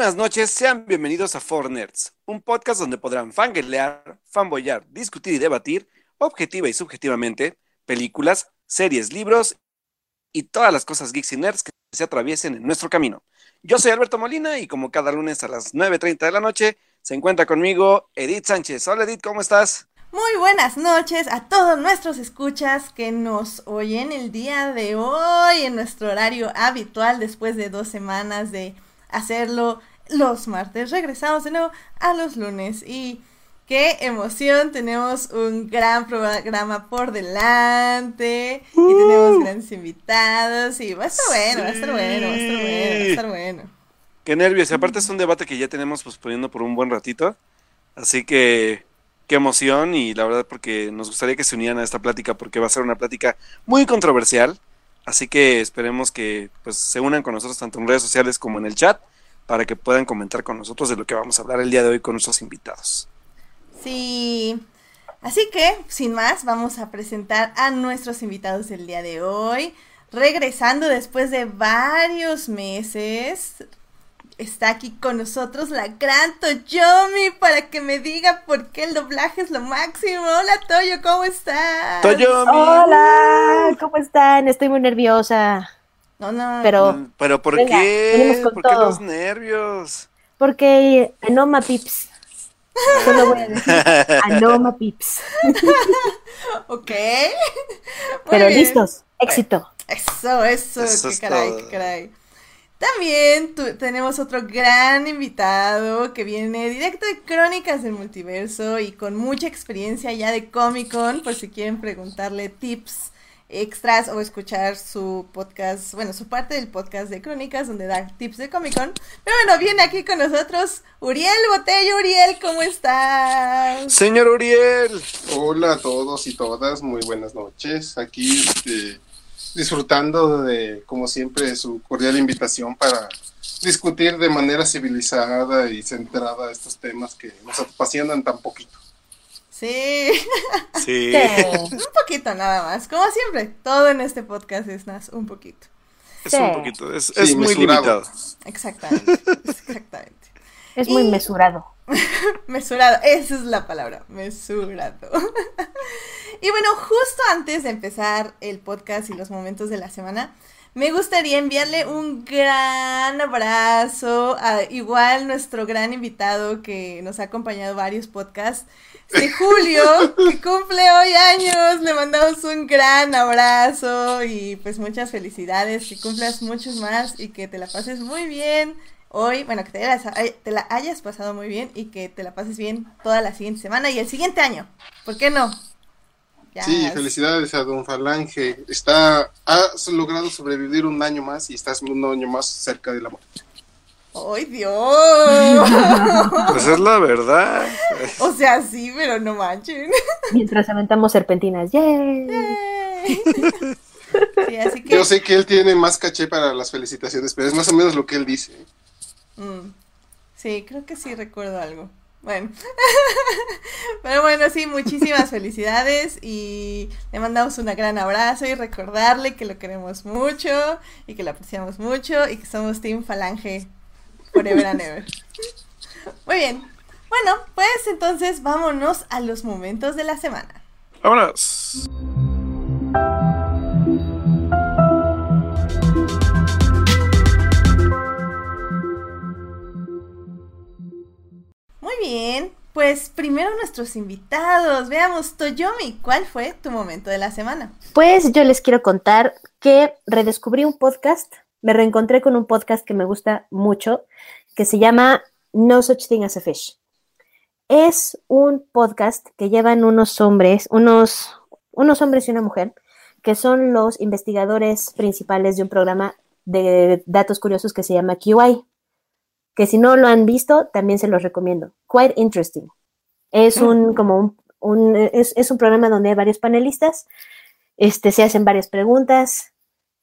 Buenas noches, sean bienvenidos a Four Nerds, un podcast donde podrán fangirlear, fanboyar, discutir y debatir, objetiva y subjetivamente, películas, series, libros y todas las cosas geeks y nerds que se atraviesen en nuestro camino. Yo soy Alberto Molina y como cada lunes a las 9.30 de la noche, se encuentra conmigo Edith Sánchez. Hola Edith, ¿cómo estás? Muy buenas noches a todos nuestros escuchas que nos oyen el día de hoy en nuestro horario habitual después de dos semanas de hacerlo los martes. Regresamos de nuevo a los lunes. Y qué emoción, tenemos un gran programa por delante. Y tenemos grandes invitados. Y va a estar bueno, va a estar bueno, va a estar bueno, va a estar bueno. Qué nervios, y aparte es un debate que ya tenemos posponiendo por un buen ratito, así que qué emoción. Y la verdad porque nos gustaría que se unieran a esta plática porque va a ser una plática muy controversial, así que esperemos que pues se unan con nosotros tanto en redes sociales como en el chat para que puedan comentar con nosotros de lo que vamos a hablar el día de hoy con nuestros invitados. Sí. Así que, sin más, vamos a presentar a nuestros invitados del día de hoy. Regresando después de varios meses, está aquí con nosotros la gran Toyomi para que me diga por qué el doblaje es lo máximo. Hola Toyo, ¿cómo estás? Toyomi. Hola, ¿cómo están? Estoy muy nerviosa. No, no. Pero, ¿Pero por Venga, qué? ¿Por qué los nervios? porque Anoma Pips. Solo voy a decir Anoma Pips. ok. Muy Pero bien. listos, éxito. Eso, eso, Eso qué es caray, todo. qué caray. También tu- tenemos otro gran invitado que viene directo de Crónicas del Multiverso y con mucha experiencia ya de Comic Con, por si quieren preguntarle tips extras o escuchar su podcast, bueno, su parte del podcast de Crónicas donde da tips de Comic Con. Pero bueno, viene aquí con nosotros Uriel Botello. Uriel, ¿cómo estás? Señor Uriel. Hola a todos y todas, muy buenas noches. Aquí este, disfrutando de, como siempre, su cordial invitación para discutir de manera civilizada y centrada estos temas que nos apasionan tan poquito. Sí. Sí. Sí. Un poquito nada más, como siempre, todo en este podcast es más un poquito. Es Sí. un poquito, es, Sí, es muy mesurado. limitado. Exactamente, exactamente. Es muy Y- mesurado. Mesurado, esa es la palabra, mesurado. y bueno, justo antes de empezar el podcast y los momentos de la semana, me gustaría enviarle un gran abrazo a igual nuestro gran invitado que nos ha acompañado varios podcasts, de Julio, que cumple hoy años. Le mandamos un gran abrazo y pues muchas felicidades, que cumplas muchos más y que te la pases muy bien hoy, bueno, que te, hayas- ay- te la hayas pasado muy bien y que te la pases bien toda la siguiente semana y el siguiente año. ¿Por qué no? Ya. Sí, felicidades a Don Falange. Está, has logrado sobrevivir un año más y estás un año más cerca de la muerte. ¡Ay, Dios! Pues es la verdad. o sea, sí, pero no manchen. Mientras aventamos serpentinas. ¡Yay! sí, así que... Yo sé que él tiene más caché para las felicitaciones, pero es más o menos lo que él dice. Mm, sí, creo que sí recuerdo algo. Bueno. Pero bueno, sí, muchísimas felicidades y le mandamos un gran abrazo y recordarle que lo queremos mucho y que lo apreciamos mucho y que somos Team Falange forever and ever. Muy bien. Bueno, pues entonces vámonos a los momentos de la semana. Vámonos. Muy bien, pues primero nuestros invitados. Veamos, Toyomi, ¿cuál fue tu momento de la semana? Pues yo les quiero contar que redescubrí un podcast, me reencontré con un podcast que me gusta mucho, que se llama No Such Thing as a Fish. Es un podcast que llevan unos hombres, unos, unos hombres y una mujer, que son los investigadores principales de un programa de datos curiosos que se llama QI, que si no lo han visto, también se los recomiendo. Quite interesting. Es un, como un, un- es, es un programa donde hay varios panelistas, este, se hacen varias preguntas,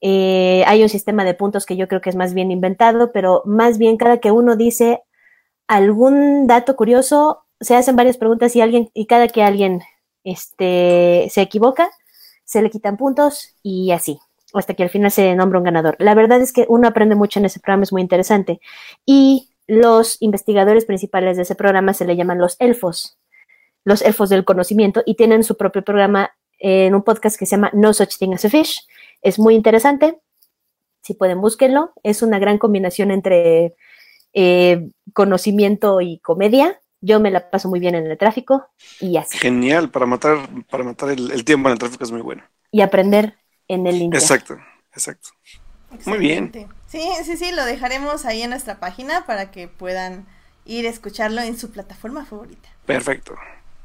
eh, hay un sistema de puntos que yo creo que es más bien inventado, pero más bien cada que uno dice algún dato curioso, se hacen varias preguntas y alguien, y cada que alguien este, se equivoca, se le quitan puntos y así, hasta que al final se nombra un ganador. La verdad es que uno aprende mucho en ese programa, es muy interesante. Y los investigadores principales de ese programa se le llaman los elfos, los elfos del conocimiento, y tienen su propio programa en un podcast que se llama No Such Thing as a Fish. Es muy interesante. Si pueden, búsquenlo. Es una gran combinación entre eh, conocimiento y comedia. Yo me la paso muy bien en el tráfico y así. Genial, para matar, para matar el, el tiempo en el tráfico es muy bueno. Y aprender en el inglés. Exacto, exacto. Muy bien. Sí, sí, sí, lo dejaremos ahí en nuestra página para que puedan ir a escucharlo en su plataforma favorita. Perfecto.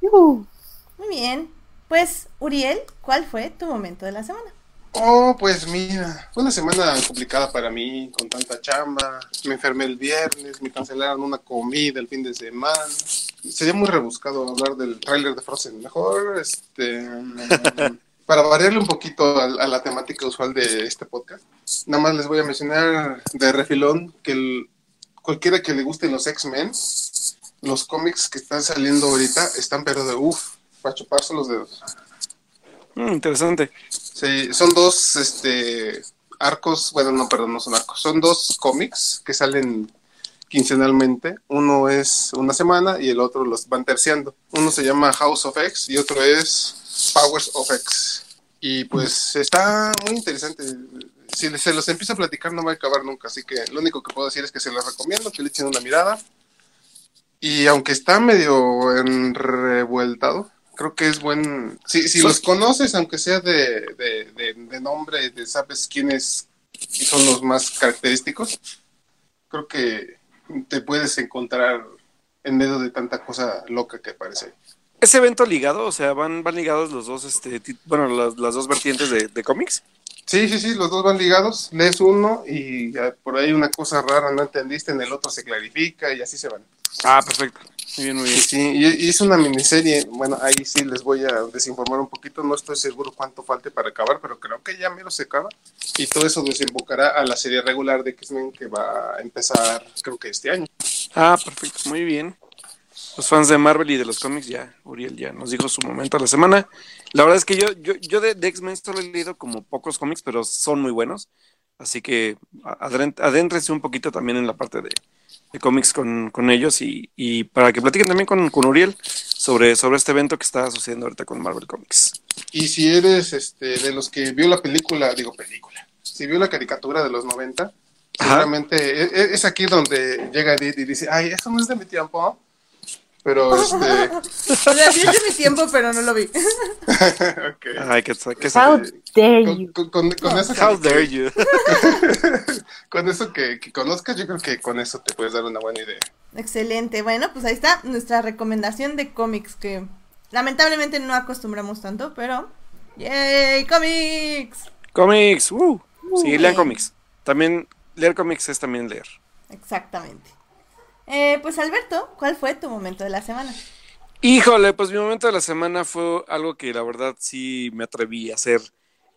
Muy bien. Pues, Uriel, ¿cuál fue tu momento de la semana? Oh, pues mira, fue una semana complicada para mí, con tanta chamba. Me enfermé el viernes, me cancelaron una comida el fin de semana. Sería muy rebuscado hablar del tráiler de Frozen. Mejor, este, para variarle un poquito a, a la temática usual de este podcast, nada más les voy a mencionar de refilón que el- cualquiera que le gusten los X-Men, los cómics que están saliendo ahorita están pero de uff, para chuparse los dedos. Mm, interesante. Sí, son dos este, arcos, bueno, no, perdón, no son arcos, son dos cómics que salen quincenalmente. Uno es una semana y el otro los van terciando. Uno se llama House of X y otro es Powers of X. Y pues está muy interesante. Si se los empiezo a platicar no va a acabar nunca, así que lo único que puedo decir es que se los recomiendo, que le echen una mirada. Y aunque está medio revueltado, creo que es buen... Si, si los conoces, aunque sea de, de, de, de nombre, de sabes quiénes son los más característicos, creo que te puedes encontrar en medio de tanta cosa loca que aparece. ¿Ese evento ligado? O sea, van, van ligados los dos, este, bueno, las, las dos vertientes de, de cómics. Sí, sí, sí, los dos van ligados, lees uno y por ahí una cosa rara no entendiste, en el otro se clarifica y así se van. Ah, perfecto. Muy bien, muy bien. sí, y, es una miniserie, bueno, ahí sí les voy a desinformar un poquito, no estoy seguro cuánto falte para acabar, pero creo que ya mero se acaba. Y todo eso desembocará a la serie regular de X-Men que va a empezar, creo que este año. Ah, perfecto. Muy bien. Los fans de Marvel y de los cómics, ya, Uriel ya nos dijo su momento de la semana. La verdad es que yo, yo, yo de, de X-Men solo he leído como pocos cómics, pero son muy buenos. Así que a- adéntrense un poquito también en la parte de, de cómics con, con ellos y, y para que platiquen también con, con Uriel sobre, sobre este evento que está sucediendo ahorita con Marvel Comics. Y si eres este, de los que vio la película, digo película, si vio la caricatura de los 90, Ajá. seguramente e- e- es, aquí donde llega Edith y dice, ay, eso no es de mi tiempo. Pero, este, O sea, sí de mi tiempo, pero no lo vi. ok. Ay, que, que How dare Con, you. con- con- con eso, How que- dare you. con eso que, que conozcas, yo creo que con eso te puedes dar una buena idea. Excelente. Bueno, pues ahí está nuestra recomendación de cómics que lamentablemente no acostumbramos tanto, pero ¡Yay! ¡Cómics! Cómics, uh. Sí, lean cómics. También leer cómics es también leer. Exactamente. Eh, pues Alberto, ¿cuál fue tu momento de la semana? Híjole, pues mi momento de la semana fue algo que la verdad sí me atreví a hacer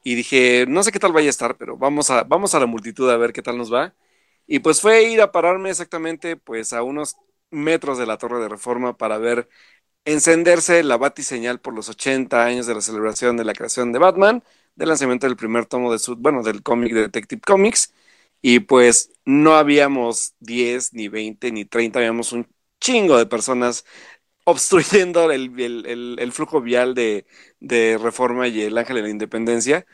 y dije, no sé qué tal vaya a estar, pero vamos a, vamos a la multitud a ver qué tal nos va. Y pues fue ir a pararme exactamente pues a unos metros de la Torre de Reforma para ver encenderse la batiseñal por los 80 años de la celebración de la creación de Batman, del lanzamiento del primer tomo de su, bueno, del cómic de Detective Comics. Y pues no habíamos 10, ni 20, ni 30, habíamos un chingo de personas obstruyendo el, el- el- flujo vial de, de Reforma y el Ángel de la Independencia.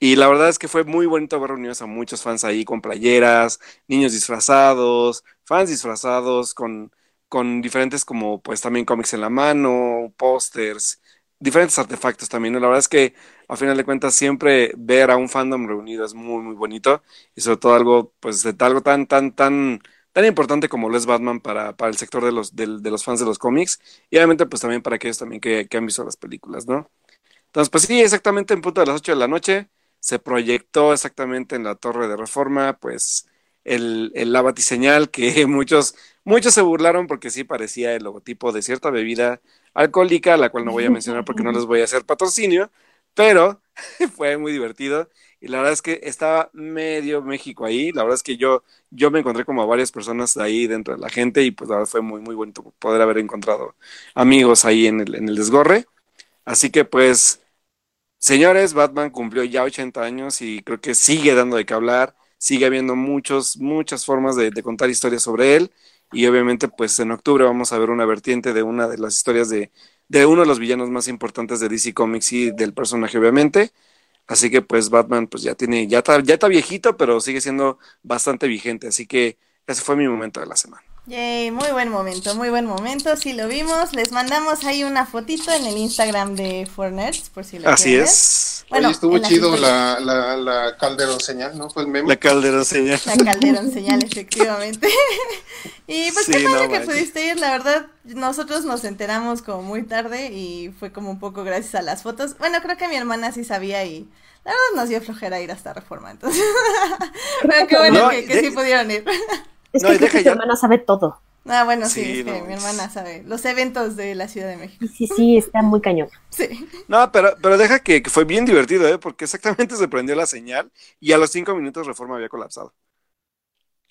Y la verdad es que fue muy bonito ver reunidos a muchos fans ahí con playeras, niños disfrazados, fans disfrazados, con, con diferentes como pues también cómics en la mano, pósters, diferentes artefactos también. La verdad es que a final de cuentas siempre ver a un fandom reunido es muy, muy bonito y sobre todo algo pues de algo tan, tan, tan tan importante como lo es Batman para, para el sector de los, del- de los fans de los cómics y obviamente pues también para aquellos también que, que han visto las películas, ¿no? Entonces pues sí, exactamente en punto de las 8 de la noche se proyectó exactamente en la Torre de Reforma pues el, el la batiseñal que muchos, muchos se burlaron porque sí parecía el logotipo de cierta bebida alcohólica, la cual no voy a mencionar porque no les voy a hacer patrocinio, pero fue muy divertido y la verdad es que estaba medio México ahí, la verdad es que yo yo me encontré como a varias personas ahí dentro de la gente y pues la verdad fue muy, muy bonito poder haber encontrado amigos ahí en el, en el desgorre. Así que pues, señores, Batman cumplió ya 80 años y creo que sigue dando de qué hablar, sigue habiendo muchos, muchas formas de, de contar historias sobre él Y obviamente, pues en octubre vamos a ver una vertiente de una de las historias de, de uno de los villanos más importantes de DC Comics y del personaje, obviamente. Así que pues Batman pues ya tiene, ya está, ya está viejito, pero sigue siendo bastante vigente. Así que ese fue mi momento de la semana. Yay, muy buen momento, muy buen momento. Si lo vimos, les mandamos ahí una fotito en el Instagram de Fornerds, por si lo Así quieren es. Bueno, Oye, estuvo chido la, la, la Calderón señal, ¿no? Fue el meme. La caldera señal. La Calderón señal, efectivamente. y pues qué Sí, padre no que pudiste ir, la verdad, nosotros nos enteramos como muy tarde y fue como un poco gracias a las fotos. Bueno, creo que mi hermana sí sabía y la verdad nos dio flojera ir hasta Reforma, entonces. Pero qué bueno No, que, que de- sí pudieron ir. Es No, que creo deja que tu hermana sabe todo. Ah, bueno, sí, Sí, es que no, mi hermana sabe los eventos de la Ciudad de México. Sí, sí, está muy cañón. Sí. No, pero, pero deja que, que fue bien divertido, ¿eh? Porque exactamente se prendió la señal y a los cinco minutos Reforma había colapsado.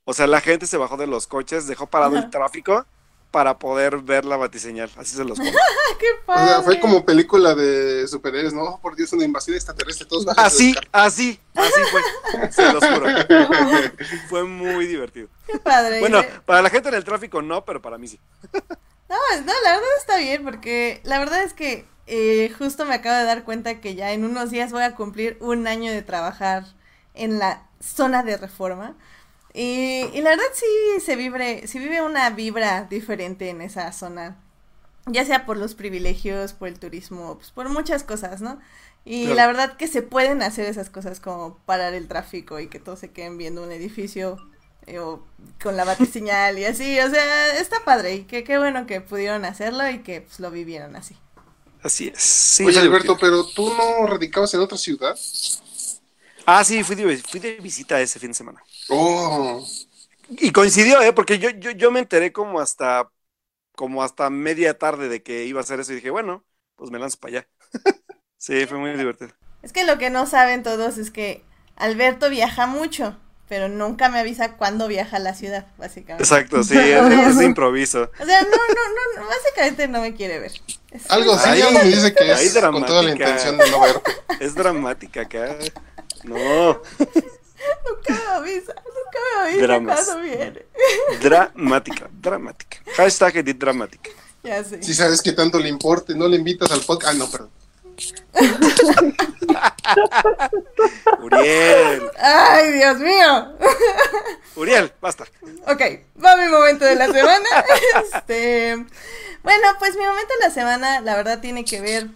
O sea, la gente se bajó de los coches, dejó parado el tráfico para poder ver la batiseñal. Así se los pongo. Qué O padre. sea, fue como película de superhéroes, ¿no? Por Dios, una invasión extraterrestre, todos bajan Así, así, así fue. Se los juro. Fue muy divertido. Qué padre. Bueno, Eh, para la gente en el tráfico no, pero para mí sí. No, no, la verdad está bien, porque la verdad es que eh, justo me acabo de dar cuenta que ya en unos días voy a cumplir un año de trabajar en la zona de reforma. Y, y la verdad sí se vibre, sí vive una vibra diferente en esa zona. Ya sea por los privilegios, por el turismo, pues por muchas cosas, ¿no? Y Claro. la verdad que se pueden hacer esas cosas como parar el tráfico y que todos se queden viendo un edificio eh, o con la batiseñal y así, o sea, está padre y que qué bueno que pudieron hacerlo y que pues lo vivieron así. Así es. Sí, Oye, Alberto, pero tú no radicabas en otra ciudad. Ah, sí, fui de, fui de visita ese fin de semana. Oh, Y coincidió, ¿eh? Porque yo, yo, yo me enteré como hasta, como hasta media tarde de que iba a hacer eso y dije, bueno, pues me lanzo para allá. sí, fue muy divertido. Es que lo que no saben todos es que Alberto viaja mucho, pero nunca me avisa cuándo viaja a la ciudad, básicamente. Exacto, sí, es, es de improviso. O sea, no, no, no, básicamente no me quiere ver. Es- algo así, Ay, algo me dice que es con toda la intención de no verte. Es dramática acá. No, Nunca me avisa, nunca me avisa Dramas. cuándo viene. dramática, dramática. Hashtag edit dramática. Ya sé. Si sabes que tanto le importe, no le invitas al podcast. Ah, no, perdón. Uriel, Ay, Dios mío. Uriel, basta. Ok, va mi momento de la semana. Este, bueno, pues mi momento de la semana, la verdad, tiene que ver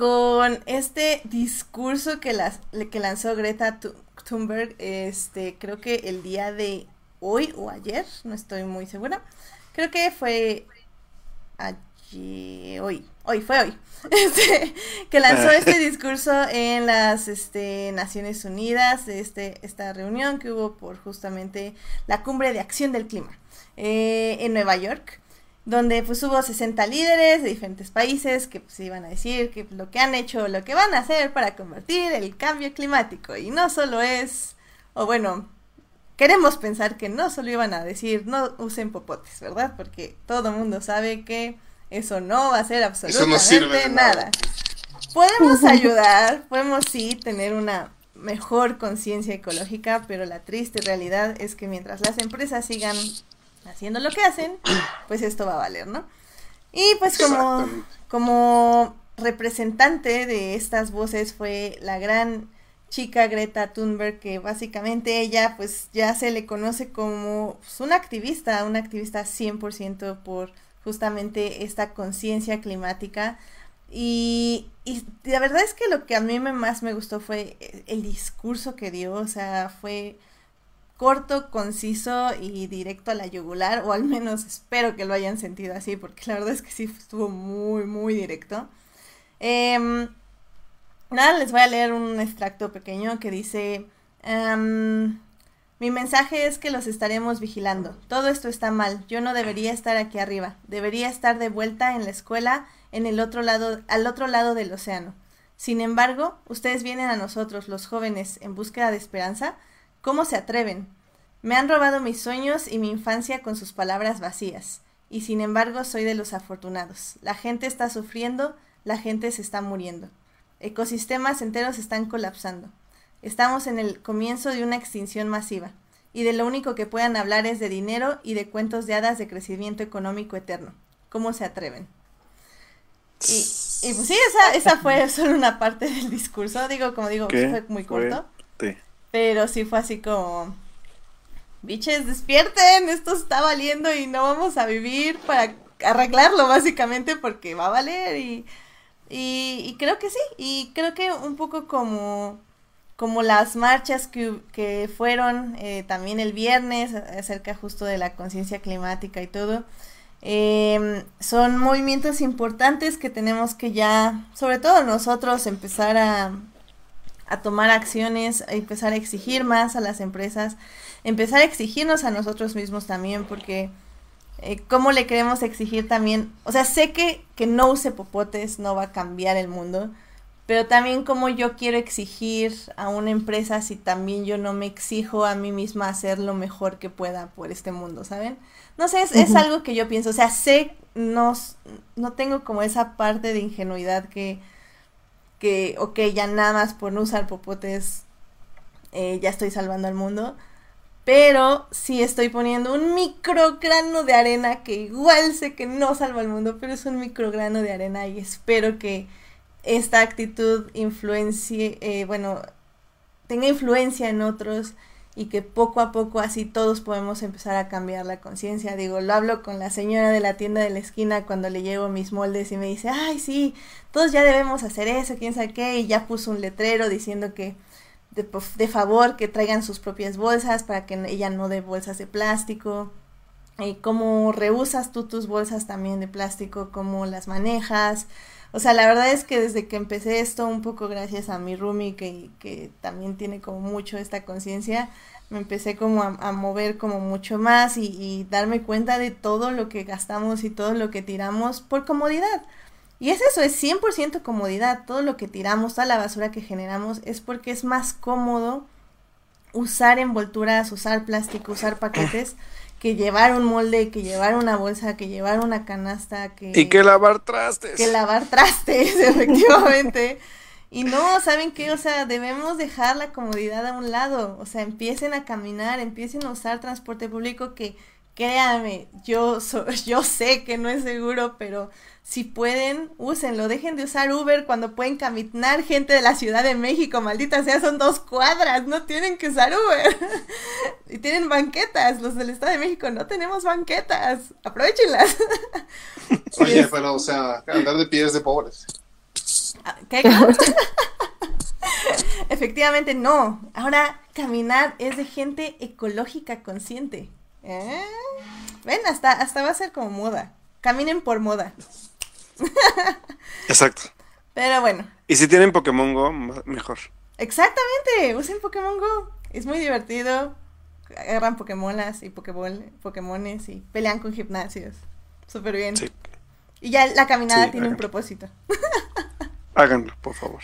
con este discurso que, las, que lanzó Greta Thu- Thunberg, este, creo que el día de hoy o ayer, no estoy muy segura. Creo que fue ayer, hoy, hoy, fue hoy. Este, que lanzó este discurso en las este, Naciones Unidas, este, esta reunión que hubo por justamente la cumbre de acción del clima eh, en Nueva York, donde pues hubo 60 líderes de diferentes países que pues iban a decir que lo que han hecho, lo que van a hacer para convertir el cambio climático y no solo es, o bueno, queremos pensar que no solo iban a decir no usen popotes, ¿verdad? Porque todo el mundo sabe que eso no va a ser absolutamente no sirve nada. Podemos ayudar, podemos sí tener una mejor conciencia ecológica, pero la triste realidad es que mientras las empresas sigan haciendo lo que hacen, pues esto va a valer, ¿no? Y pues como, como representante de estas voces fue la gran chica Greta Thunberg, que básicamente ella pues ya se le conoce como pues, una activista, una activista 100% por justamente esta conciencia climática. Y, y la verdad es que lo que a mí me, más me gustó fue el discurso que dio, o sea, fue corto, conciso y directo a la yugular, o al menos espero que lo hayan sentido así, porque la verdad es que sí estuvo muy, muy directo. Em, nada, les voy a leer un extracto pequeño que dice, em, mi mensaje es que los estaremos vigilando. Todo esto está mal. Yo no debería estar aquí arriba. Debería estar de vuelta en la escuela en el otro lado, al otro lado del océano. Sin embargo, ustedes vienen a nosotros, los jóvenes, en búsqueda de esperanza. ¿Cómo se atreven? Me han robado mis sueños y mi infancia con sus palabras vacías. Y sin embargo, soy de los afortunados. La gente está sufriendo, la gente se está muriendo. Ecosistemas enteros están colapsando. Estamos en el comienzo de una extinción masiva. y de lo único que puedan hablar es de dinero y de cuentos de hadas de crecimiento económico eterno. ¿Cómo se atreven? Y, y pues sí, esa, esa fue solo una parte del discurso. Digo, como digo, ¿Qué fue muy corto. Pero sí fue así como, biches, despierten, esto está valiendo y no vamos a vivir para arreglarlo básicamente porque va a valer y, y, creo que sí, y creo que un poco como, como las marchas que, que fueron eh, también el viernes acerca justo de la conciencia climática y todo, eh, son movimientos importantes que tenemos que ya, sobre todo nosotros, empezar a, a tomar acciones, a empezar a exigir más a las empresas, empezar a exigirnos a nosotros mismos también, porque eh, cómo le queremos exigir también, o sea, sé que, que no use popotes no va a cambiar el mundo, pero también como yo quiero exigir a una empresa si también yo no me exijo a mí misma hacer lo mejor que pueda por este mundo, ¿saben? No sé, es, es algo que yo pienso, o sea, sé, no, no tengo como esa parte de ingenuidad que, que, ok, ya nada más por no usar popotes, eh, ya estoy salvando al mundo. Pero sí estoy poniendo un micrograno de arena que igual sé que no salva al mundo, pero es un micrograno de arena y espero que esta actitud influencie, eh, bueno, tenga influencia en otros y que poco a poco así todos podemos empezar a cambiar la conciencia. Digo, lo hablo con la señora de la tienda de la esquina cuando le llevo mis moldes y me dice, ay, sí, todos ya debemos hacer eso, quién sabe qué, y ya puso un letrero diciendo que de, de favor que traigan sus propias bolsas para que ella no dé bolsas de plástico. Y cómo reusas tú tus bolsas también de plástico, cómo las manejas. O sea, la verdad es que desde que empecé esto, un poco gracias a mi roomie que, que también tiene como mucho esta conciencia, me empecé como a, a, mover como mucho más y, y, darme cuenta de todo lo que gastamos y todo lo que tiramos por comodidad. Y es eso, es 100% comodidad. Todo lo que tiramos, toda la basura que generamos es porque es más cómodo usar envolturas, usar plástico, usar paquetes que llevar un molde, que llevar una bolsa, que llevar una canasta, que... Y que lavar trastes. Que lavar trastes, efectivamente. y no, ¿saben qué? O sea, debemos dejar la comodidad a un lado. O sea, empiecen a caminar, empiecen a usar transporte público que, créanme, yo, so, yo sé que no es seguro, pero si pueden, úsenlo. Dejen de usar Uber cuando pueden caminar gente de la Ciudad de México. Maldita sea, son dos cuadras. No tienen que usar Uber. y tienen banquetas. Los del Estado de México no tenemos banquetas. Aprovechenlas. Oye, pero, o sea, andar de pies de pobres. ¿Qué? Efectivamente, no. Ahora, caminar es de gente ecológica consciente. ¿Eh? Ven, hasta, hasta va a ser como moda. Caminen por moda. Exacto. Pero bueno. Y si tienen Pokémon Go, mejor. Exactamente, usen Pokémon Go. Es muy divertido. Agarran Pokémonas y Pokéball, Pokémones y pelean con gimnasios. Súper bien. Sí. Y ya la caminada sí, tiene háganlo. un propósito. háganlo, por favor.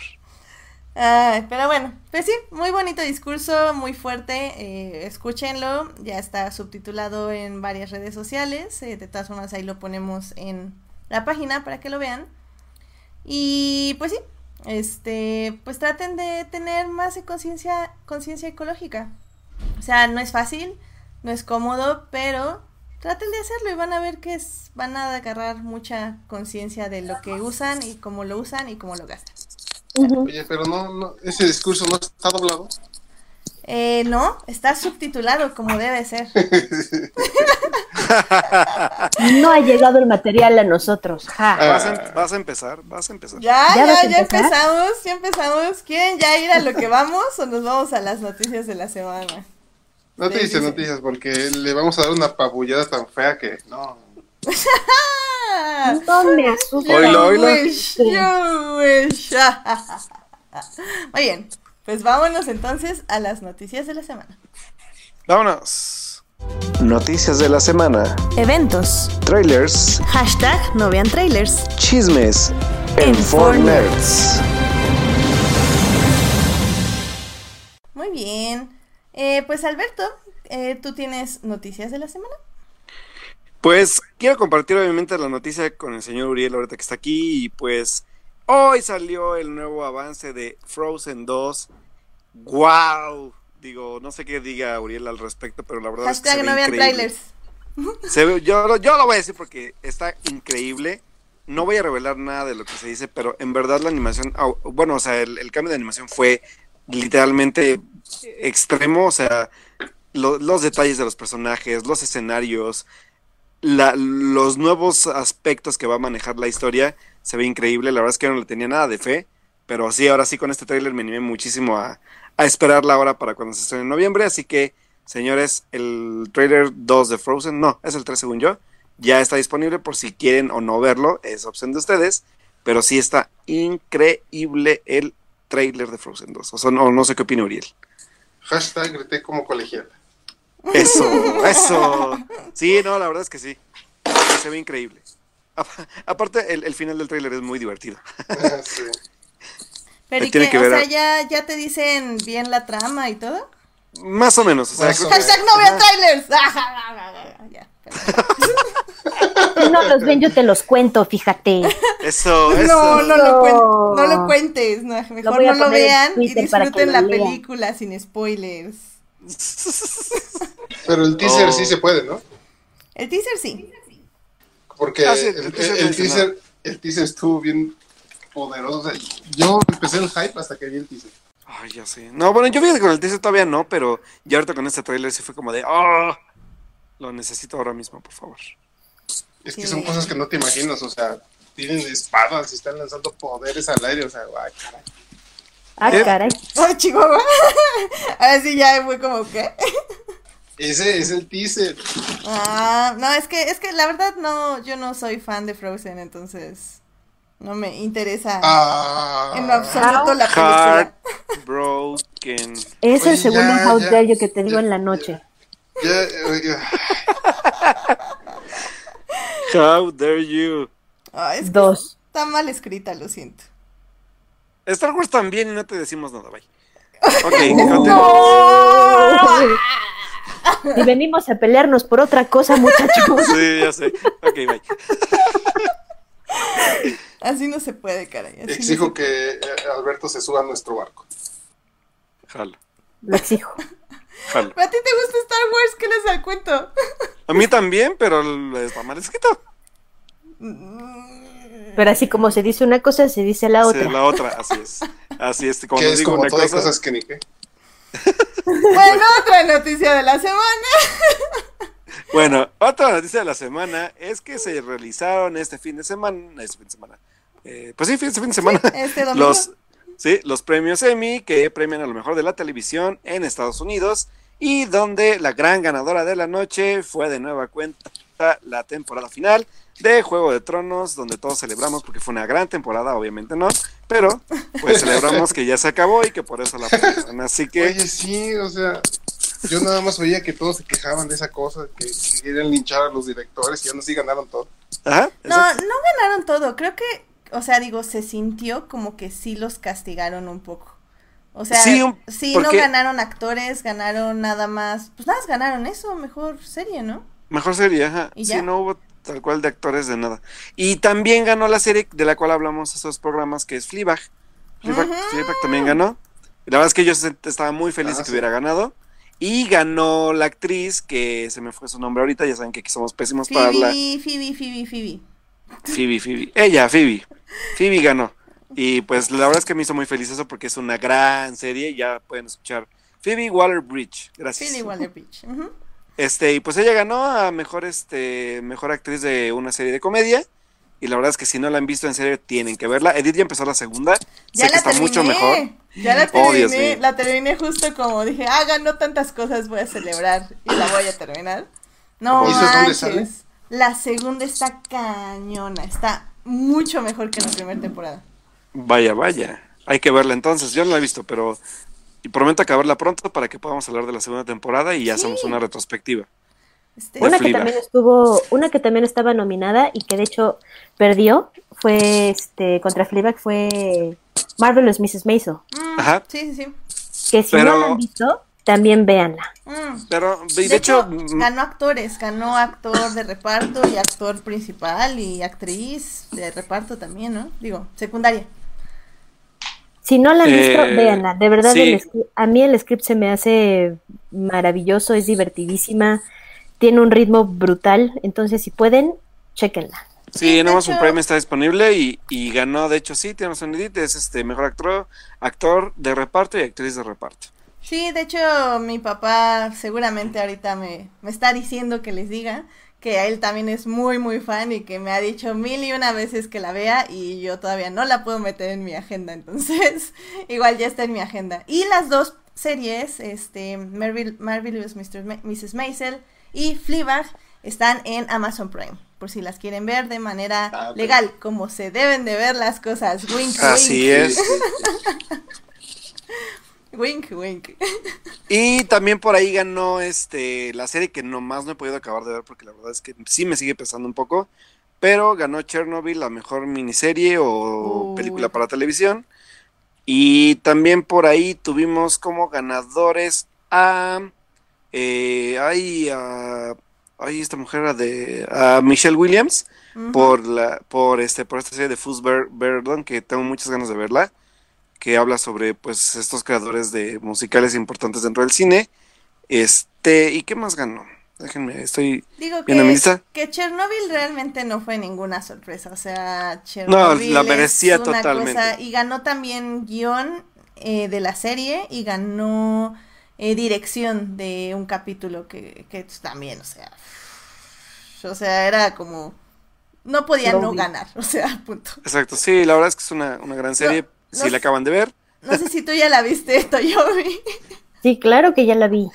Uh, pero bueno, pues sí, muy bonito discurso, muy fuerte. Eh, escúchenlo, ya está subtitulado en varias redes sociales. Eh, de todas formas, ahí lo ponemos en la página para que lo vean. Y pues sí, este, pues traten de tener más conciencia conciencia ecológica. O sea, no es fácil, no es cómodo, pero traten de hacerlo y van a ver que es, van a agarrar mucha conciencia de lo que usan y cómo lo usan y cómo lo gastan. Oye, pero no, no, ese discurso no está doblado. Eh, no, está subtitulado como debe ser. no ha llegado el material a nosotros. Ja. Vas, a, vas, a, empezar, vas a empezar. Ya, ya, ya, ya empezamos, ya empezamos. ¿Quieren ya ir a lo que vamos o nos vamos a las noticias de la semana? Noticias, noticias, porque le vamos a dar una pabullada tan fea que no. No me asusta. Oilo, oilo. Wish, you wish. Muy bien, pues vámonos entonces a las noticias de la semana. Vámonos. Noticias de la semana. Eventos. Trailers. Hashtag no vean trailers. Chismes. En, en Fortnite. Muy bien. Eh, pues Alberto, eh, ¿tú tienes noticias de la semana? Pues quiero compartir obviamente la noticia con el señor Uriel ahorita que está aquí y pues hoy salió el nuevo avance de Frozen 2. ¡Wow! digo, no sé qué diga Uriel al respecto, pero la verdad Hashtag es que se no ve vean trailers. Se ve- yo, yo lo voy a decir porque está increíble. No voy a revelar nada de lo que se dice, pero en verdad la animación, bueno, o sea, el, el cambio de animación fue literalmente extremo, o sea, lo- los detalles de los personajes, los escenarios, la- los nuevos aspectos que va a manejar la historia, se ve increíble. La verdad es que no le tenía nada de fe, pero sí, ahora sí con este tráiler me animé muchísimo a, a esperar la hora para cuando se estrene en noviembre, así que Señores, el trailer 2 de Frozen, no, es el 3 según yo, ya está disponible por si quieren o no verlo, es opción de ustedes, pero sí está increíble el trailer de Frozen 2. O sea, no, no sé qué opina Uriel. Hashtag grité como colegial. Eso, eso. Sí, no, la verdad es que sí. Se ve increíble. Apa- Aparte, el, el final del trailer es muy divertido. Sí. Pero ¿y tiene qué? que O ver sea, a- ¿ya, ¿ya te dicen bien la trama y todo? Más o menos. O sea, Más o que- menos. Hashtag no vean trailers. ya. Si no los ven, yo te los cuento, fíjate. Eso, eso. No, no lo, cuen- No. no lo cuentes. no, mejor no lo vean y que disfruten la lean. película sin spoilers. Pero el teaser Oh. sí se puede, ¿no? El teaser sí. Porque Ah, sí, el, teaser el teaser, el teaser estuvo bien poderoso. O sea, yo empecé el hype hasta que vi el teaser. Ay, ya sé. No, bueno, yo vi que con el teaser todavía no, pero ya ahorita con este trailer sí fue como de, ¡oh! Lo necesito ahora mismo, por favor. Es que Sí. son cosas que no te imaginas, o sea, tienen espadas y están lanzando poderes al aire, o sea, ay, caray. Ah, ¿Eh? caray. Ay, Chihuahua. Ahora sí ya fue como que. Ese es el teaser. Ah, no, es que, es que la verdad no, yo no soy fan de Frozen, entonces no me interesa Ah, en lo absoluto la película. Heartbroken. Es Oye, el segundo ya, How ya, Dare You que te digo ya, en la noche. ya, ya. How dare you. Es Dos. está mal escrita, lo siento. Star Wars también y no te decimos nada, bye. Ok, continúa. Y venimos a pelearnos por otra cosa, muchachos. Sí, ya sé. Ok, bye. Así no se puede, caray. así no Exijo que eh, Alberto se suba a nuestro barco. Jalo, Lo exijo. jalo. ¿A ti te gusta Star Wars? ¿Qué les da cuento? A mí también, pero está mal escrito. Pero así como se dice una cosa, se dice la Sí, otra. la otra, así es. Así es, como es digo como una cosa. cosas que ni qué. Bueno, otra noticia de la semana. Bueno, otra noticia de la semana es que se realizaron este fin de semana, este fin de semana, eh, pues sí, este fin de semana, este domingo. los, sí, los premios Emmy que premian a lo mejor de la televisión en Estados Unidos y donde la gran ganadora de la noche fue de nueva cuenta la temporada final de Juego de Tronos, donde todos celebramos porque fue una gran temporada, obviamente no, pero pues celebramos que ya se acabó y que por eso la premiaron. Así que Oye, sí, o sea, yo nada más oía que todos se quejaban de esa cosa, que, que querían linchar a los directores y aún así ganaron todo. ajá, No, no ganaron todo. Creo que, o sea, digo, se sintió como que sí los castigaron un poco. O sea, Sí, sí, no ganaron actores, ganaron nada más. Pues nada, más ganaron eso, mejor serie, ¿no? Mejor serie, ajá. ¿Y Sí, no hubo tal cual de actores de nada. Y también ganó la serie de la cual hablamos esos programas, que es Fleabag. Fleabag, también ganó. Y la verdad es que yo estaba muy feliz Ah, de que sí. hubiera ganado. Y ganó la actriz, que se me fue su nombre ahorita, ya saben que aquí somos pésimos para hablar. Phoebe, Phoebe, Phoebe, Phoebe. Phoebe, Phoebe. Ella, Phoebe. Phoebe ganó. Y pues la verdad es que me hizo muy feliz eso porque es una gran serie. Ya pueden escuchar. Phoebe Waller Bridge. Gracias. Phoebe Waller-Bridge. ujú. Este, y pues ella ganó a mejor, este, mejor actriz de una serie de comedia. Y la verdad es que si no la han visto en serio, tienen que verla. Edith ya empezó la segunda. Ya sé que la está terminé. mucho mejor. Ya la Oh, Dios terminé. mío. la terminé justo como dije, ah, ganó tantas cosas, voy a celebrar y la voy a terminar. No ¿Y eso es dónde manches. sale? La segunda está cañona, está mucho mejor que la primera temporada. Vaya, vaya. Hay que verla entonces. Yo no la he visto, pero y prometo acabarla pronto para que podamos hablar de la segunda temporada y ya hacemos una retrospectiva. Este, Una que también estuvo, una que también estaba nominada y que de hecho perdió fue este contra Fleabag fue Marvelous Mrs. Maisel. mm, Ajá. Sí, sí, sí. Que si Pero- no la han visto, también véanla. Mm. Pero, de, De, hecho, mm, ganó actores, ganó actor de reparto y actor principal y actriz de reparto también, ¿no? Digo, secundaria. Si no la han visto, Eh, véanla. De verdad, sí. el script- a mí el script se me hace maravilloso, es divertidísima, tiene un ritmo brutal. Entonces, si pueden, chequenla. Sí, de en Amazon hecho- Prime está disponible y, y ganó, de hecho, sí, tiene razón Edith, es este mejor actor, actor de reparto y actriz de reparto. Sí, de hecho, mi papá seguramente ahorita me, me está diciendo que les diga que a él también es muy, muy fan y que me ha dicho mil y una veces que la vea y yo todavía no la puedo meter en mi agenda, entonces igual ya está en mi agenda. Y las dos series, este, Marvel, Marvelous Mr. Ma- Mrs. Maisel y Fleabag, están en Amazon Prime, por si las quieren ver de manera Ah, legal, como se deben de ver las cosas. Wink, Así wink. es. Wink, wink. Y también por ahí ganó este la serie que nomás no he podido acabar de ver porque la verdad es que sí me sigue pesando un poco, pero ganó Chernobyl la mejor miniserie o película para televisión. Y también por ahí tuvimos como ganadores a eh, ay, a ay, esta mujer era de a Michelle Williams por la por este por esta serie de Fools Ver- Verdon que tengo muchas ganas de verla que habla sobre pues estos creadores de musicales importantes dentro del cine este y qué más ganó déjenme estoy Digo que, lista. que Chernobyl realmente no fue ninguna sorpresa, o sea, Chernobyl la es merecía una totalmente. cosa- y ganó también guion eh, de la serie y ganó eh, dirección de un capítulo que, que también, o sea, o sea, era como, no podía no ganar, o sea, punto. exacto sí la verdad es que es una, una gran serie no si la acaban de ver No sé si tú ya la viste, Toyomi. Sí, claro que ya la vi.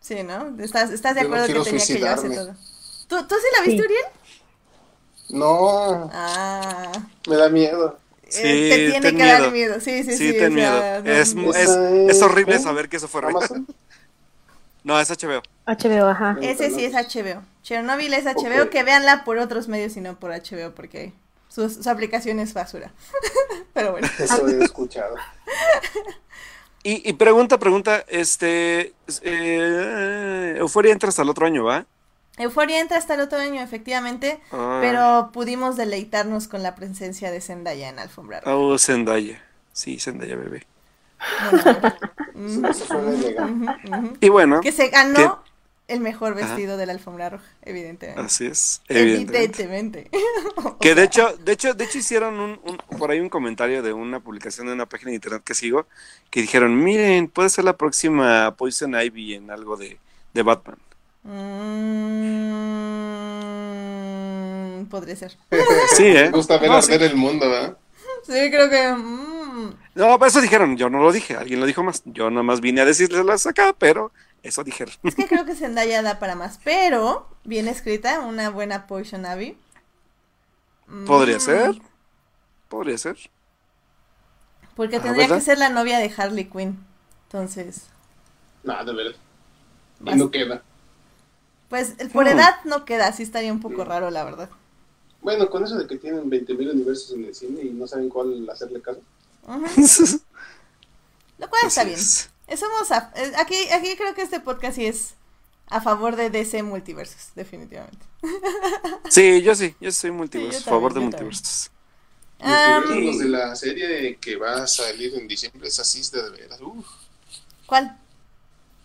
Sí, ¿no? ¿Estás, estás de Yo no acuerdo que tenía que llevarse todo? ¿Tú, ¿Tú sí la viste, Sí. Uriel? No, Ah. me da miedo. Eh, Sí, te tiene ten que dar miedo. Sí, sí, sí, sí. ten o miedo no- es, es, es horrible ¿eh? saber que eso fue real no es HBO HBO, ajá. Ese sí es HBO. Chernobyl es HBO, Ok. que véanla por otros medios y no por HBO, porque su, su aplicación es basura. Pero bueno. Eso he escuchado. y, y pregunta pregunta este eh, Euforia entra hasta el otro año va Euforia entra hasta el otro año, efectivamente, Ah. pero pudimos deleitarnos con la presencia de Zendaya en Alfombra Roja. Oh, Zendaya. Sí, Zendaya bebé. Ujú. Y bueno, Que se ganó el mejor Ajá. vestido de la Alfombra Roja, evidentemente. así es, evidentemente. Evidentemente. Que de hecho, de hecho, de hecho hicieron un, un- por ahí un comentario de una publicación de una página de internet que sigo, que dijeron, miren, puede ser la próxima Poison Ivy en algo de, de Batman. Mm, podría ser. Sí, ¿eh? Me gusta ver No, arder el mundo, ¿verdad? Sí, creo que. mm. No, pero eso dijeron, yo no lo dije, alguien lo dijo más. Yo nomás vine a decirles acá, pero eso dijeron. Es que creo que Zendaya da para más, pero bien escrita, una buena Poison Ivy. Mm, Podría ser, podría ser. Porque Ah, tendría ¿verdad? que ser la novia de Harley Quinn. Entonces, Nada, de verdad. Y no queda. pues por Mm. edad no queda, así estaría un poco raro, la verdad. Bueno, con eso de que tienen 20.000 universos en el cine y no saben cuál hacerle caso. Lo cual está bien. es. Eh, Somos a- eh, aquí, aquí creo que este podcast sí es a favor de DC multiversos, definitivamente. Sí, yo sí, yo soy multiverso, Sí, a favor de multiversos. Multiversos, los de la serie que va a salir en diciembre, es así de veras. Uf, ¿Cuál?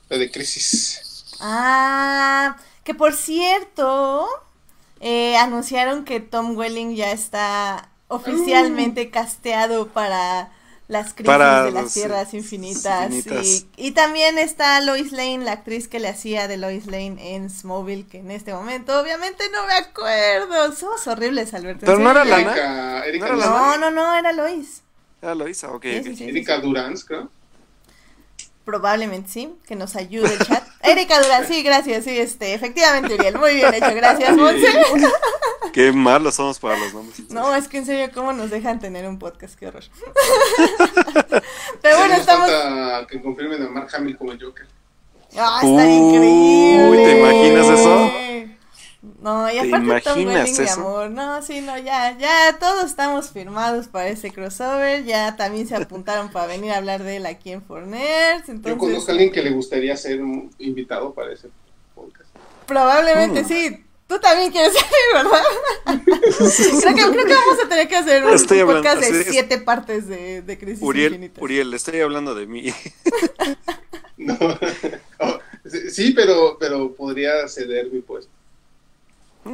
la de Crisis. Ah, que por cierto, eh, anunciaron que Tom Welling ya está oficialmente casteado para las crisis Para de las tierras infinitas. infinitas. Y, y también está Lois Lane, la actriz que le hacía de Lois Lane en Smallville, que en este momento obviamente no me acuerdo. Somos horribles, Alberto. Pero no era. Lana. Erika, Erika, ¿No era No, no, no, era Lois. Ya lo hizo, ok, Sí, sí, Erika sí. Durán, creo. Probablemente sí, que nos ayude el chat. Erika Durán, sí, gracias, sí, este, efectivamente, Uriel, muy bien hecho, gracias, Monse. Qué malos somos para los nombres. No, es que en serio, ¿cómo nos dejan tener un podcast? Qué horror. Pero bueno, estamos. falta que confirmen a Mark Hamill como Joker. ¡Ah, está Uy, increíble! ¿te imaginas eso? No, y ¿Te aparte Tom Welling, mi eso? amor. No, sí, no, ya, ya todos estamos firmados para ese crossover. Ya también se apuntaron para venir a hablar de él aquí en Forners. Yo Entonces, conozco a alguien que le gustaría ser un invitado para ese podcast. probablemente Mm. sí. Tú también quieres salir, ¿verdad? creo, que, creo que vamos a tener que hacer un Estoy hablando- podcast de siete partes de, de Crisis Uriel, Infinitas. Uriel, estoy hablando de mí. No. Oh, sí, sí, pero, pero podría ceder mi puesto.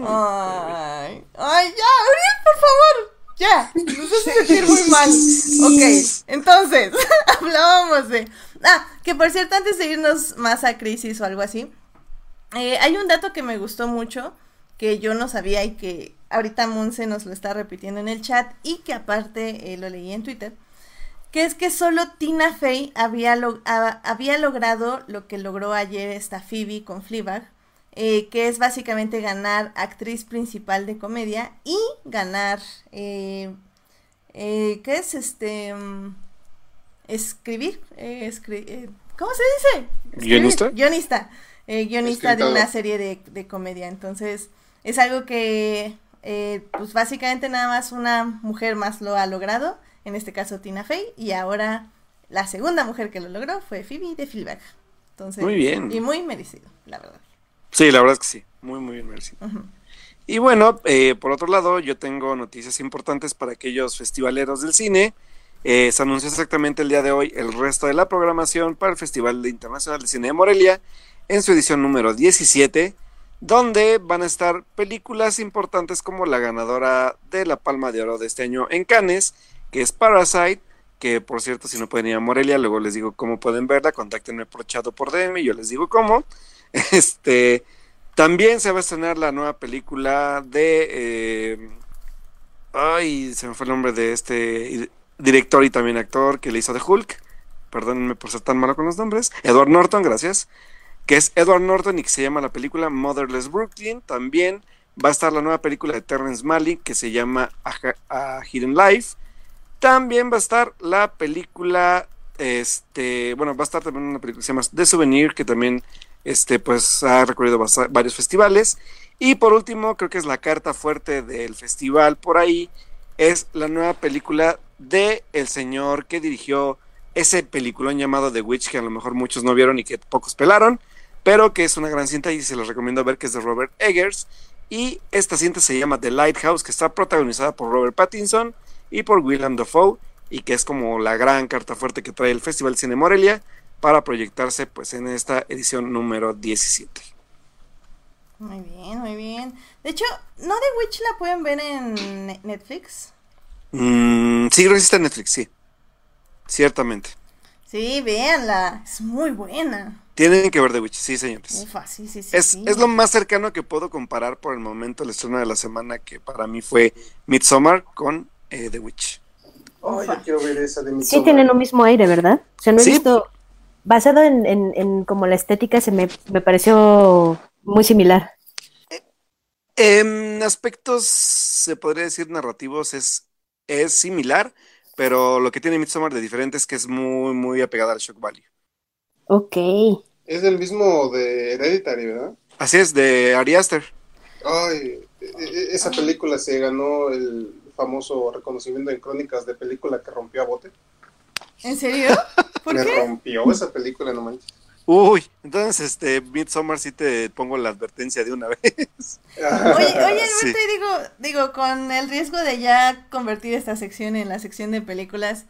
Ay, ay, ya, Uriel, por favor. Ya, nos hace sentir muy mal. Ok, entonces, hablábamos de... Ah, que por cierto, antes de irnos más a crisis o algo así, eh, hay un dato que me gustó mucho, que yo no sabía y que ahorita Monse nos lo está repitiendo en el chat y que aparte eh, lo leí en Twitter, que es que solo Tina Fey había, había logrado lo que logró ayer esta Phoebe con Fleabag, eh, que es básicamente ganar actriz principal de comedia y ganar, eh, eh, ¿qué es este? mm, escribir, eh, escri- eh, ¿cómo se dice? Escribir, ¿Guionista? Guionista, eh, guionista de una serie de, de comedia, entonces es algo que, eh, pues básicamente nada más una mujer más lo ha logrado, en este caso Tina Fey, y ahora la segunda mujer que lo logró fue Phoebe de Fleabag. Entonces, Muy bien. Y muy merecido, la verdad. Sí, la verdad es que sí, muy, muy bien merecido. Ujú. Y bueno, eh, por otro lado, yo tengo noticias importantes para aquellos festivaleros del cine. Eh, se anunció exactamente el día de hoy el resto de la programación para el Festival Internacional de Cine de Morelia en su edición número 17, donde van a estar películas importantes como la ganadora de la Palma de Oro de este año en Cannes, que es Parasite, que por cierto, si no pueden ir a Morelia, luego les digo cómo pueden verla, contáctenme por chat o por DM, y yo les digo cómo. Este, también se va a estrenar la nueva película de. eh, ay, se me fue el nombre de este director y también actor que le hizo de Hulk. Perdónenme por ser tan malo con los nombres. Edward Norton, gracias. Que es Edward Norton y que se llama la película Motherless Brooklyn. También va a estar la nueva película de Terrence Malick que se llama A Hidden Life. También va a estar la película. Este, bueno, va a estar también una película que se llama The Souvenir, que también este, pues ha recorrido varios festivales. Y por último, creo que es la carta fuerte del festival por ahí, es la nueva película de el señor que dirigió ese peliculón llamado The Witch, que a lo mejor muchos no vieron y que pocos pelaron, pero que es una gran cinta y se los recomiendo ver, que es de Robert Eggers. Y esta cinta se llama The Lighthouse, que está protagonizada por Robert Pattinson y por Willem Dafoe, y que es como la gran carta fuerte que trae el Festival Cine Morelia para proyectarse pues en esta edición número 17. Muy bien, muy bien. De hecho, ¿no The Witch la pueden ver en Ne- Netflix? Mm, sí, creo que sí está en Netflix, sí. Ciertamente. Sí, véanla. Es muy buena. Tienen que ver The Witch, sí, señores. Ufa, sí, sí, sí. Es, sí. es lo más cercano que puedo comparar por el momento el estreno de la semana que para mí fue Midsommar con eh, The Witch. Ay, yo quiero ver esa de mi Sí tienen un mismo aire, ¿verdad? O sea, no he Sí. visto, basado en, en, en como la estética, se me, me pareció muy similar. En aspectos, se podría decir narrativos, es, es similar, pero lo que tiene Midsommar de diferente es que es muy, muy apegada al shock value. Ok. Es el mismo de Hereditary, ¿verdad? Así es, de Ari Aster. Ay, e- e- esa película se ganó el famoso reconocimiento en crónicas de película que rompió a bote. ¿En serio? ¿Por Me qué? rompió esa película, no manches. Uy, entonces, este, Midsommar sí te pongo la advertencia de una vez. Oye, oye, Alberto, Sí. y digo, digo, con el riesgo de ya convertir esta sección en la sección de películas,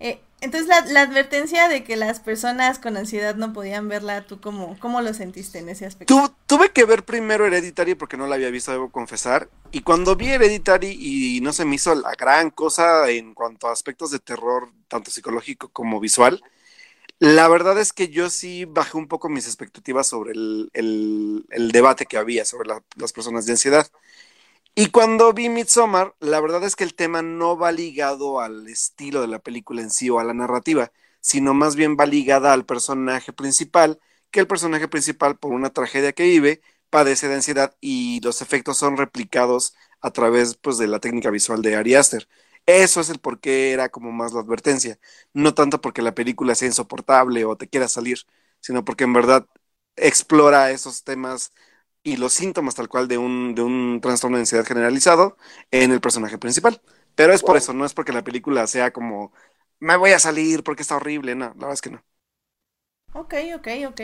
eh, entonces la, advertencia de que las personas con ansiedad no podían verla, ¿tú cómo, cómo lo sentiste en ese aspecto? Tu- tuve que ver primero Hereditary porque no la había visto, debo confesar. Y cuando vi Hereditary y no se me hizo la gran cosa en cuanto a aspectos de terror, tanto psicológico como visual, la verdad es que yo sí bajé un poco mis expectativas sobre el, debate que había sobre la- las personas de ansiedad. Y cuando vi Midsommar, la verdad es que el tema no va ligado al estilo de la película en sí o a la narrativa, sino más bien va ligada al personaje principal, que el personaje principal, por una tragedia que vive, padece de ansiedad y los efectos son replicados a través pues, de la técnica visual de Ari Aster. Eso es el por qué era como más la advertencia. No tanto porque la película sea insoportable o te quiera salir, sino porque en verdad explora esos temas y los síntomas tal cual de un, de un trastorno de ansiedad generalizado en el personaje principal. Pero es por Wow. eso, no es porque la película sea como me voy a salir porque está horrible, no, la verdad es que no. Ok, ok, ok.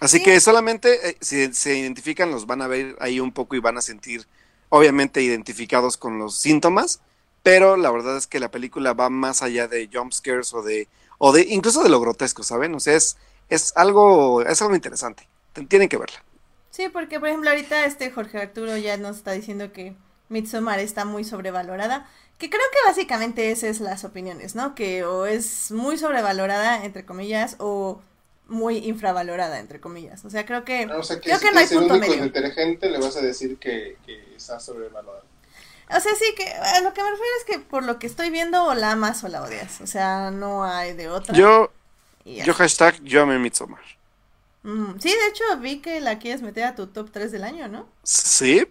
Así Sí. que solamente eh, si se identifican, los van a ver ahí un poco y van a sentir, obviamente, identificados con los síntomas, pero la verdad es que la película va más allá de jump scares o de, o de, incluso de lo grotesco, ¿saben? O sea, es, es algo, es algo interesante. Tienen que verla. Sí, porque por ejemplo ahorita este Jorge Arturo ya nos está diciendo que Midsommar está muy sobrevalorada, que creo que básicamente esas es las opiniones, ¿no? Que o es muy sobrevalorada, entre comillas, o muy infravalorada, entre comillas. O sea, creo que, O sea, que creo si que no hay punto único medio. detergente, le vas a decir que, que está sobrevalorado. O sea, sí, que a lo que me refiero es que por lo que estoy viendo, o la amas o la odias. O sea, no hay de otra. Yo, yo hashtag, yo amé Midsommar. Mm, sí, de hecho vi que la quieres meter a tu top 3 del año, ¿no? ¿Sí?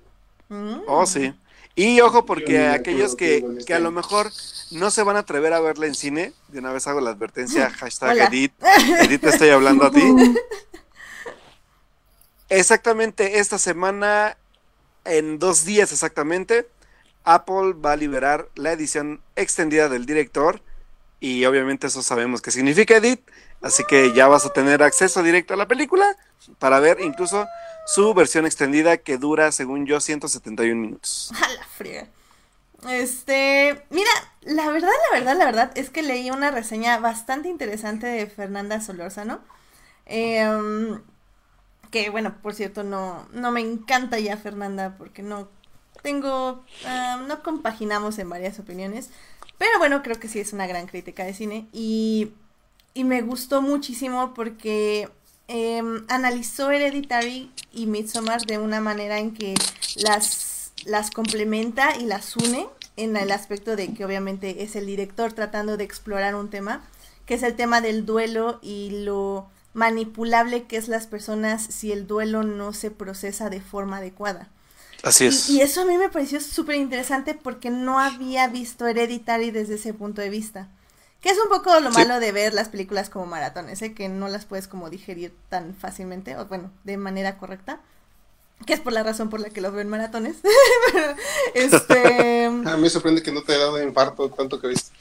Mm. Oh, sí. Y ojo, Yo porque aquellos que, que a lo está. mejor no se van a atrever a verla en cine, de una vez hago la advertencia, hashtag Hola. Edith, Edith te estoy hablando a ti. Exactamente esta semana, en dos días exactamente, Apple va a liberar la edición extendida del director y obviamente eso sabemos qué significa Edith, así que ya vas a tener acceso directo a la película para ver incluso su versión extendida que dura, según yo, 171 minutos. A la friega. Este, mira, la verdad, la verdad, la verdad es que leí una reseña bastante interesante de Fernanda Solórzano. Em, que bueno, por cierto, no, no me encanta ya Fernanda porque no tengo, ah, no compaginamos en varias opiniones. Pero bueno, creo que sí es una gran crítica de cine y, y me gustó muchísimo porque em, analizó Hereditary y Midsommar de una manera en que las, las complementa y las une en el aspecto de que obviamente es el director tratando de explorar un tema, que es el tema del duelo y lo manipulable que es las personas si el duelo no se procesa de forma adecuada. Así es. Y, y eso a mí me pareció súper interesante porque no había visto Hereditary desde ese punto de vista. Que es un poco lo Sí. malo de ver las películas como maratones, ¿eh? que no las puedes como digerir tan fácilmente, o bueno, de manera correcta. Que es por la razón por la que los veo en maratones. Pero, este. A mí me sorprende que no te haya dado infarto tanto que viste.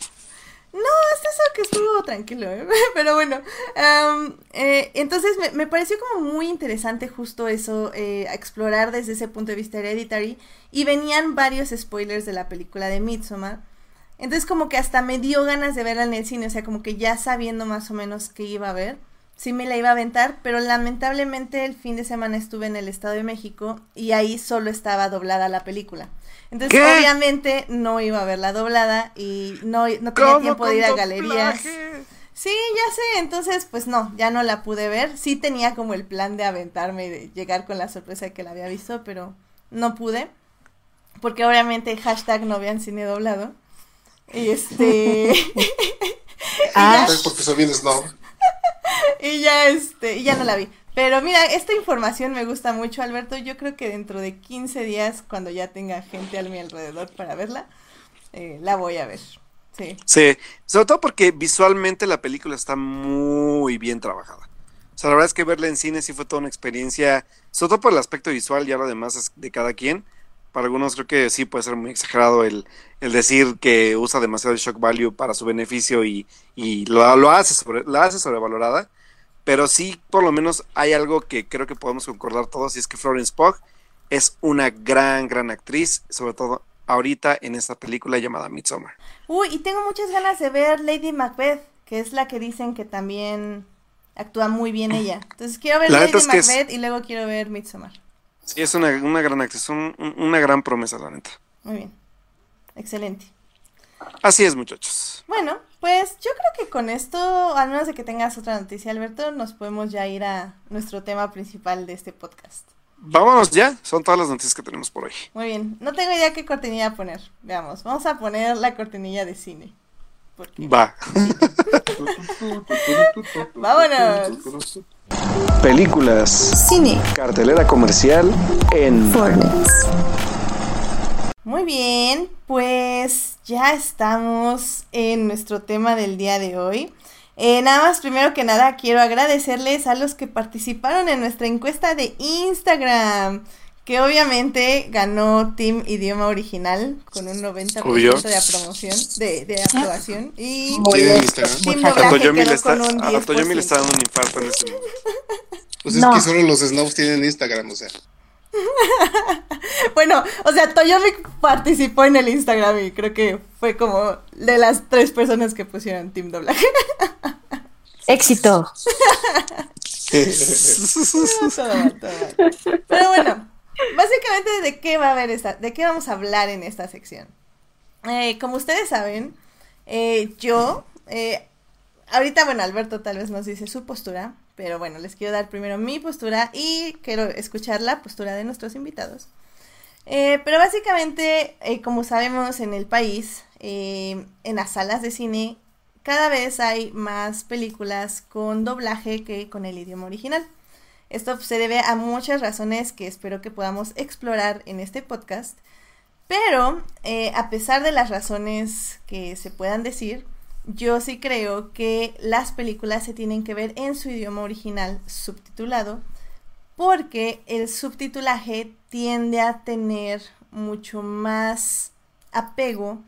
No, hasta eso que estuvo tranquilo, ¿eh? pero bueno. eh, entonces me, me pareció como muy interesante justo eso, eh, explorar desde ese punto de vista hereditary. Y venían varios spoilers de la película de Midsommar. Entonces como que hasta me dio ganas de verla en el cine, o sea, como que ya sabiendo más o menos qué iba a ver. Sí me la iba a aventar, pero lamentablemente el fin de semana estuve en el Estado de México y ahí solo estaba doblada la película. Entonces ¿Qué? obviamente no iba a verla doblada y no, no tenía tiempo de ir a galerías. Sí, ya sé, entonces pues no, ya no la pude ver. Sí tenía como el plan de aventarme y de llegar con la sorpresa de que la había visto, pero no pude. Porque obviamente hashtag no vean cine doblado. Y este... Ah. Porque soy bien snob. y ya este, y ya no la vi. Pero mira, esta información me gusta mucho, Alberto. Yo creo que dentro de 15 días, cuando ya tenga gente a mi alrededor para verla, eh, la voy a ver. Sí. Sí, sobre todo porque visualmente la película está muy bien trabajada. O sea, la verdad es que verla en cine sí fue toda una experiencia, sobre todo por el aspecto visual, ya lo demás es de cada quien. Para algunos creo que sí puede ser muy exagerado el, el decir que usa demasiado el shock value para su beneficio y, y lo, lo hace sobre, la hace sobrevalorada. Pero sí, por lo menos hay algo que creo que podemos concordar todos y es que Florence Pugh es una gran, gran actriz, sobre todo ahorita en esta película llamada Midsommar. Uy, y tengo muchas ganas de ver Lady Macbeth, que es la que dicen que también actúa muy bien ella. Entonces quiero ver La Lady es Macbeth y luego quiero ver Midsommar. Sí, es una, una gran actriz, un- un- una gran promesa, la neta. Muy bien. Excelente. Así es, muchachos. Bueno, pues yo creo que con esto, al menos de que tengas otra noticia, Alberto, nos podemos ya ir a nuestro tema principal de este podcast. Vámonos ya, son todas las noticias que tenemos por hoy. Muy bien, no tengo idea qué cortinilla poner. Veamos, vamos a poner la cortinilla de cine. Porque- Va. Vámonos. Películas, Cine. cartelera comercial en Muy bien, pues ya estamos en nuestro tema del día de hoy. Eh, nada más, primero que nada, quiero agradecerles a los que participaron en nuestra encuesta de Instagram, que obviamente ganó Team Idioma Original con un 90% Obvio. de apromoción, de, de aprobación. Y. Team Doblaje Toyomi le quedó está, con un a Toyomi le 10%. está dando un infarto en este momento. Pues es No. que solo los snobs tienen Instagram, o sea. Bueno, o sea, Toyomic participó en el Instagram y creo que fue como de las tres personas que pusieron Team Doblaje. Éxito. todo mal, todo mal. Pero bueno, básicamente de qué va a haber esta, de qué vamos a hablar en esta sección. Eh, como ustedes saben, eh, yo, eh, ahorita, bueno, Alberto tal vez nos dice su postura, pero bueno, les quiero dar primero mi postura y quiero escuchar la postura de nuestros invitados. Pero básicamente, como sabemos en el país, en las salas de cine, cada vez hay más películas con doblaje que con el idioma original. Esto se debe a muchas razones que espero que podamos explorar en este podcast. Pero, eh, a pesar de las razones que se puedan decir, yo sí creo que las películas se tienen que ver en su idioma original subtitulado, porque el subtitulaje tiende a tener mucho más apego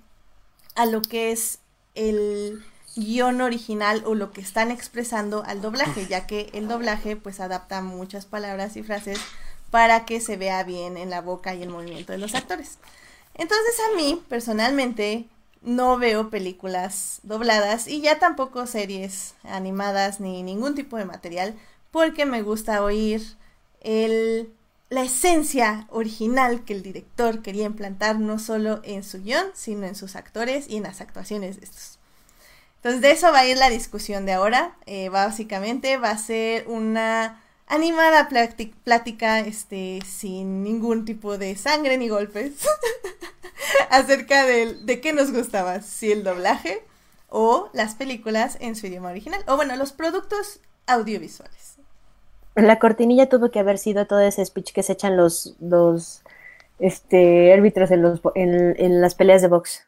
a lo que es el guion original o lo que están expresando al doblaje, ya que el doblaje pues adapta muchas palabras y frases para que se vea bien en la boca y el movimiento de los actores. Entonces a mí personalmente no veo películas dobladas y ya tampoco series animadas ni ningún tipo de material porque me gusta oír el, la esencia original que el director quería implantar no solo en su guion, sino en sus actores y en las actuaciones de estos. Entonces de eso va a ir la discusión de ahora. Eh, básicamente va a ser una animada plática este, sin ningún tipo de sangre ni golpes acerca de qué nos gustaba, si el doblaje o las películas en su idioma original, o bueno, los productos audiovisuales. La cortinilla tuvo que haber sido todo ese speech que se echan los, los este, árbitros en, los, en las peleas de box.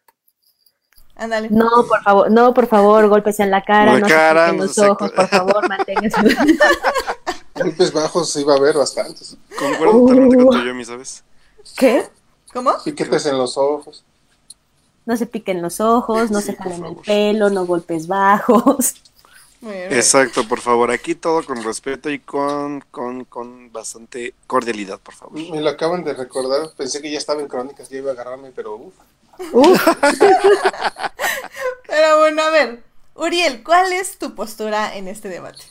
Ándale. No, por favor, no, por favor, golpes en la cara, La no cara, se no los se- ojos, por favor, manténganse. Golpes bajos iba a haber bastantes. Concuerdo totalmente Uh. con Toyomi, ¿sabes? ¿Qué? ¿Cómo? Piquetes en los ojos. No se piquen los ojos, no Sí, se jalen el pelo, no golpes bajos. Muy bien. Exacto, por favor, aquí todo con respeto y con, con, con bastante cordialidad, por favor. Me lo acaban de recordar. Pensé que ya estaba en crónicas, ya iba a agarrarme, pero uf. Pero bueno, a ver, Uriel, ¿cuál es tu postura en este debate?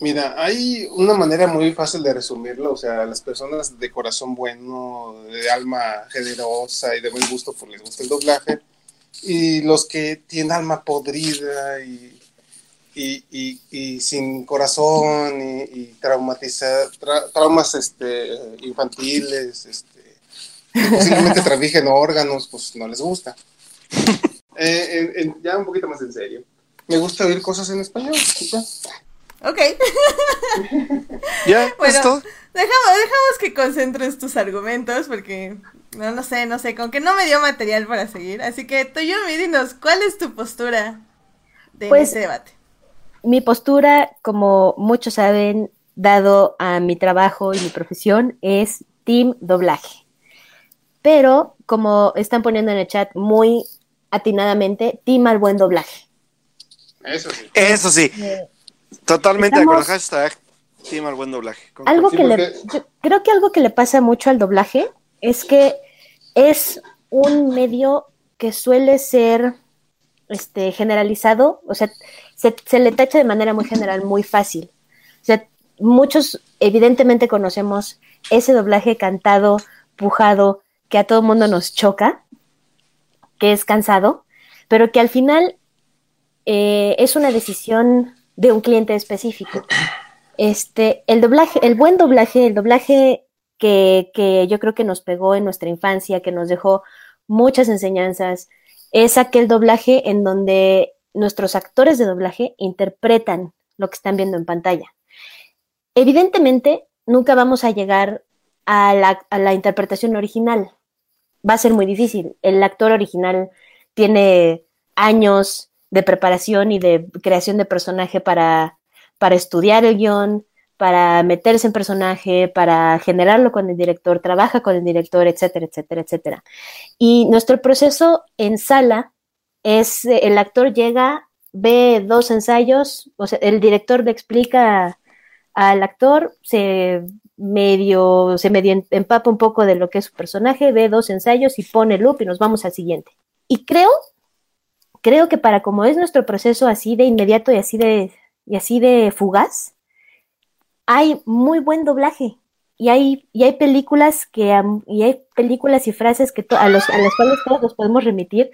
Mira, hay una manera muy fácil de resumirlo, o sea, las personas de corazón bueno, de alma generosa y de buen gusto, pues les gusta el doblaje, y los que tienen alma podrida y, y, y- y sin corazón y, y traumatiza- tra- traumas este, infantiles, este, que posiblemente trafiquen órganos, pues no les gusta. Eh, en- en- ya un poquito más en serio. Me gusta oír cosas en español. ya. Ok, ¿Ya? Bueno. ¿Es todo? dejamos, dejamos que concentres tus argumentos porque no, no sé, no sé, con que no me dio material para seguir. Así que Toyomi, dinos, ¿cuál es tu postura de Pues- este debate? mi postura, como muchos saben, dado a mi trabajo y mi profesión, es team doblaje. Pero, como están poniendo en el chat muy atinadamente, team al buen doblaje. Eso sí. Eso sí, Eh, totalmente de acuerdo. Hashtag Team al buen doblaje. Algo Sí, que le, yo creo que algo que le pasa mucho al doblaje es que es un medio que suele ser este, generalizado, o sea, se, se le tacha de manera muy general, muy fácil. O sea, muchos evidentemente conocemos ese doblaje cantado, pujado, que a todo mundo nos choca, que es cansado, pero que al final eh, es una decisión de un cliente específico. Este, el doblaje, el buen doblaje, el doblaje que, yo creo que nos pegó en nuestra infancia, que nos dejó muchas enseñanzas, es aquel doblaje en donde nuestros actores de doblaje interpretan lo que están viendo en pantalla. Evidentemente, nunca vamos a llegar a la interpretación original. Va a ser muy difícil. El actor original tiene años de preparación y de creación de personaje para, para estudiar el guion, para meterse en personaje, para generarlo con el director, trabaja con el director, etcétera, etcétera, etcétera. Y nuestro proceso en sala es, el actor llega, ve dos ensayos, o sea, el director le explica al actor, se medio, se medio empapa un poco de lo que es su personaje, ve dos ensayos y pone loop y nos vamos al siguiente. Y creo, creo que para como es nuestro proceso así de inmediato y así de, y así de fugaz, hay muy buen doblaje. Y hay, y hay películas que y hay películas y frases que a, los, a las cuales todos nos podemos remitir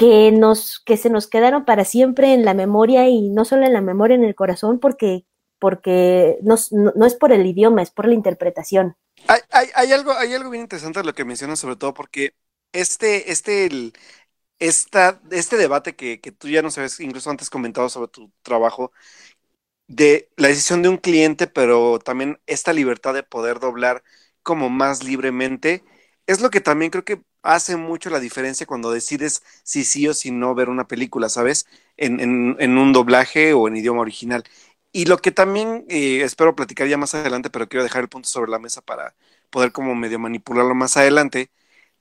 que nos, que se nos quedaron para siempre en la memoria y no solo en la memoria, en el corazón, porque porque no, no, es por el idioma, es por la interpretación. Hay, hay, hay, algo, hay algo bien interesante de lo que mencionas, sobre todo porque este, este, el, esta, este debate que, que tú ya nos habías incluso antes comentado sobre tu trabajo, de la decisión de un cliente, pero también esta libertad de poder doblar como más libremente, es lo que también creo que hace mucho la diferencia cuando decides si sí o si no ver una película, ¿sabes? En, en, en un doblaje o en idioma original. Y lo que también eh, espero platicar ya más adelante, pero quiero dejar el punto sobre la mesa para poder como medio manipularlo más adelante,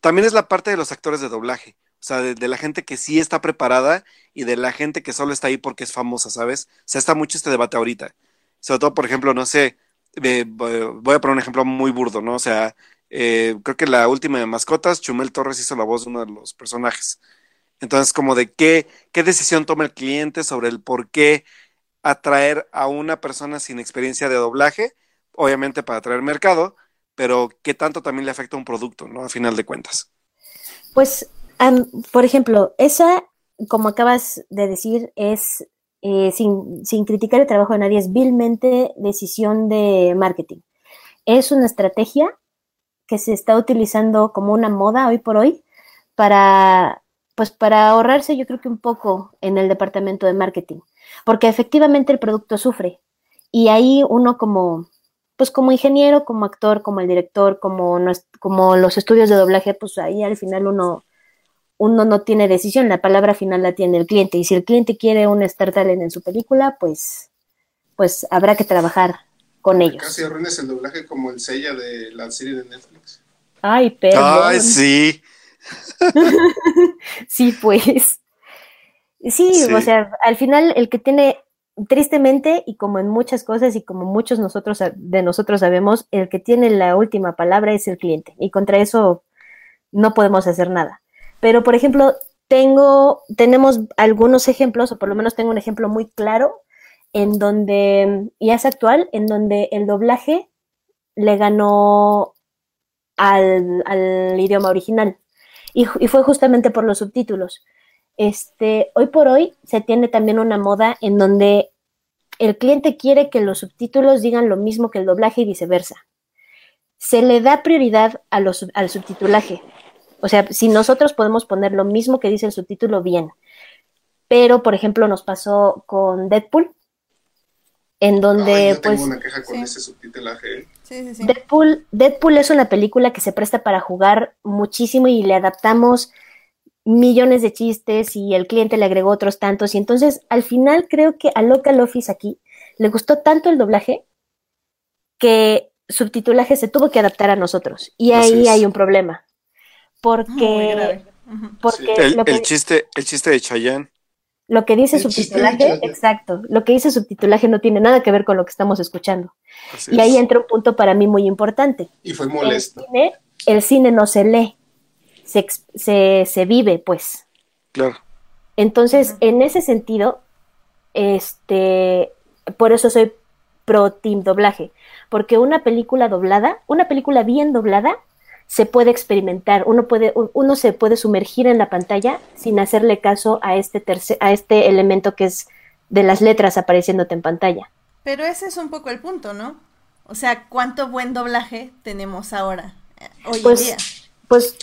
también es la parte de los actores de doblaje. O sea, de, la gente que sí está preparada y de la gente que solo está ahí porque es famosa, ¿sabes? O sea, está mucho este debate ahorita. Sobre todo, por ejemplo, no sé, voy a poner un ejemplo muy burdo, ¿no? O sea, eh, creo que la última de Mascotas, Chumel Torres hizo la voz de uno de los personajes. Entonces, como de qué, qué decisión toma el cliente sobre el por qué atraer a una persona sin experiencia de doblaje, obviamente para atraer mercado, pero qué tanto también le afecta a un producto, ¿no? A final de cuentas. Pues, por ejemplo, esa, como acabas de decir, es, eh, sin, sin criticar el trabajo de nadie, es vilmente decisión de marketing. Es una estrategia que se está utilizando como una moda hoy por hoy para, pues para ahorrarse yo creo que un poco en el departamento de marketing porque efectivamente el producto sufre. Y ahí uno como, pues como ingeniero, como actor, como el director, como, como los estudios de doblaje, pues ahí al final uno, uno no tiene decisión, la palabra final la tiene el cliente. Y si el cliente quiere un Star Talent en su película, pues, pues habrá que trabajar con ellos. Casi arruines el doblaje como el sella de la serie de Netflix. Ay, pero. Ay, sí. sí, pues. Sí, o sea, al final el que tiene, tristemente, y como en muchas cosas y como muchos nosotros de nosotros sabemos, el que tiene la última palabra es el cliente. Y contra eso no podemos hacer nada. Pero, por ejemplo, tengo, tenemos algunos ejemplos, o por lo menos tengo un ejemplo muy claro, en donde, y es actual, en donde el doblaje le ganó al, al idioma original. Y, y, fue justamente por los subtítulos este, hoy por hoy se tiene también una moda en donde el cliente quiere que los subtítulos digan lo mismo que el doblaje y viceversa. Se le da prioridad a los, al subtitulaje. O sea, si nosotros podemos poner lo mismo que dice el subtítulo, bien. Pero, por ejemplo, nos pasó con Deadpool, en donde, yo tengo pues, una queja con ese subtitulaje. Sí, sí, Deadpool, Deadpool es una película que se presta para jugar muchísimo y le adaptamos millones de chistes y el cliente le agregó otros tantos. Y entonces al final creo que a Local Office aquí le gustó tanto el doblaje que subtitulaje se tuvo que adaptar a nosotros. Y ahí hay un problema. Porque, porque el, chiste, el chiste de Chayanne. Lo que dice subtitulaje, exacto, lo que dice subtitulaje no tiene nada que ver con lo que estamos escuchando. y ahí entra un punto para mí muy importante. Y fue molesto. el cine no se lee, se, se, vive, pues. Claro. Entonces, en ese sentido, este, por eso soy pro team doblaje, porque una película doblada, una película bien doblada, se puede experimentar, uno puede, uno se puede sumergir en la pantalla sin hacerle caso a este tercer, a este elemento que es de las letras apareciéndote en pantalla. Pero ese es un poco el punto, ¿no? O sea, ¿cuánto buen doblaje tenemos ahora, eh, hoy en pues, día? Pues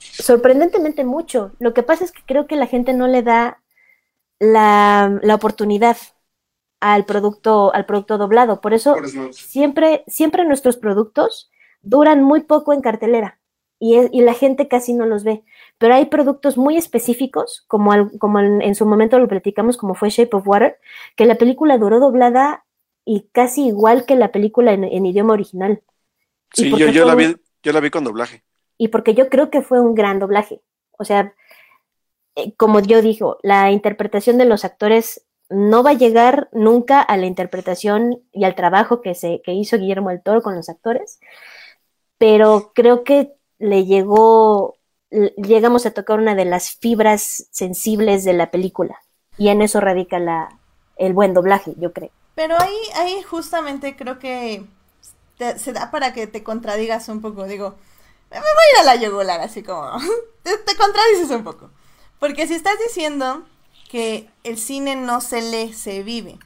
sorprendentemente mucho. Lo que pasa es que creo que la gente no le da la, oportunidad al producto, al producto doblado. Por eso, siempre, siempre nuestros productos duran muy poco en cartelera y, la gente casi no los ve. Pero hay productos muy específicos, como, como en, su momento lo platicamos, como fue Shape of Water, que la película duró doblada y casi igual que la película en, idioma original. Sí, yo, yo, la vi, yo la vi con doblaje y porque yo creo que fue un gran doblaje. O sea, eh, como yo digo, la interpretación de los actores no va a llegar nunca a la interpretación y al trabajo que, se, que hizo Guillermo del Toro con los actores, pero creo que le llegó, llegamos a tocar una de las fibras sensibles de la película y en eso radica la, el buen doblaje, yo creo. Pero ahí, ahí justamente creo que se da para que te contradigas un poco, digo, me voy a ir a la yugular, así como, te, te contradices un poco. Porque si estás diciendo que el cine no se lee, se vive.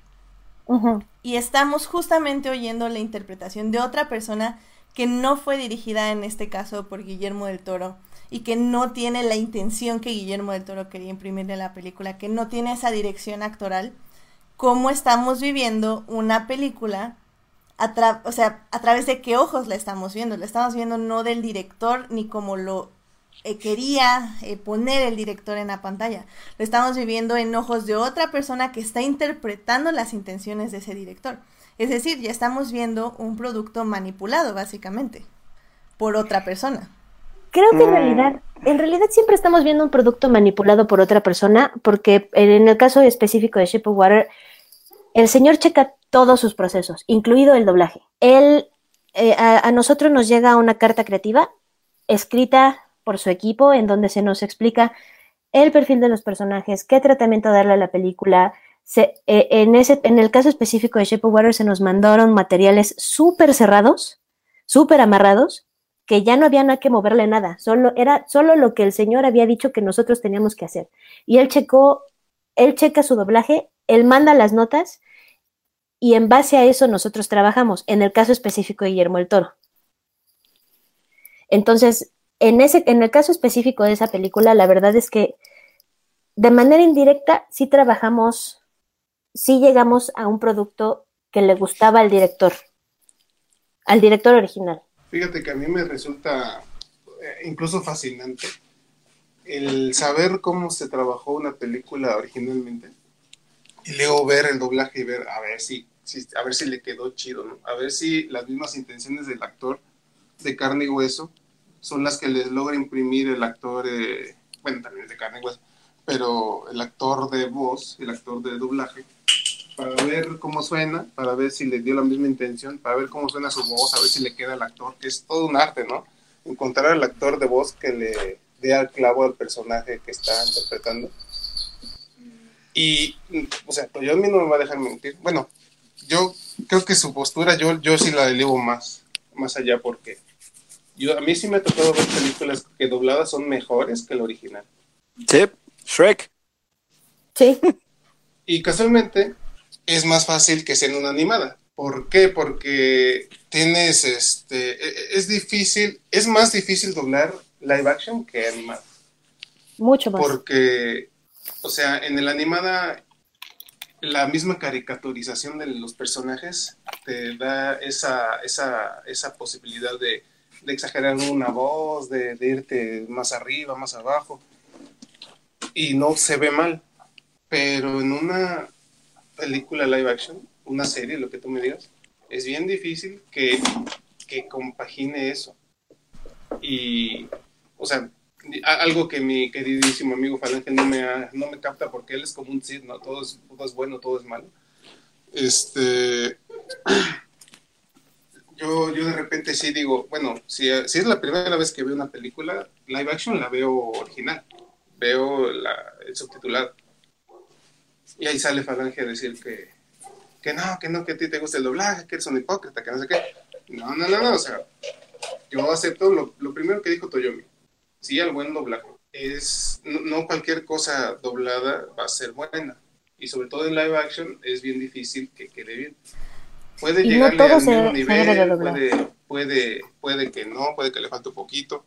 Y estamos justamente oyendo la interpretación de otra persona que no fue dirigida en este caso por Guillermo del Toro y que no tiene la intención que Guillermo del Toro quería imprimir en la película, que no tiene esa dirección actoral, cómo estamos viviendo una película, a o sea, a través de qué ojos la estamos viendo, la estamos viendo no del director ni como lo eh, quería eh, poner el director en la pantalla. Lo estamos viviendo en ojos de otra persona que está interpretando las intenciones de ese director. Es decir, ya estamos viendo un producto manipulado, básicamente, por otra persona. Creo que en mm. realidad, en realidad siempre estamos viendo un producto manipulado por otra persona, porque en el caso específico de Shape of Water, el señor checa todos sus procesos, incluido el doblaje. Él, eh, a nosotros nos llega una carta creativa escrita por su equipo, en donde se nos explica el perfil de los personajes, qué tratamiento darle a la película. Eh, en, ese, en el caso específico de Shape of Water se nos mandaron materiales súper cerrados, súper amarrados, que ya no había nada que moverle nada, solo era solo lo que el señor había dicho que nosotros teníamos que hacer. Y él checó, él checa su doblaje, él manda las notas y en base a eso nosotros trabajamos, en el caso específico de Guillermo el Toro. Entonces, en, ese, en el caso específico de esa película, la verdad es que de manera indirecta sí trabajamos, sí llegamos a un producto que le gustaba al director, al director original. Fíjate que a mí me resulta eh, incluso fascinante el saber cómo se trabajó una película originalmente y luego ver el doblaje y ver a ver si, a ver si le quedó chido, ¿no? A ver si las mismas intenciones del actor de carne y hueso son las que les logra imprimir el actor, eh, bueno, también de carne y hueso, pero el actor de voz, el actor de doblaje, para ver cómo suena, para ver si le dio la misma intención, para ver cómo suena su voz, a ver si le queda al actor, que es todo un arte, ¿no? Encontrar al actor de voz que le dé al clavo al personaje que está interpretando. Y, o sea, yo a mí no me va a dejar mentir. Bueno, yo creo que su postura, yo, yo sí la elevo más, más allá porque yo, a mí sí me ha tocado ver películas que dobladas son mejores que el original. Sí, Shrek. Sí. Y casualmente es más fácil que sea en una animada. ¿Por qué? Porque tienes, este, e, e, es difícil, es más difícil doblar live action que animada. Mucho más. Porque, o sea, en el animada, la misma caricaturización de los personajes te da esa, esa, esa posibilidad de, de exagerar una voz, de, irte más arriba, más abajo. Y no se ve mal. Pero en una película live action, una serie, lo que tú me digas, es bien difícil que, que compagine eso. Y, o sea, algo que mi queridísimo amigo Falange no me, no me capta porque él es como un ¿no? Todo es, todo es bueno, todo es malo. Este yo, yo de repente sí digo, bueno, si, si, es la primera vez que veo una película live action, la veo original, veo la, el subtitulado. Y ahí sale Falange a decir que, que no, que no, que a ti te gusta el doblaje, que eres un hipócrita, que no sé qué. No, no, no, no, o sea, yo acepto lo, lo primero que dijo Toyomi. Sí, el buen doblaje. Es, no, no cualquier cosa doblada va a ser buena. Y sobre todo en live action es bien difícil que quede bien puede llegar al mismo nivel, puede, puede, puede que no, puede que le falte un poquito,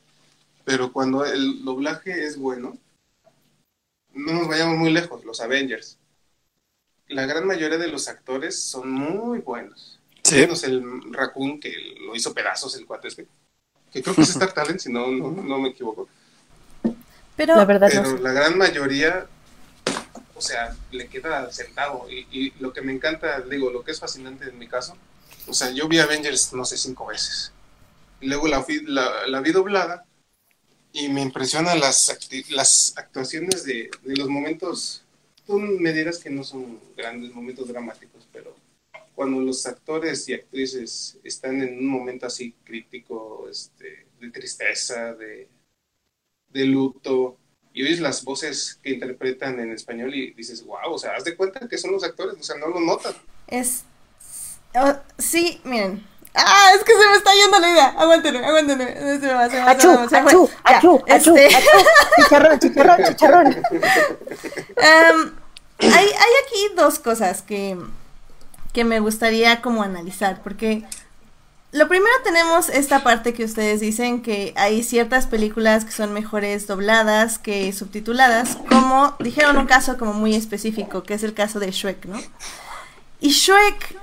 pero cuando el doblaje es bueno, no nos vayamos muy lejos, los Avengers. La gran mayoría de los actores son muy buenos. Sí. Menos el Raccoon que lo hizo pedazos el cuate este. Que creo que es Star Talent, si no, no, me equivoco. Pero, la, verdad pero la gran mayoría o sea, le queda sentado. Y, lo que me encanta, digo, lo que es fascinante en mi caso, o sea, yo vi Avengers, no sé, cinco veces. luego la, la, vi doblada y me impresionan las, las actuaciones de, los momentos tú me dirás que no son grandes momentos dramáticos, cuando los actores y actrices están en un momento así crítico, este, de tristeza, de, de luto, y oyes las voces que interpretan en español y dices, wow, o sea, haz de cuenta que son los actores, o sea, no lo notan. Es. oh, sí, miren. Ah, es que se me está yendo la idea. Aguántenme, aguántenme. Se me va, se me va, se Achú, me va, se me va. achú, Ya, achú, achú, este, achú. Chicharrón, chicharrón, chicharrón. Em, hay, hay aquí dos cosas que, que me gustaría como analizar, porque lo primero tenemos esta parte que ustedes dicen que hay ciertas películas que son mejores dobladas que subtituladas, como dijeron un caso como muy específico, que es el caso de Shrek, ¿no? Y Shrek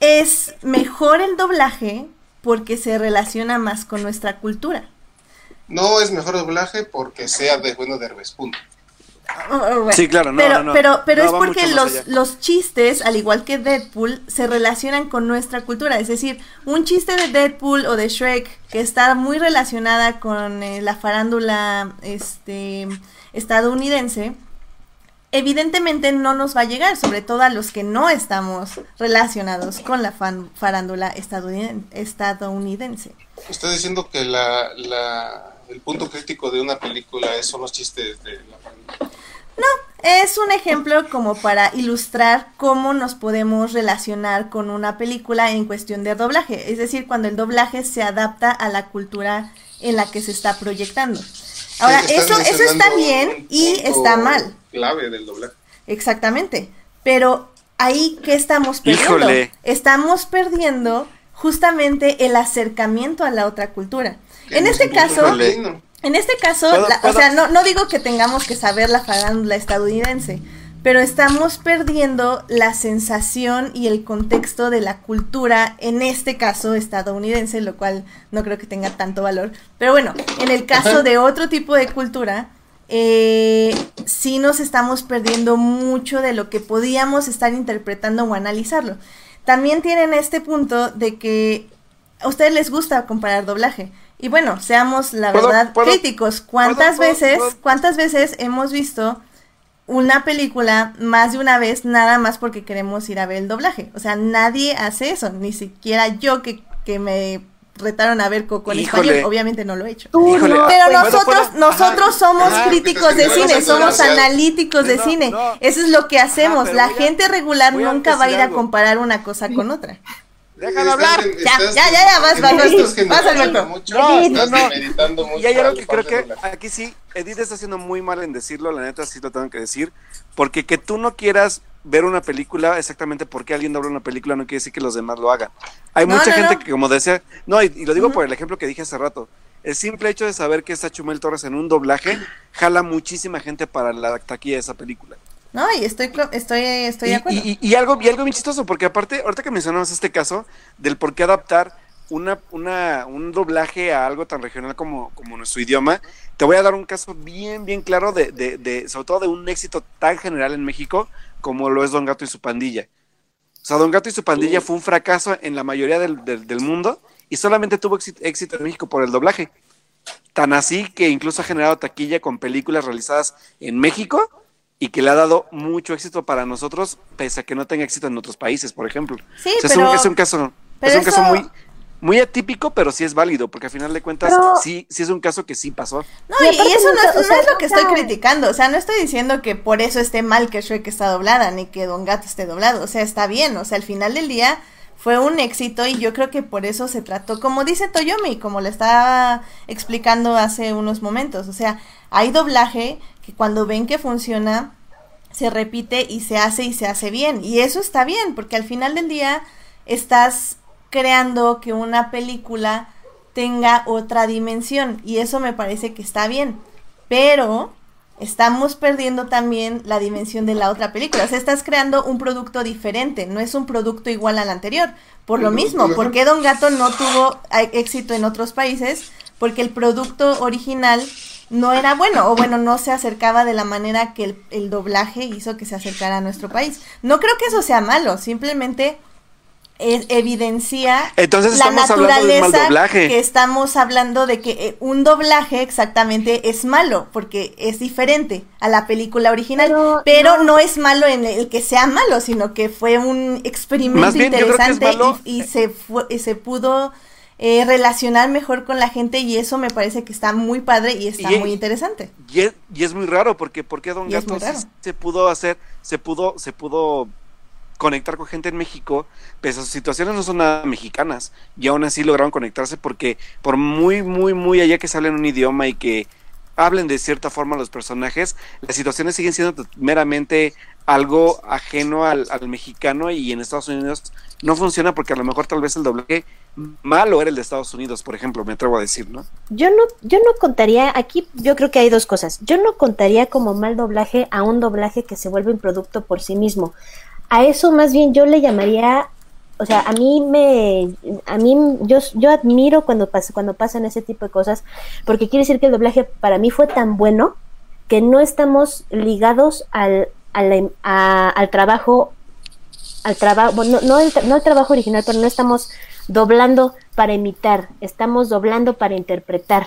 es mejor el doblaje porque se relaciona más con nuestra cultura. No es mejor doblaje porque sea de bueno de Herbes, punto. Bueno. Sí, claro, no, pero, no, no. pero, pero No, es porque los, los chistes, al igual que Deadpool, se relacionan con nuestra cultura. Es decir, un chiste de Deadpool o de Shrek que está muy relacionada con eh, la farándula este, estadounidense, evidentemente no nos va a llegar, sobre todo a los que no estamos relacionados con la fan- farándula estadouniden- estadounidense. Está diciendo que la, la, el punto crítico de una película es- son los chistes de la familia. Es un ejemplo como para ilustrar cómo nos podemos relacionar con una película en cuestión de doblaje, es decir, cuando el doblaje se adapta a la cultura en la que se está proyectando. Ahora, Sí, eso, eso está bien y está mal, Clave del doblaje. exactamente. Pero ahí, ¿qué estamos perdiendo? Híjole. Estamos perdiendo justamente el acercamiento a la otra cultura. En no este caso, Híjole. En este caso, ¿Puedo- la- o sea, no, no digo que tengamos que saber la farándula estadounidense, pero estamos perdiendo la sensación y el contexto de la cultura, en este caso estadounidense, lo cual no creo que tenga tanto valor. Pero bueno, en el caso de otro tipo de cultura, eh, sí nos estamos perdiendo mucho de lo que podíamos estar interpretando o analizarlo. También tienen este punto de que a ustedes les gusta comparar doblaje. Y bueno, seamos la ¿Puedo- verdad puedo- críticos. ¿Cuántas puedo- veces, puedo? cuántas veces hemos visto una película más de una vez nada más porque queremos ir a ver el doblaje? O sea, nadie hace eso, ni siquiera yo que, que me retaron a ver Coco en Híjole. español, obviamente no lo he hecho. Híjole, Pero pues, ¿puedo- nosotros, nosotros Ajá. somos Ajá. críticos de cine, somos analíticos de No, cine. no. Eso es lo que hacemos. La a- gente regular nunca va a ir a comparar una cosa con otra. Déjalo hablar. Ya, estás- ya, ya, ya, vas, vas, vas Alberto. mucho, No, estás no, no. mucho Y hay a algo los que creo que aquí sí, Edith está haciendo muy mal en decirlo, la neta sí lo tengo que decir, porque que tú no quieras ver una película exactamente porque alguien dobla una película no quiere decir que los demás lo hagan. Hay No, mucha no, gente no. que como decía, no, y, y lo digo por el ejemplo que dije hace rato, el simple hecho de saber que está Chumel Torres en un doblaje jala muchísima gente para la taquilla de esa película. No, y estoy, estoy, estoy de Y, acuerdo. y- y algo, y algo bien chistoso, porque aparte, ahorita que mencionamos este caso, del por qué adaptar una, una, un doblaje a algo tan regional como, como nuestro idioma, te voy a dar un caso bien, bien claro de, de, de, sobre todo de un éxito tan general en México como lo es Don Gato y su pandilla. O sea, Don Gato y su pandilla fue un fracaso en la mayoría del, del, del mundo y solamente tuvo éxito, éxito en México por el doblaje. Tan así que incluso ha generado taquilla con películas realizadas en México y que le ha dado mucho éxito para nosotros, pese a que no tenga éxito en otros países, por ejemplo. Sí, O sea, es, un, es un caso, pero es un caso muy, muy atípico, pero sí es válido, porque al final de cuentas Pero- sí, sí es un caso que sí pasó. No, Y eso no es, o no es lo que estoy criticando. O sea, no estoy diciendo que por eso esté mal que Shrek está doblada, ni que Don Gato esté doblado. O sea, está bien. O sea, al final del día fue un éxito y yo creo que por eso se trató, como dice Toyomi, como le estaba explicando hace unos momentos. O sea, hay doblaje que cuando ven que funciona, se repite y se hace y se hace bien. Y eso está bien, porque al final del día estás creando que una película tenga otra dimensión y eso me parece que está bien. Pero estamos perdiendo también la dimensión de la otra película. O sea, estás creando un producto diferente, no es un producto igual al anterior. Por lo mismo. ¿por qué Don Gato no tuvo éxito en otros países? Porque el producto original no era bueno, o bueno, no se acercaba de la manera que el, el doblaje hizo que se acercara a nuestro país. No creo que eso sea malo, simplemente evidencia Entonces la mal naturaleza doblaje. que estamos hablando de que eh, un doblaje exactamente es malo porque es diferente a la película original, pero, Pero no. es malo en el que sea malo, sino que fue un experimento bien, interesante malo- y, y se fue- y se pudo eh, relacionar mejor con la gente y eso me parece que está muy padre y está Y- muy interesante. Y es, y es muy raro porque porque Don Gato raro. se pudo hacer, se pudo, se pudo conectar con gente en México, pero sus situaciones no son nada mexicanas y aún así lograron conectarse porque por muy muy muy allá que se hablen un idioma y que hablen de cierta forma los personajes, las situaciones siguen siendo meramente algo ajeno al, al mexicano y en Estados Unidos no funciona porque a lo mejor tal vez el doblaje malo era el de Estados Unidos, por ejemplo, me atrevo a decir, ¿no? Yo no, yo no contaría, aquí yo creo que hay dos cosas. Yo no contaría como mal doblaje a un doblaje que se vuelve un producto por sí mismo. A eso más bien yo le llamaría, o sea, a mí me, a mí yo, yo admiro cuando pasa, cuando pasan ese tipo de cosas, porque quiere decir que el doblaje para mí fue tan bueno que no estamos ligados al, al, a- al trabajo, al trabajo, bueno, no, no el, no el trabajo original, pero no estamos doblando para imitar, estamos doblando para interpretar.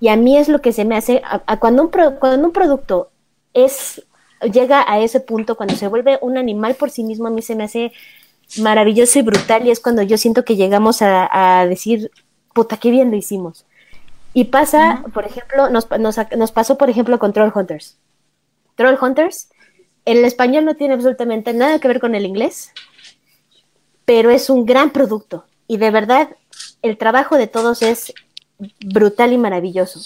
Y a mí es lo que se me hace, a- a cuando, un pro- cuando un producto es llega a ese punto, cuando se vuelve un animal por sí mismo, a mí se me hace maravilloso y brutal y es cuando yo siento que llegamos a, a decir, puta, qué bien lo hicimos. Y pasa, por ejemplo, nos, nos, nos pasó, por ejemplo, con Troll Hunters. Troll Hunters, el español no tiene absolutamente nada que ver con el inglés, pero es un gran producto. Y de verdad, el trabajo de todos es brutal y maravilloso.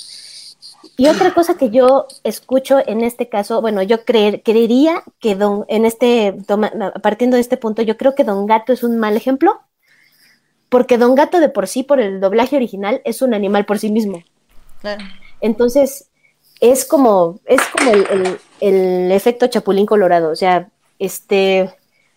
Y otra cosa que yo escucho en este caso, bueno, yo creer, creería que don, en este, toma- partiendo de este punto, yo creo que Don Gato es un mal ejemplo, porque Don Gato de por sí, por el doblaje original, es un animal por sí mismo. Claro. Entonces, es como, es como el, el- el efecto Chapulín Colorado. O sea, este,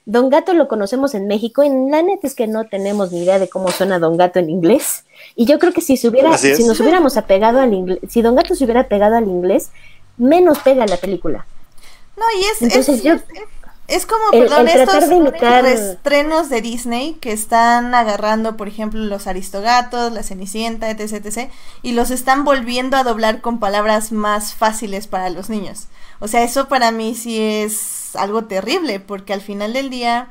Don Gato lo conocemos en México y la neta es que no tenemos ni idea de cómo suena Don Gato en inglés. Y yo creo que si se hubiera, si nos hubiéramos apegado al inglés, si Don Gato se hubiera pegado al inglés, menos pega la película. No, y es, Entonces es, yo- es como, el- perdón, el estos de imitar- estrenos de Disney que están agarrando, por ejemplo, los Aristogatos, la Cenicienta, etc, etc, y los están volviendo a doblar con palabras más fáciles para los niños. O sea, eso para mí sí es algo terrible, porque al final del día,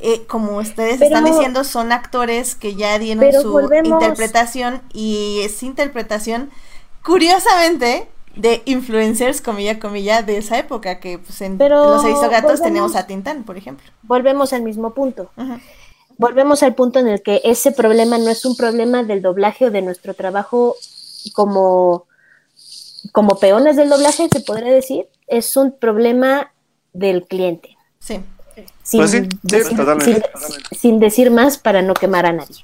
eh, como ustedes Pero- están diciendo, son actores que ya dieron su volvemos- interpretación y es interpretación, curiosamente, de influencers, comilla, comilla, de esa época, que pues en Pero los Aristogatos tenemos a Tintán, por ejemplo. Volvemos al mismo punto. Volvemos al punto en el que ese problema no es un problema del doblaje o de nuestro trabajo como, como peones del doblaje, se podría decir, es un problema del cliente. Sí. Sin, Pues sí, sí, decir, totalmente, sin- totalmente. sin decir más para no quemar a nadie.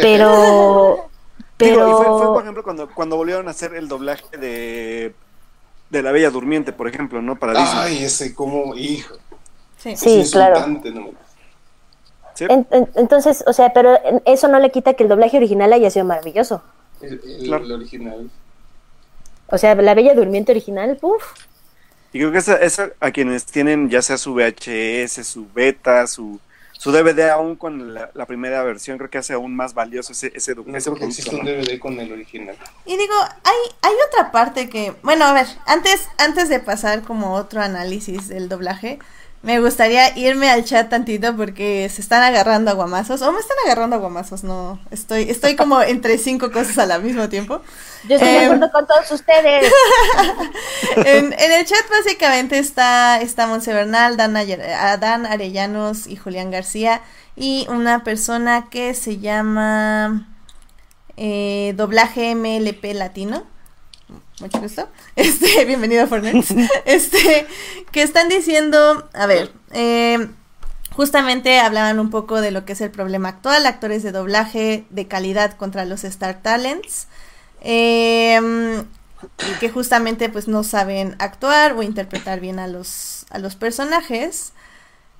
Pero, pero Digo, y fue, fue, por ejemplo, cuando, cuando volvieron a hacer el doblaje de, de La Bella Durmiente, por ejemplo, ¿no? Para Disney. Ay, ese como, hijo. Sí. Sí. es claro. insultante, ¿no? Sí. en- en- entonces, o sea, pero eso no le quita que el doblaje original haya sido maravilloso. El, el- Claro. el original. O sea, la Bella Durmiente original, uff, Y creo que esa, esa a quienes tienen ya sea su VHS, su beta, su, su DVD aún con la, la primera versión, creo que hace aún más valioso ese, ese, No ese creo que producto, existe un. DVD con el original. Y digo, hay, hay otra parte que, bueno, a ver, antes, antes de pasar como otro análisis del doblaje, me gustaría irme al chat tantito porque se están agarrando aguamazos, o me están agarrando aguamazos, no, estoy, estoy como entre cinco cosas al mismo tiempo. yo estoy de Em, acuerdo con todos ustedes. en, en el chat básicamente está, está Monse Bernal, Dan, Ayer- Adán Arellanos y Julián García y una persona que se llama eh, Doblaje MLP Latino. Mucho gusto. Este, bienvenido a Fortnite. Este, que están diciendo, a ver, eh, justamente hablaban un poco de lo que es el problema actual, actores de doblaje de calidad contra los Star Talents. Eh, y que justamente pues no saben actuar o interpretar bien a los, a los personajes.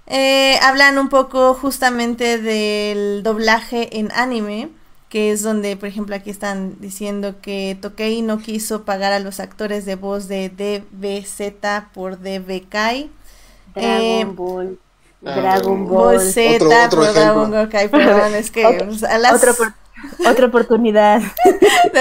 Eh, hablan un poco justamente del doblaje en anime, que es donde, por ejemplo, aquí están diciendo que Tokei no quiso pagar a los actores de voz de DBZ por DBK. Dragon Eh, Ball. Dragon Ball. Ball Z, Otro- otro pero Dragon. Ball Kai, perdón, es que Otro- o sea, las- Otra, opor- otra oportunidad.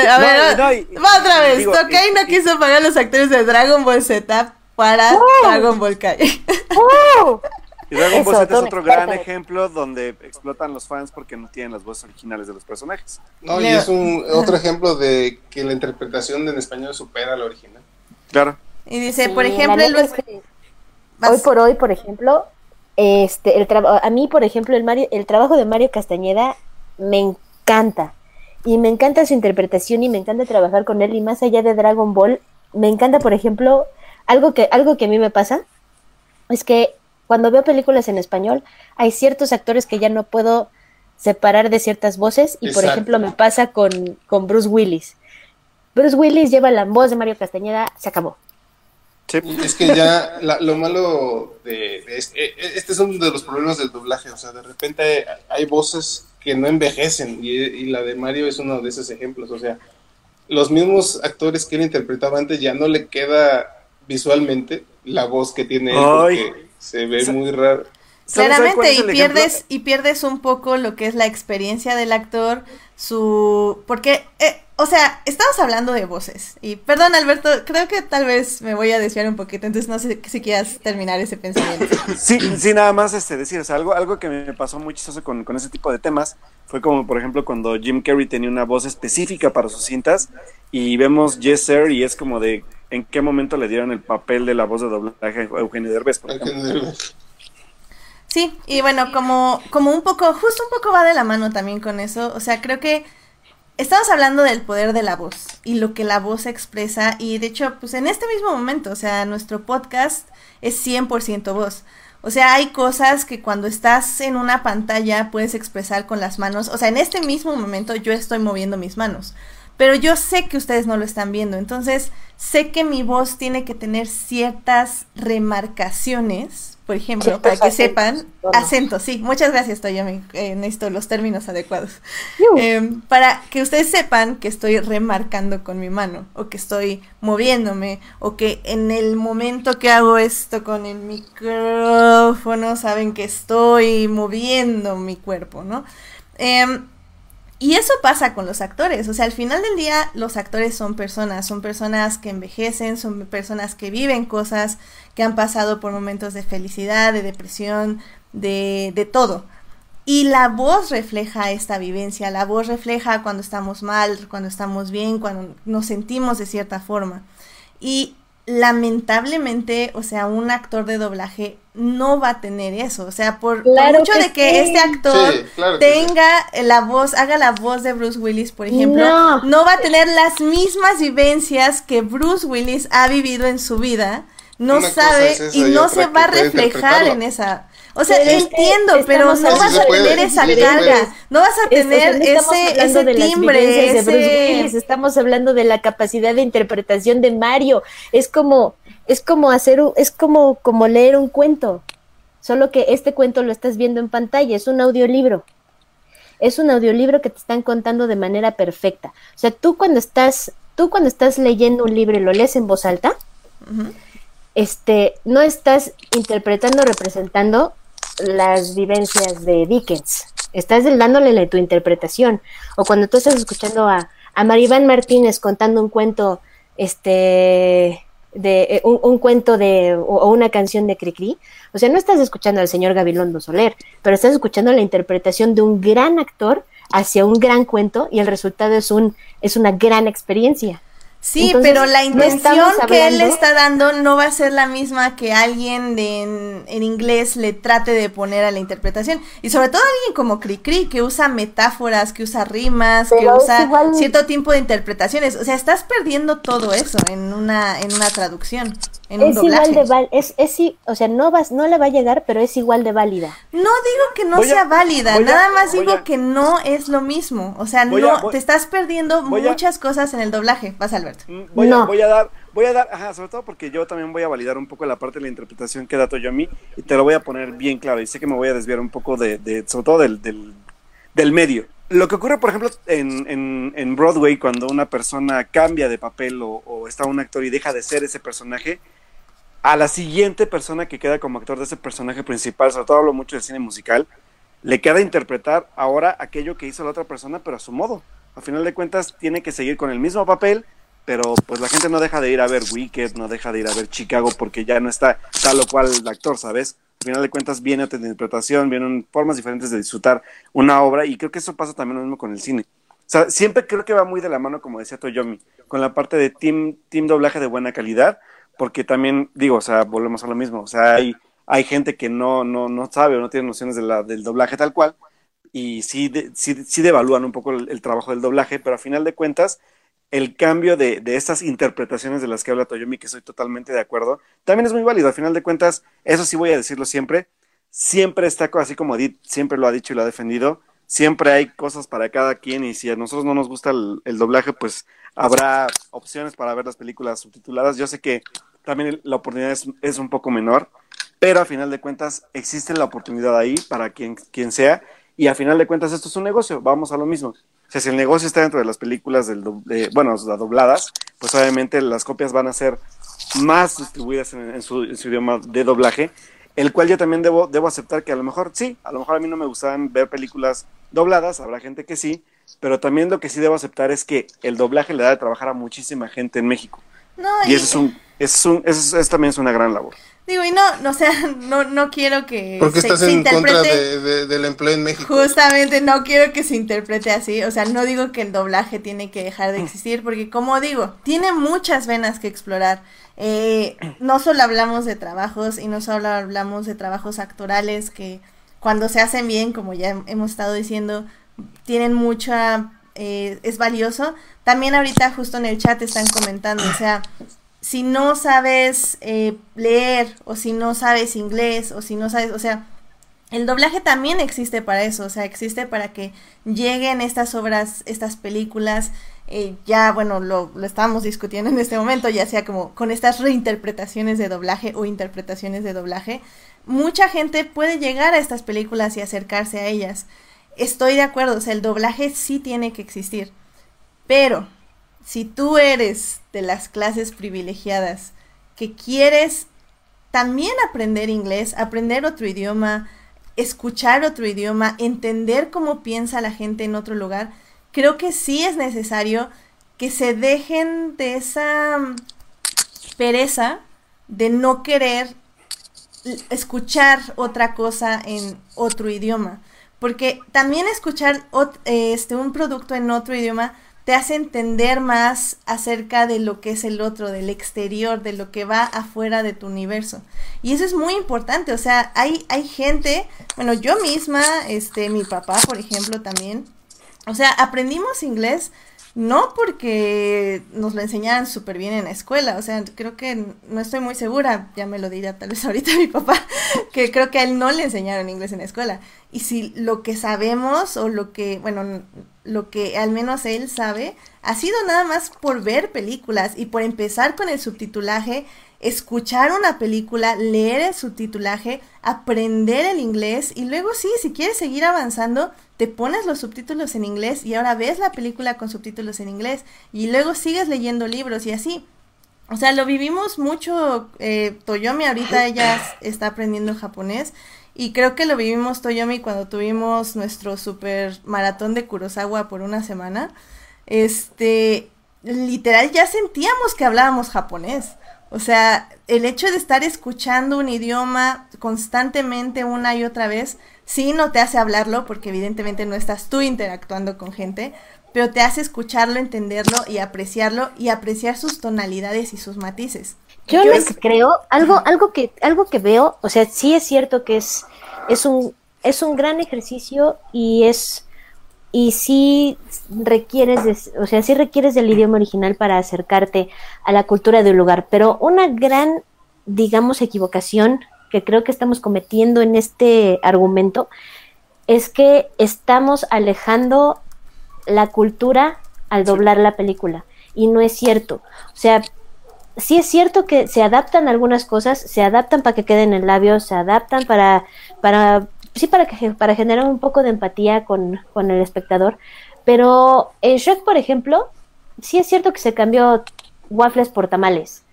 A ver, No, no, y- va otra vez. digo, Tokai y- no quiso pagar los actores de Dragon Ball Z para Dragon Ball Kai. ¡Wow! Y Dragon Ball Z es otro me gran ejemplo donde explotan los fans porque no tienen las voces originales de los personajes. No, y es un otro ejemplo de que la interpretación en español supera a la original. Claro. Y dice, Sí, por ejemplo, es que vas- hoy por hoy, por ejemplo, este, el a mí, por ejemplo, el Mario, el trabajo de Mario Castañeda me encanta. Y me encanta su interpretación y me encanta trabajar con él. Y más allá de Dragon Ball, me encanta, por ejemplo, algo que, algo que a mí me pasa, es que cuando veo películas en español, hay ciertos actores que ya no puedo separar de ciertas voces. Y por ejemplo, me pasa con, con Bruce Willis. Bruce Willis lleva la voz de Mario Castañeda, se acabó. Sí. Es que ya la- lo malo de, de este, eh, este es uno de los problemas del doblaje, o sea, de repente hay, hay voces que no envejecen y, y la de Mario es uno de esos ejemplos, o sea, los mismos actores que él interpretaba antes ya no le queda visualmente la voz que tiene él Ay. porque se ve muy raro. ¿Sabes- sabes cuál Claramente, y pierdes, ejemplo? y pierdes un poco lo que es la experiencia del actor, su... Porque, eh, o sea, estamos hablando de voces. Y perdón, Alberto, creo que tal vez me voy a desviar un poquito, entonces no sé si quieras terminar ese pensamiento. Sí, sí, nada más este, decir, o sea, algo, algo que me pasó muy chistoso con, con ese tipo de temas fue como, por ejemplo, cuando Jim Carrey tenía una voz específica para sus cintas y vemos Yes Sir y es como de en qué momento le dieron el papel de la voz de doblaje a Eugenio Derbez, por ejemplo. Sí, y bueno, como, como un poco, justo un poco va de la mano también con eso, o sea, creo que estamos hablando del poder de la voz y lo que la voz expresa y de hecho, pues en este mismo momento, o sea, nuestro podcast es 100% voz. O sea, hay cosas que cuando estás en una pantalla puedes expresar con las manos. O sea, en este mismo momento yo estoy moviendo mis manos. Pero yo sé que ustedes no lo están viendo. Entonces, sé que mi voz tiene que tener ciertas remarcaciones. Por ejemplo, para que acentos, sepan. todo. Acentos, sí. Muchas gracias, Toyomi. Eh, necesito los términos adecuados. Eh, para que ustedes sepan que estoy remarcando con mi mano, o que estoy moviéndome, o que en el momento que hago esto con el micrófono, saben que estoy moviendo mi cuerpo, ¿no? Em, y eso pasa con los actores, o sea, al final del día los actores son personas, son personas que envejecen, son personas que viven cosas, que han pasado por momentos de felicidad, de depresión, de, de todo. Y la voz refleja esta vivencia, la voz refleja cuando estamos mal, cuando estamos bien, cuando nos sentimos de cierta forma. Y lamentablemente, o sea, un actor de doblaje no va a tener eso, o sea, por, mucho que de que sí. este actor Sí, claro que sí. tenga la voz, haga la voz de Bruce Willis, por ejemplo, No. no. va a tener las mismas vivencias que Bruce Willis ha vivido en su vida, no Una sabe es esa y y no se va a reflejar en esa. O sea, Pero es que entiendo, pero no vas a tener esa carga, no vas a Es- o sea, tener no estamos ese, ese de timbre, de Bruce ese... Willis, estamos hablando de la capacidad de interpretación de Mario. Es como, es como hacer, un- es como, como leer un cuento. Solo que este cuento lo estás viendo en pantalla, es un audiolibro. Es un audiolibro que te están contando de manera perfecta. O sea, tú cuando estás, tú cuando estás leyendo un libro y lo lees en voz alta, este, no estás interpretando, representando las vivencias de Dickens. Estás dándole tu interpretación. O cuando tú estás escuchando a, a Maribán Martínez contando un cuento, este, de eh, un, cuento de o, o una canción de Cricri, o sea, no estás escuchando al señor Gabilondo Soler, pero estás escuchando la interpretación de un gran actor hacia un gran cuento y el resultado es un es una gran experiencia. Sí, Entonces, pero la intención que él le está dando no va a ser la misma que alguien de en, en inglés le trate de poner a la interpretación. Y sobre todo alguien como Cricri, que usa metáforas, que usa rimas, que Pero usa igual- cierto tipo de interpretaciones. O sea, estás perdiendo todo eso en una, en una traducción, en un es doblaje. igual de val es, es o sea, no vas, no le va a llegar, pero es igual de válida. No digo que no Voy a- sea válida, a- nada más digo a- que no es lo mismo. O sea, no, a- voy- te estás perdiendo muchas cosas en el doblaje. Vas, Alberto. Mm, Voy, No. a, voy a dar, voy a dar, ajá, sobre todo porque yo también voy a validar un poco la parte de la interpretación que da Toyomi y te lo voy a poner bien claro y sé que me voy a desviar un poco de, de sobre todo del, del, del medio. Lo que ocurre, por ejemplo, en, en, en Broadway cuando una persona cambia de papel o, o está un actor y deja de ser ese personaje, a la siguiente persona que queda como actor de ese personaje principal, sobre todo hablo mucho del cine musical, le queda interpretar ahora aquello que hizo la otra persona, pero a su modo. A final de cuentas, tiene que seguir con el mismo papel, pero pues la gente no deja de ir a ver Wicked, no deja de ir a ver Chicago porque ya no está tal o cual el actor, ¿sabes? Al final de cuentas viene otra interpretación, vienen formas diferentes de disfrutar una obra y creo que eso pasa también lo mismo con el cine. O sea, siempre creo que va muy de la mano, como decía Toyomi, con la parte de team, team doblaje de buena calidad, porque también, digo, o sea, volvemos a lo mismo, o sea, hay, hay gente que no, no, no sabe o no tiene nociones de la, del doblaje tal cual, y sí, sí, sí devalúan un poco el, trabajo del doblaje, pero a final de cuentas, el cambio de, de estas interpretaciones de las que habla Toyomi, que estoy totalmente de acuerdo, también es muy válido. A final de cuentas, eso sí voy a decirlo siempre, siempre está, así como Edith siempre lo ha dicho y lo ha defendido, siempre hay cosas para cada quien y si a nosotros no nos gusta el, doblaje, pues habrá opciones para ver las películas subtituladas. Yo sé que también la oportunidad es, es, un poco menor, pero a final de cuentas existe la oportunidad ahí para quien, quien sea y a final de cuentas esto es un negocio, vamos a lo mismo. O sea, si el negocio está dentro de las películas, del bueno, las dobladas, pues obviamente las copias van a ser más distribuidas en, su, en su idioma de doblaje el cual yo también debo, debo aceptar que a lo mejor sí, a lo mejor a mí no me gustaban ver películas dobladas, habrá gente que sí, pero también lo que sí debo aceptar es que el doblaje le da de trabajar a muchísima gente en México. Y, eso es un, es un, eso, es, también es una gran labor. Digo, y no, no, o sea, no, no quiero que Porque estás en contra de, del empleo en México. Justamente no quiero que se interprete así, o sea, no digo que el doblaje tiene que dejar de existir, porque como digo, tiene muchas venas que explorar. Eh, no solo hablamos de trabajos y no solo hablamos de trabajos actorales que cuando se hacen bien, como ya hemos estado diciendo, tienen mucha, eh, es valioso. También ahorita justo en el chat están comentando, o sea, si no sabes eh, leer o si no sabes inglés o si no sabes, o sea, el doblaje también existe para eso, o sea, existe para que lleguen estas obras, estas películas, eh, ya, bueno, lo, lo estábamos discutiendo en este momento, ya sea como con estas reinterpretaciones de doblaje o interpretaciones de doblaje, mucha gente puede llegar a estas películas y acercarse a ellas. Estoy de acuerdo, o sea, el doblaje sí tiene que existir, pero si tú eres de las clases privilegiadas que quieres también aprender inglés, aprender otro idioma, escuchar otro idioma, entender cómo piensa la gente en otro lugar, creo que sí es necesario que se dejen de esa pereza de no querer escuchar otra cosa en otro idioma. Porque también escuchar este, un producto en otro idioma te hace entender más acerca de lo que es el otro, del exterior, de lo que va afuera de tu universo. Y eso es muy importante, o sea, hay, hay gente, bueno, yo misma, este, mi papá, por ejemplo, también, o sea, aprendimos inglés no porque nos lo enseñaran súper bien en la escuela, o sea, creo que no estoy muy segura, ya me lo dirá tal vez ahorita mi papá, que creo que a él no le enseñaron inglés en la escuela. Y si lo que sabemos o lo que, bueno, lo que al menos él sabe, ha sido nada más por ver películas y por empezar con el subtitulaje, escuchar una película, leer el subtitulaje, aprender el inglés y luego sí, si quieres seguir avanzando, te pones los subtítulos en inglés y ahora ves la película con subtítulos en inglés y luego sigues leyendo libros y así. O sea, lo vivimos mucho. Eh, Toyomi ahorita ella está aprendiendo japonés y creo que lo vivimos Toyomi cuando tuvimos nuestro super maratón de Kurosawa por una semana. Este, literal ya sentíamos que hablábamos japonés. O sea, el hecho de estar escuchando un idioma constantemente una y otra vez, sí no te hace hablarlo porque evidentemente no estás tú interactuando con gente, pero te hace escucharlo, entenderlo y apreciarlo y apreciar sus tonalidades y sus matices. Yo, lo que creo, algo, algo que, algo que veo, o sea, sí es cierto que es, es un, es un gran ejercicio y es, y sí requieres, de, o sea, sí requieres del idioma original para acercarte a la cultura de un lugar, pero una gran, digamos, equivocación que creo que estamos cometiendo en este argumento es que estamos alejando la cultura al doblar la película. Y no es cierto. O sea, sí es cierto que se adaptan algunas cosas, se adaptan para que queden en labios, se adaptan para, para, sí, para, que, para generar un poco de empatía con, con el espectador. Pero en Shrek, por ejemplo, sí es cierto que se cambió waffles por tamales.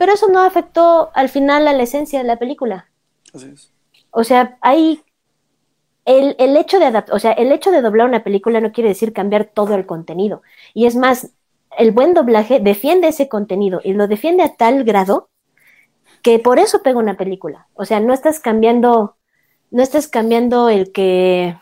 Pero eso no afectó al final a la esencia de la película. Así es. O sea, hay el, el hecho de adaptar, o sea, el hecho de doblar una película no quiere decir cambiar todo el contenido. Y es más, el buen doblaje defiende ese contenido y lo defiende a tal grado que por eso pega una película. O sea, no estás cambiando, no estás cambiando el que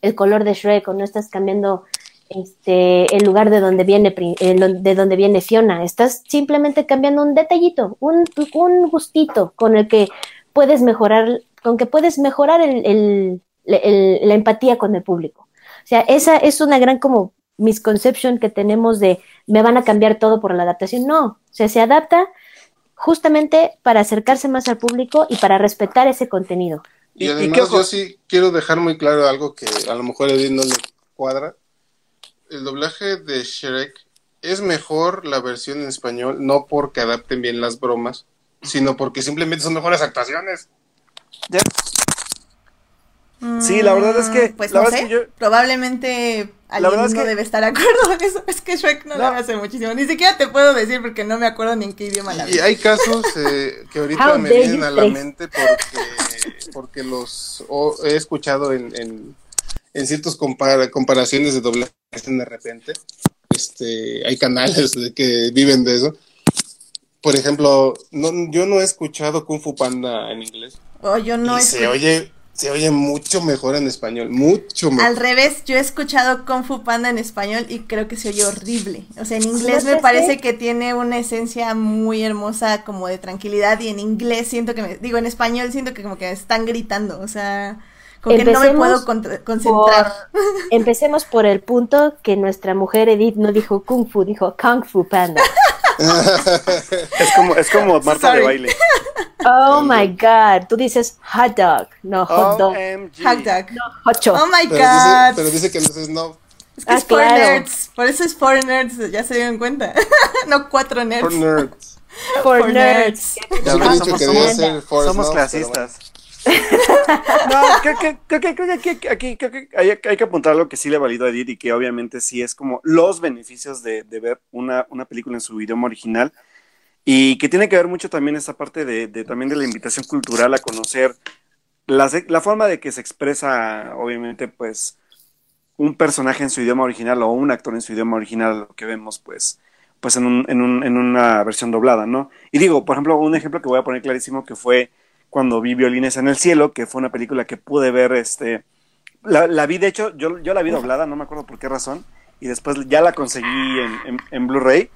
el color de Shrek o no estás cambiando este el lugar de donde viene de donde viene Fiona. Estás simplemente cambiando un detallito, un, un gustito con el que puedes mejorar, con que puedes mejorar el, el, la empatía con el público. O sea, esa es una gran como misconception que tenemos de me van a cambiar todo por la adaptación. No, o sea, se adapta justamente para acercarse más al público y para respetar ese contenido. Y además yo sí quiero dejar muy claro algo que a lo mejor a Edith no le cuadra. El doblaje de Shrek es mejor la versión en español, no porque adapten bien las bromas, sino porque simplemente son mejores actuaciones. Sí, la verdad es que. Mm, pues la no verdad sé. es que yo- probablemente alguien no que- debe estar de acuerdo en eso. Es que Shrek no, No. debe hacer muchísimo. Ni siquiera te puedo decir porque no me acuerdo ni en qué idioma la Y hay casos eh, que ahorita me vienen a la mente porque, porque los he escuchado en, en, en ciertas compara- comparaciones de doblaje de repente. Este, hay canales de que viven de eso. Por ejemplo, no, yo no he escuchado Kung Fu Panda en inglés. O yo no y escu- se oye, se oye mucho mejor en español, mucho mejor. Al revés, yo he escuchado Kung Fu Panda en español y creo que se oye horrible. O sea, en inglés ¿No me parece que tiene una esencia muy hermosa como de tranquilidad y en inglés siento que me, digo, en español siento que como que me están gritando, o sea, como que no me Empecemos puedo concentrar. Empecemos por el punto que nuestra mujer Edith no dijo Kung Fu, dijo Kung Fu Panda. es como, es como Marta de Sorry. baile. Oh my god, tú dices hot dog, no hot dog. Hot dog. no hocho. Oh my pero, dice, god. pero dice que no es no. Es que Ah, es for claro. nerds. Por eso es for nerds, ya se dieron cuenta. no cuatro nerds. For nerds. for, for nerds. Ya he ves, dicho somos, que debe somos- ser for somos snobs, clasistas. No, creo que, creo que, que aquí, aquí creo que hay, hay que apuntar algo que sí le valido a Edith y que obviamente sí es como los beneficios de, de ver una, una película en su idioma original y que tiene que ver mucho también esa parte de, de- también de la invitación cultural a conocer la, la forma de que se expresa obviamente pues un personaje en su idioma original o un actor en su idioma original lo que vemos pues pues en, un, en, un, en una versión doblada, ¿no? Y digo, por ejemplo, un ejemplo que voy a poner clarísimo que fue cuando vi Violines en el Cielo, que fue una película que pude ver, este, la, la vi, de hecho, yo, yo la vi doblada, no me acuerdo por qué razón, y después ya la conseguí en, en, en Blu-ray,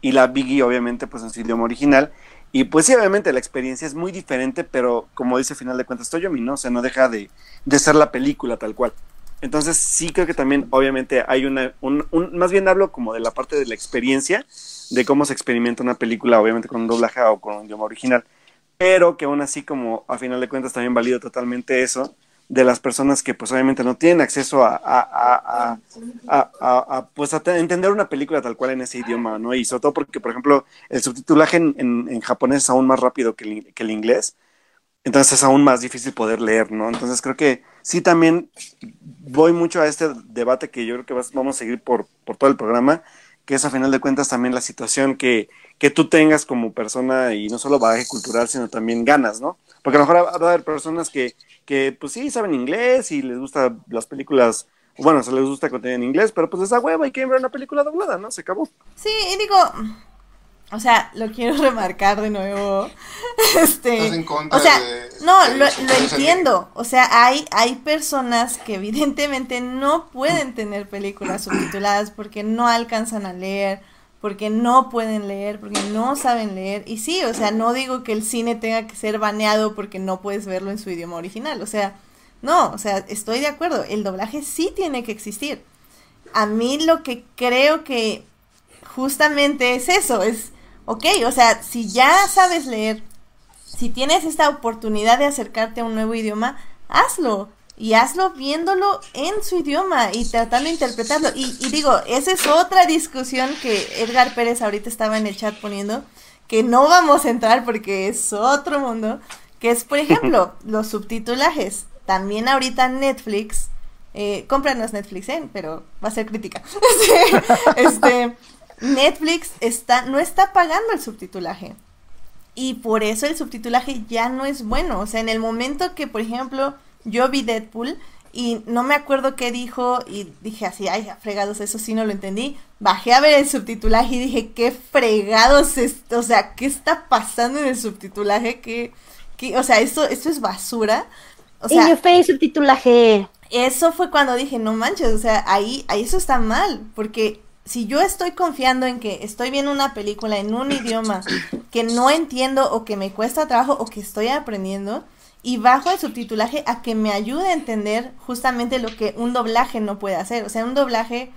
y la vi obviamente pues en su idioma original, y pues sí, obviamente la experiencia es muy diferente, pero como dice al final de cuentas Toyomi, ¿no? O sea, no deja de, de ser la película tal cual. Entonces sí creo que también obviamente hay una, un, un- más bien hablo como de la parte de la experiencia, de cómo se experimenta una película, obviamente con un doblaje o con un idioma original, pero que aún así como a final de cuentas también valido totalmente eso de las personas que pues obviamente no tienen acceso a, a, a, a, pues entender una película tal cual en ese idioma, ¿no? Y sobre todo porque, por ejemplo, el subtitulaje en, en- japonés es aún más rápido que el, que el inglés, entonces es aún más difícil poder leer, ¿no? Entonces creo que sí también voy mucho a este debate que yo creo que vamos a seguir por, por todo el programa, que es a final de cuentas también la situación que, que tú tengas como persona y no solo bagaje cultural, sino también ganas, ¿no? Porque a lo mejor va a haber personas que, que pues sí saben inglés y les gustan las películas, bueno, se les gusta contenido en inglés, pero pues les da hueva y quieren ver una película doblada, ¿no? Se acabó. Sí, y digo, o sea, lo quiero remarcar de nuevo. Este, Estás en contra o sea, de- no, de lo, lo entiendo. O sea, hay, hay personas que evidentemente no pueden tener películas subtituladas porque no alcanzan a leer, porque no pueden leer, porque no saben leer. Y sí, o sea, no digo que el cine tenga que ser baneado porque no puedes verlo en su idioma original. O sea, no, o sea, estoy de acuerdo. El doblaje sí tiene que existir. A mí lo que creo que justamente es eso, es, ok, o sea, si ya sabes leer, si tienes esta oportunidad de acercarte a un nuevo idioma, hazlo. Y hazlo viéndolo en su idioma y tratando de interpretarlo. Y, y digo, esa es otra discusión que Edgar Pérez ahorita estaba en el chat poniendo, que no vamos a entrar porque es otro mundo, que es, por ejemplo, los subtitulajes. También ahorita Netflix, eh, cómpranos Netflix, ¿eh? Pero va a ser crítica. este, Netflix está, no está pagando el subtitulaje. Y por eso el subtitulaje ya no es bueno. O sea, en el momento que, por ejemplo, yo vi Deadpool y no me acuerdo qué dijo y dije así, ay, fregados, eso sí no lo entendí. Bajé a ver el subtitulaje y dije, qué fregados, es, o sea, ¿qué está pasando en el subtitulaje? ¿Qué, qué, o sea, esto, esto es basura. O sea, y yo subtitulaje. Eso fue cuando dije, no manches, o sea, ahí, ahí eso está mal, porque si yo estoy confiando en que estoy viendo una película en un idioma que no entiendo o que me cuesta trabajo o que estoy aprendiendo y bajo el subtitulaje a que me ayude a entender justamente lo que un doblaje no puede hacer. O sea, un doblaje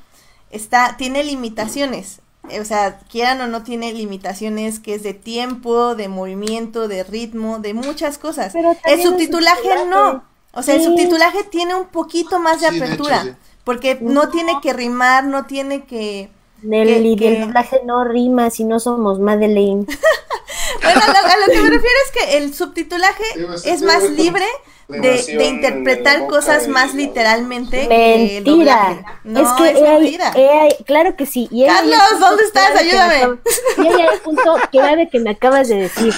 está tiene limitaciones. Eh, o sea, quieran o no tiene limitaciones que es de tiempo, de movimiento, de ritmo, de muchas cosas. el subtitulaje, no. O sea, el subtitulaje tiene un poquito más de apertura. Porque no tiene que rimar, no tiene que... El, doblaje no rima si no somos Madeleine. bueno, a lo, que me refiero es que el subtitulaje es más libre de, interpretar cosas más literalmente Mentira. No, es que claro que sí. Carlos, ¿dónde estás? Ayúdame. Y hay un punto clave que me acabas de decir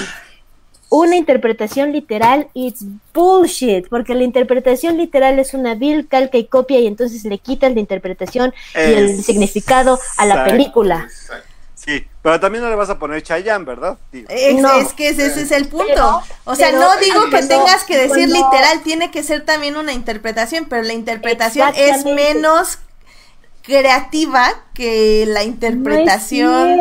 una interpretación literal, it's bullshit, porque la interpretación literal es una vil calca y copia y entonces le quitan la interpretación y el significado a la película. Sí, pero también no le vas a poner Chayanne, ¿verdad? Es, que ese, es el punto. o sea, no digo que tengas que decir literal, tiene que ser también una interpretación, pero la interpretación es menos creativa que la interpretación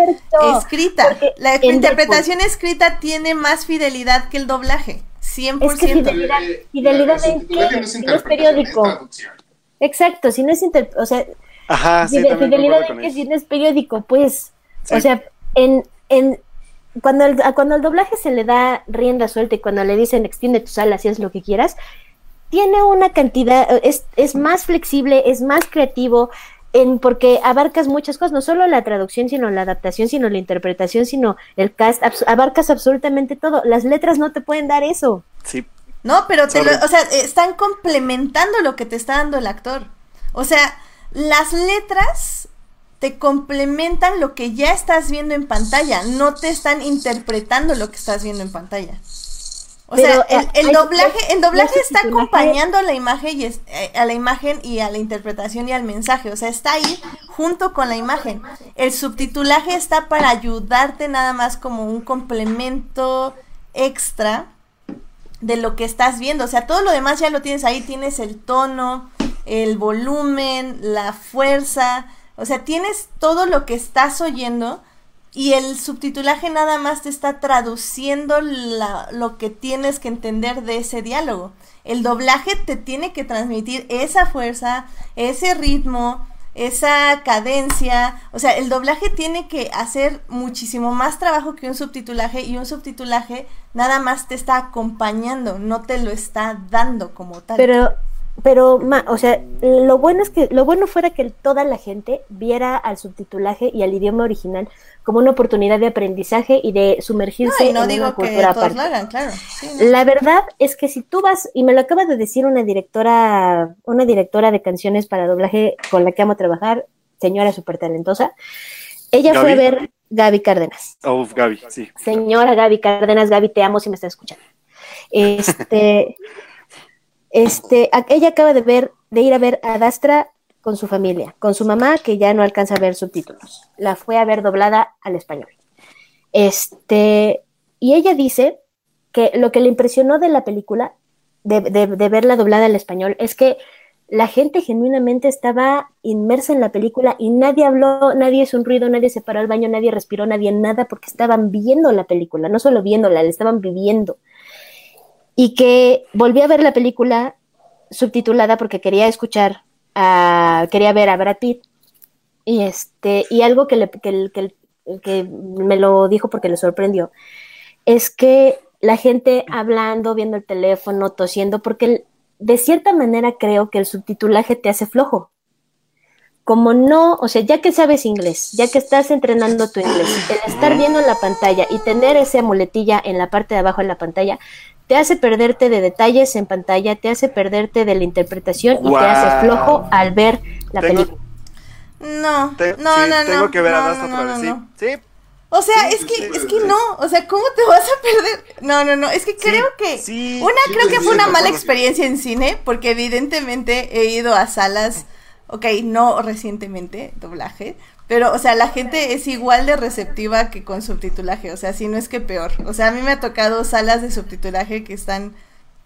escrita. La interpretación escrita tiene más fidelidad que el doblaje. 100%. Es que fidelidad, fidelidad en qué? Si no es periódico. Exacto, si no es o sea, Ajá, sí, fidelidad en qué si no es periódico, pues, o sea, en, en cuando el, cuando el doblaje se le da rienda suelta y cuando le dicen extiende tus alas y haz lo que quieras, tiene una cantidad, es, es más flexible, es más creativo, en, porque abarcas muchas cosas, no solo la traducción, sino la adaptación, sino la interpretación, sino el cast, abarcas absolutamente todo. Las letras no te pueden dar eso. Sí. No, pero te o sea, están complementando lo que te está dando el actor. O sea, las letras te complementan lo que ya estás viendo en pantalla, no te están interpretando lo que estás viendo en pantalla. O sea, el, doblaje, el doblaje está acompañando a la imagen y eh, a la imagen y a la interpretación y al mensaje. O sea, está ahí junto con la imagen. El subtitulaje está para ayudarte nada más como un complemento extra de lo que estás viendo. O sea, todo lo demás ya lo tienes ahí. Tienes el tono, el volumen, la fuerza. O sea, tienes todo lo que estás oyendo y el subtitulaje nada más te está traduciendo lo que tienes que entender de ese diálogo. El doblaje te tiene que transmitir esa fuerza, ese ritmo, esa cadencia. O sea, el doblaje tiene que hacer muchísimo más trabajo que un subtitulaje y un subtitulaje nada más te está acompañando, no te lo está dando como tal. Pero pero o sea lo bueno es que lo bueno fuera que toda la gente viera al subtitulaje y al idioma original como una oportunidad de aprendizaje y de sumergirse no, en digo una cultura que hagan, claro. La verdad es que si tú vas y me lo acaba de decir una directora una directora de canciones para doblaje con la que amo a trabajar, señora súper talentosa, ella fue a ver Gaby Cárdenas. Oh, Gaby, sí. Señora Gaby Cárdenas, Gaby, te amo si me estás escuchando. Este Este, ella acaba de ver, de ir a ver a Dastra con su familia, con su mamá, que ya no alcanza a ver subtítulos. La fue a ver doblada al español. Este, y ella dice que lo que le impresionó de la película, de, de verla doblada al español, es que la gente genuinamente estaba inmersa en la película y nadie habló, nadie hizo un ruido, nadie se paró al baño, nadie respiró, nadie nada, porque estaban viendo la película, no solo viéndola, la estaban viviendo y que volví a ver la película subtitulada porque quería escuchar, a, quería ver a Brad Pitt y este y algo que, le, que, que, que me lo dijo porque le sorprendió es que la gente hablando, viendo el teléfono, tosiendo, porque de cierta manera creo que el subtitulaje te hace flojo. Como no, o sea, ya que sabes inglés, ya que estás entrenando tu inglés, el estar viendo la pantalla y tener esa muletilla en la parte de abajo de la pantalla, te hace perderte de detalles en pantalla, te hace perderte de la interpretación y te hace flojo al ver la película. No, Te- no, sí, no, tengo no, que ver no, a Dust no, otra no, vez, no, sí. no. Sí, O sea, Sí, es que, sí, es sí, que sí. no, o sea, ¿cómo te vas a perder? No, no, no, es que creo que sí. una sí, creo que fue sí, una mala experiencia en cine, porque evidentemente he ido a salas, ok, no recientemente, doblaje, pero, o sea, la gente es igual de receptiva que con subtitulaje, o sea, si no es que peor. O sea, a mí me ha tocado salas de subtitulaje que están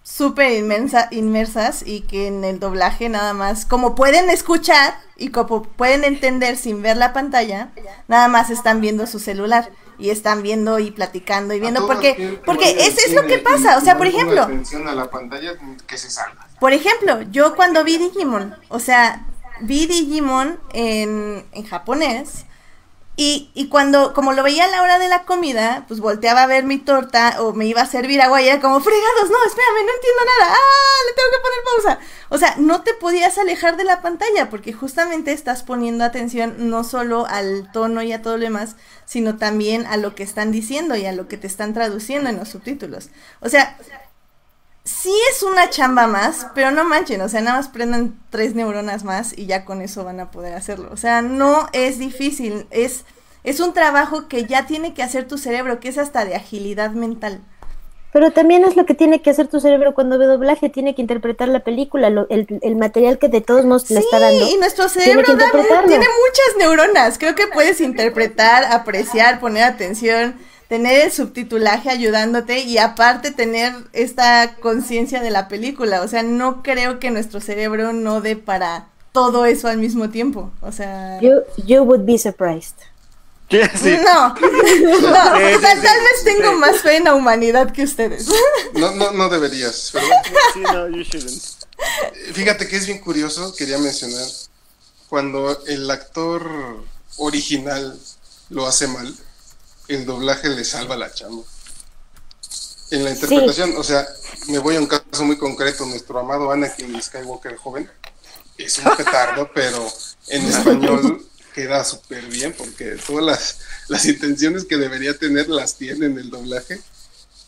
súper inmensa, inmersas y que en el doblaje nada más, como pueden escuchar y como pueden entender sin ver la pantalla, nada más están viendo su celular y están viendo y platicando y viendo porque porque al es, es lo que pasa, o sea, por ejemplo, atención a la pantalla, que se salga. por ejemplo, yo cuando vi Digimon, o sea, vi Digimon en, en japonés y, y cuando, como lo veía a la hora de la comida, pues volteaba a ver mi torta o me iba a servir agua y era como, fregados, no, espérame, no entiendo nada, ah, le tengo que poner pausa. O sea, no te podías alejar de la pantalla porque justamente estás poniendo atención no solo al tono y a todo lo demás, sino también a lo que están diciendo y a lo que te están traduciendo en los subtítulos. O sea, sí es una chamba más, pero no manchen, o sea, nada más prendan tres neuronas más y ya con eso van a poder hacerlo. O sea, no es difícil, es, es un trabajo que ya tiene que hacer tu cerebro, que es hasta de agilidad mental. Pero también es lo que tiene que hacer tu cerebro cuando ve doblaje, tiene que interpretar la película, lo- el, el material que de todos modos le está dando. y nuestro cerebro da- tiene muchas neuronas. Creo que puedes interpretar, apreciar, poner atención, tener el subtitulaje ayudándote y aparte tener esta conciencia de la película. O sea, no creo que nuestro cerebro no dé para todo eso al mismo tiempo. O sea, You, you would be surprised. Sí, sí. no, no, Sí, tal, sí, tal vez tengo sí. más fe en la humanidad que ustedes. No, no, no deberías. pero- Sí, no, you shouldn't. Fíjate que es bien curioso, quería mencionar, cuando el actor original lo hace mal, el doblaje le salva la chamba. En la interpretación, o sea, me voy a un caso muy concreto, nuestro amado Anakin Skywalker joven, es un petardo, pero en español queda súper bien porque todas las, las intenciones que debería tener las tiene en el doblaje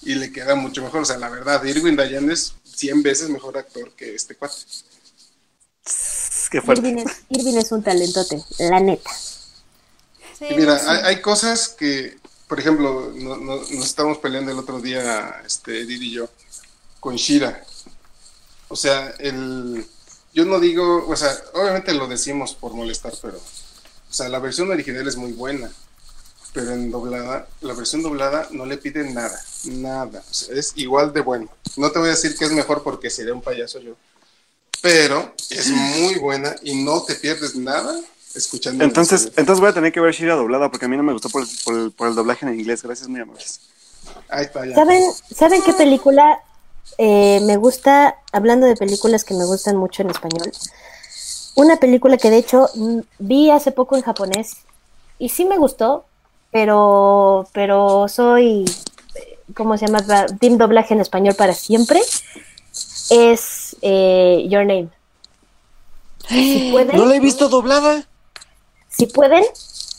y le queda mucho mejor. O sea, la verdad, Irwin Dayan es 100 veces mejor actor que este cuate. Qué fuerte. Irving es, un talentote, la neta. Sí, Y mira, sí. hay, hay cosas que, por ejemplo, no- no- nos estábamos peleando el otro día, este, Edith y yo, con Shira. O sea, el, yo no digo, o sea, obviamente lo decimos por molestar, pero, o sea, la versión original es muy buena, pero en doblada, la versión doblada no le piden nada, nada, o sea, es igual de bueno. No te voy a decir que es mejor porque sería un payaso yo, pero es muy buena y no te pierdes nada escuchando. en Entonces, entonces voy a tener que ver Shira doblada porque a mí no me gustó por el, por el, por el doblaje en inglés. Gracias, muy amables. Ahí está, ya. ¿Saben, ¿saben qué película eh, me gusta? Hablando de películas que me gustan mucho en español. Una película que de hecho mm, vi hace poco en japonés y sí me gustó, pero, pero soy, eh, ¿cómo se llama? Team doblaje en español para siempre. Es eh, Your Name. Si pueden, No la he visto doblada. Si pueden,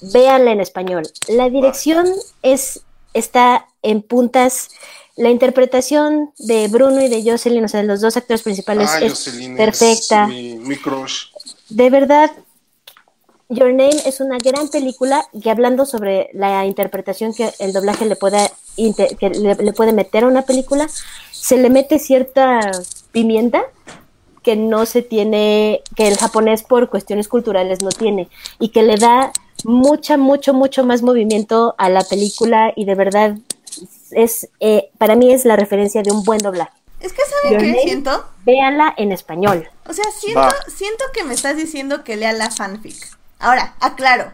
véanla en español. La dirección es está en puntas. La interpretación de Bruno y de Jocelyn, o sea, de los dos actores principales, Ah, es Jocelyn perfecta. Es mi, mi crush. De verdad, Your Name es una gran película que hablando sobre la interpretación que el doblaje le pueda inte- que le, le puede meter a una película, se le mete cierta pimienta que no se tiene, que el japonés por cuestiones culturales no tiene y que le da mucha, mucho, mucho más movimiento a la película y de verdad es, eh, para mí es la referencia de un buen doblaje. Es que ¿saben qué Name. siento? Véanla en español. O sea, siento, Va. siento que me estás diciendo que lea la fanfic. Ahora, aclaro,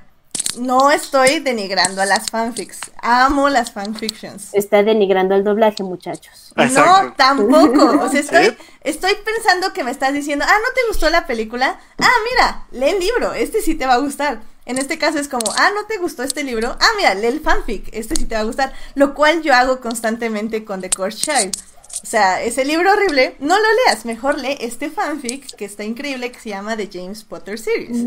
no estoy denigrando a las fanfics. Amo las fanfictions. Está denigrando el doblaje, muchachos. No, tampoco. O sea, estoy, estoy pensando que me estás diciendo, ah, ¿no te gustó la película? Ah, mira, lee el libro, este sí te va a gustar. En este caso es como, ah, ¿no te gustó este libro? Ah, mira, lee el fanfic, este sí te va a gustar. Lo cual yo hago constantemente con The Course Child. O sea, ese libro horrible, no lo leas, mejor lee este fanfic que está increíble que se llama The James Potter Series.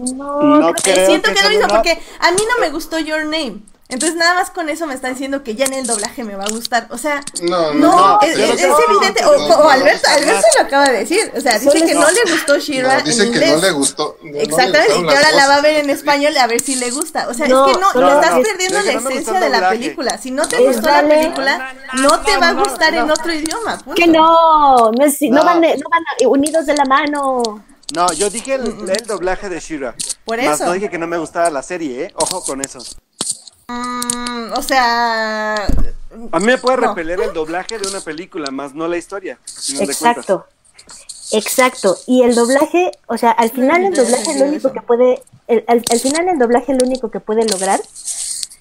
No creo siento que que es lo mismo, una- porque a mí no me gustó Your Name. Entonces nada más con eso me está diciendo que ya en el doblaje me va a gustar. O sea, No, no, no, es, evidente. no, O, o Alberto, Alberto lo acaba de decir. O sea, dice que no, no. le gustó Shira No, dice en que inglés. no le gustó. no le Exactamente, y que ahora la va a ver en español a ver si le gusta. O sea, No, es que no, le estás es- perdiendo la esencia de la doblaje. película. Si no te Es gustó la película, no te va a gustar en otro idioma. punto. Que no, no, es- no No. van, no van unidos de la mano. No, yo dije el, el doblaje de Shira. Por Más eso. no dije que no me gustaba la serie, ¿eh? Ojo con eso. Mm, o sea, A mí me puede No. repeler el doblaje de una película, más no la historia. Exacto. Exacto. Y el doblaje, o sea, al final el doblaje lo único que puede, el- al, al final el doblaje lo único que puede lograr,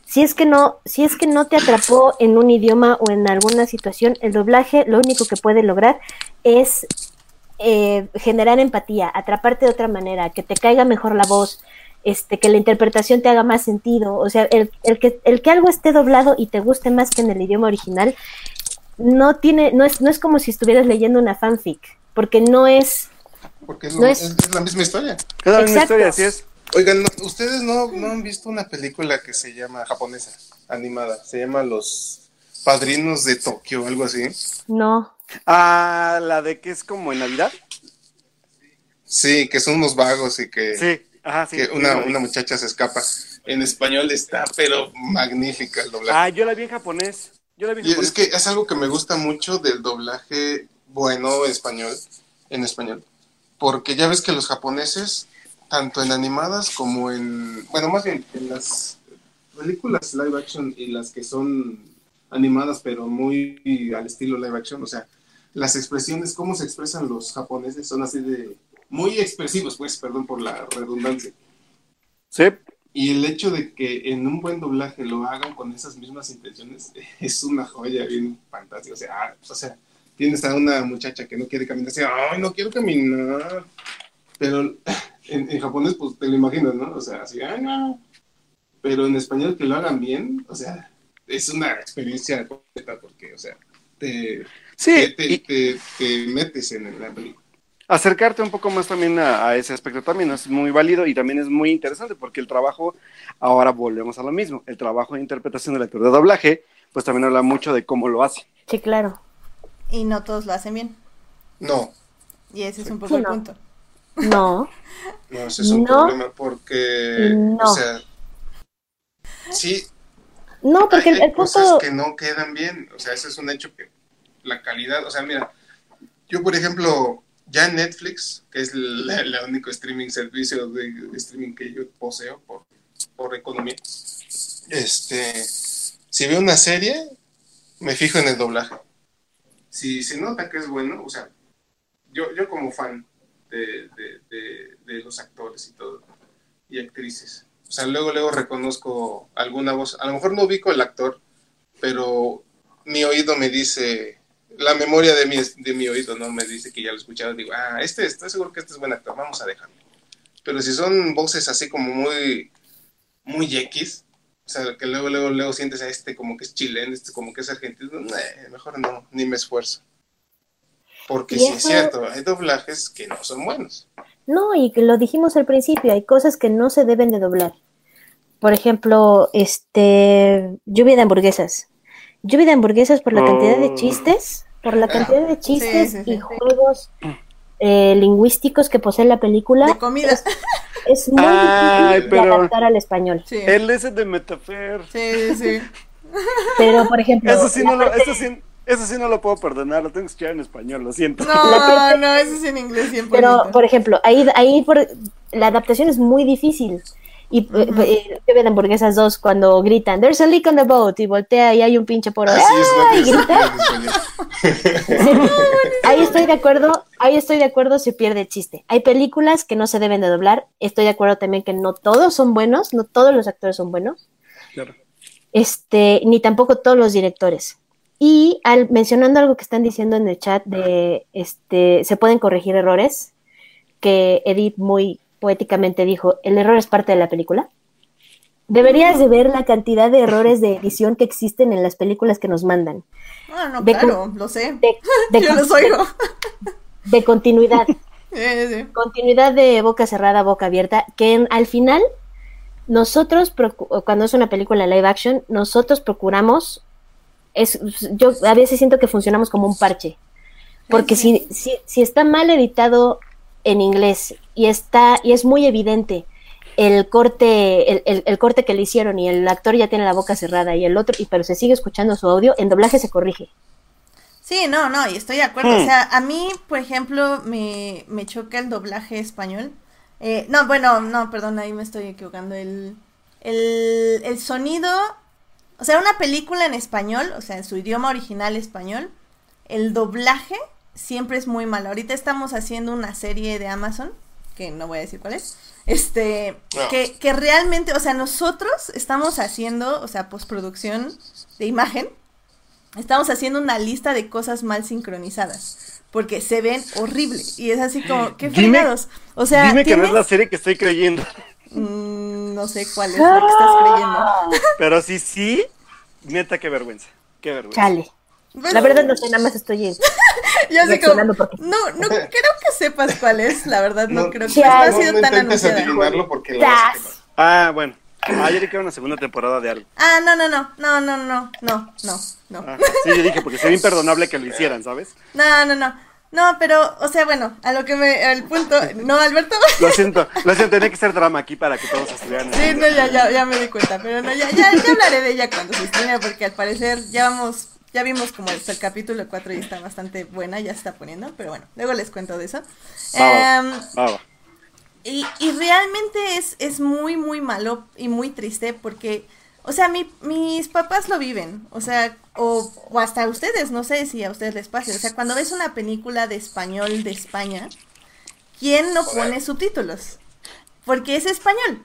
si es que no, si es que no te atrapó en un idioma o en alguna situación, el doblaje lo único que puede lograr es eh, generar empatía, atraparte de otra manera, que te caiga mejor la voz, este, que la interpretación te haga más sentido. O sea, el, el que, el que algo esté doblado y te guste más que en el idioma original, no tiene, no es, no es como si estuvieras leyendo una fanfic, porque no es, Porque es, No lo- es- la misma historia. Es la misma Exacto. historia, así es. Oigan, ¿no- ¿ustedes no, no han visto una película que se llama japonesa, animada? Se llama Los Padrinos de Tokio, algo así. no. Ah, la de que es como en Navidad. Sí, que son unos vagos y que, Sí, ajá, sí. que sí, una, una muchacha se escapa. En español está, pero magnífica el doblaje. Ah, yo la vi en japonés. Yo la vi en Y japonés. es que es algo que me gusta mucho del doblaje bueno español, en español, porque ya ves que los japoneses, tanto en animadas como en, bueno, más bien en las películas live action y las que son animadas pero muy al estilo live action, o sea, las expresiones, cómo se expresan los japoneses son así de muy expresivos, pues, perdón por la redundancia. Sí. Y el hecho de que en un buen doblaje lo hagan con esas mismas intenciones es una joya bien fantástica. O sea, ah, o sea, tienes a una muchacha que no quiere caminar, así, ay, no quiero caminar. Pero en, en japonés, pues te lo imaginas, ¿no? O sea, así, ay, no. Pero en español que lo hagan bien, o sea, es una experiencia completa porque, o sea, te, Sí, te, te- y te- te metes en la película. Acercarte un poco más también a, a ese aspecto también es muy válido y también es muy interesante porque el trabajo, ahora volvemos a lo mismo, el trabajo de interpretación del actor de doblaje, pues también habla mucho de cómo lo hace. Sí, claro. y no todos lo hacen bien. No, Y ese es un poco Sí, el no. punto. No. No, ese es un No. problema porque, No. o sea, sí, No, porque hay, el, el cosas punto, que no quedan bien, o sea, ese es un hecho que la calidad, o sea, mira, yo por ejemplo, ya en Netflix, que es el, único streaming servicio de, streaming que yo poseo por, economía, este, si veo una serie, me fijo en el doblaje. Si se nota que es bueno, o sea, yo, yo como fan de, de, de los actores y todo, y actrices, o sea, luego, luego reconozco alguna voz, a lo mejor no ubico el actor, pero mi oído me dice, la memoria de mi, de mi oído, ¿no? Me dice que ya lo he escuchado, digo, ah, este, estoy seguro que este es buen actor, vamos a dejarlo. Pero si son voces así como muy, muy X, o sea, que luego, luego, luego sientes a este como que es chileno, este como que es argentino, nah, mejor no, ni me esfuerzo. Porque Y sí es cierto, hay doblajes que no son buenos. no, y que lo dijimos al principio, hay cosas que no se deben de doblar. Por ejemplo, este, lluvia de hamburguesas. Lluvia de hamburguesas por la cantidad de Oh. chistes, por la cantidad de chistes Sí, sí, sí. y juegos eh, lingüísticos que posee la película. De comida. Es muy Ay, difícil pero- de adaptar al español. Sí. Él es el de Metafer. Sí, sí, sí. Pero, por ejemplo, Eso sí, no lo, parte- eso, sí, eso sí no lo puedo perdonar, lo tengo que escuchar en español, lo siento. No, no, eso es en inglés 100%. Pero, por ejemplo, ahí, ahí por, la adaptación es muy difícil. Y eh, Ujú. eh, Lluvia de hamburguesas 2 cuando gritan, there's a leak on the boat, y voltea y hay un pinche poro. Así es, no ¡Ah! en español. Ahí estoy de acuerdo, ahí estoy de acuerdo, se pierde el chiste. Hay películas que no se deben de doblar, estoy de acuerdo también que no todos son buenos, no todos los actores son buenos, Claro. este, ni tampoco todos los directores. Y al mencionando algo que están diciendo en el chat de este se pueden corregir errores, que Edith muy poéticamente dijo, el error es parte de la película. Deberías de ver la cantidad de errores de edición que existen en las películas que nos mandan. Ah, no, de claro, lo sé. De, de Yo con- los oigo. de continuidad. Sí, sí. continuidad de boca cerrada, boca abierta, que en- al final nosotros, cuando es una película live action, nosotros procuramos, es, yo a veces siento que funcionamos como un parche, porque si, si, si está mal editado en inglés y está y es muy evidente el corte el, el- el corte que le hicieron y el actor ya tiene la boca cerrada y el otro y pero se sigue escuchando su audio en doblaje se corrige Sí, no, no, y estoy de acuerdo. Hmm. O sea, a mí, por ejemplo, me, me choca el doblaje español. Eh, no, bueno, no, perdón, ahí me estoy equivocando. El, el, el sonido, o sea, una película en español, o sea, en su idioma original español, el doblaje siempre es muy malo. Ahorita estamos haciendo una serie de Amazon, que no voy a decir cuál es, este, No. que, que realmente, o sea, nosotros estamos haciendo, o sea, postproducción de imagen, estamos haciendo una lista de cosas mal sincronizadas. Porque se ven horrible. Y es así como, qué fregados. O sea, Dime que no es la serie que estoy creyendo. Mm, no sé cuál es la que estás creyendo. Pero sí, sí, neta, qué vergüenza. Qué vergüenza. chale La verdad no sé nada más estoy en- yo así como, porque- no, no creo que sepas cuál es, la verdad, no, creo que no ha no, sido no tan adivinarlo porque lo vas a ¡Tas! quemar. Ah, bueno. Ayer que era una segunda temporada de algo. Ah, no, no, no, no, no, no, no, no, no, Ah, sí, yo dije, porque sería imperdonable que lo hicieran, ¿sabes? no, no, no, no, pero, o sea, bueno, a lo que me, el punto, no, Alberto, Lo siento, lo siento, tenía que ser drama aquí para que todos estuvieran. sí, no, ya, ya, ya me di cuenta, pero no, ya, ya, ya hablaré de ella cuando se estrene, porque al parecer ya vamos, ya vimos como el capítulo 4 y está bastante buena, ya se está poniendo, pero bueno, luego les cuento de eso. Em. Y, y realmente es, es muy, muy malo y muy triste porque, o sea, mi, mis papás lo viven, o sea, o, o hasta ustedes, no sé si a ustedes les pase, o sea, cuando ves una película de español de España, ¿quién no pone subtítulos? Porque es español,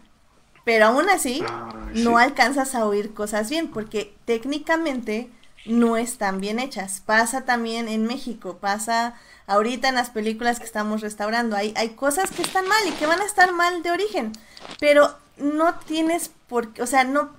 pero aún así Ay, no alcanzas a oír cosas bien, porque técnicamente no están bien hechas. Pasa también en México, pasa ahorita en las películas que estamos restaurando. Hay, hay cosas que están mal y que van a estar mal de origen, pero no tienes por qué, o sea, no,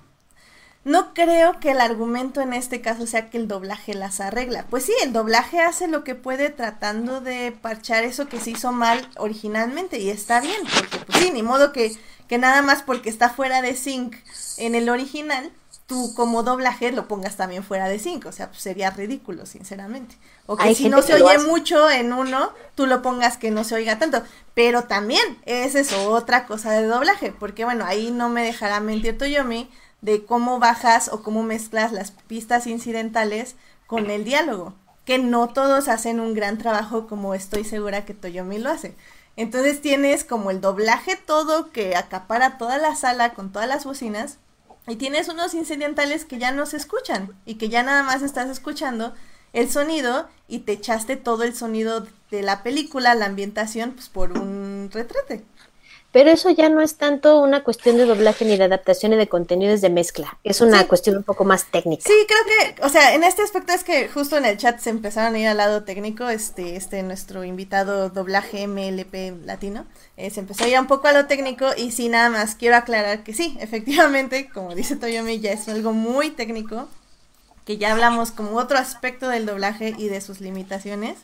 no creo que el argumento en este caso sea que el doblaje las arregla. Pues sí, el doblaje hace lo que puede tratando de parchar eso que se hizo mal originalmente y está bien, porque pues sí, ni modo que, que nada más porque está fuera de sync en el original, tú como doblaje lo pongas también fuera de sync, o sea, pues sería ridículo, sinceramente. O que Hay si no se oye mucho en uno, tú lo pongas que no se oiga tanto. Pero también, esa es otra cosa de doblaje, porque bueno, ahí no me dejará mentir Toyomi de cómo bajas o cómo mezclas las pistas incidentales con el diálogo, que no todos hacen un gran trabajo como estoy segura que Toyomi lo hace. Entonces tienes como el doblaje todo que acapara toda la sala con todas las bocinas y tienes unos incidentales que ya no se escuchan y que ya nada más estás escuchando el sonido y te echaste todo el sonido de la película, la ambientación, pues por un retrete. Pero eso ya no es tanto una cuestión de doblaje ni de adaptación ni de contenidos de mezcla. Es una Sí. cuestión un poco más técnica. Sí, creo que, o sea, en este aspecto es que justo en el chat se empezaron a ir al lado técnico, este, este, nuestro invitado doblaje MLP latino, eh, se empezó a ir un poco a lo técnico y sí, nada más quiero aclarar que sí, efectivamente, como dice Toyomi, ya es algo muy técnico, que ya hablamos como otro aspecto del doblaje y de sus limitaciones,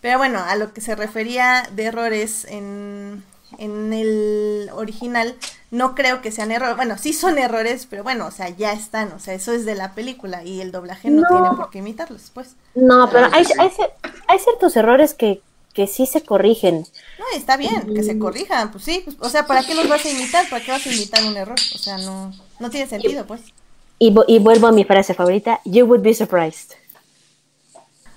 pero bueno, a lo que se refería de errores en, en el original, no creo que sean errores. Bueno, sí son errores, pero bueno, o sea, ya están. O sea, eso es de la película y el doblaje no, No. tiene por qué imitarlos, pues. No, pero hay, hay, cier- hay ciertos errores que, que sí se corrigen. No, está bien, que se corrijan, pues sí. pues, o sea, ¿para qué los vas a imitar? ¿Para qué vas a imitar un error? O sea, no, no tiene sentido, pues. Y vuelvo a mi frase favorita, you would be surprised.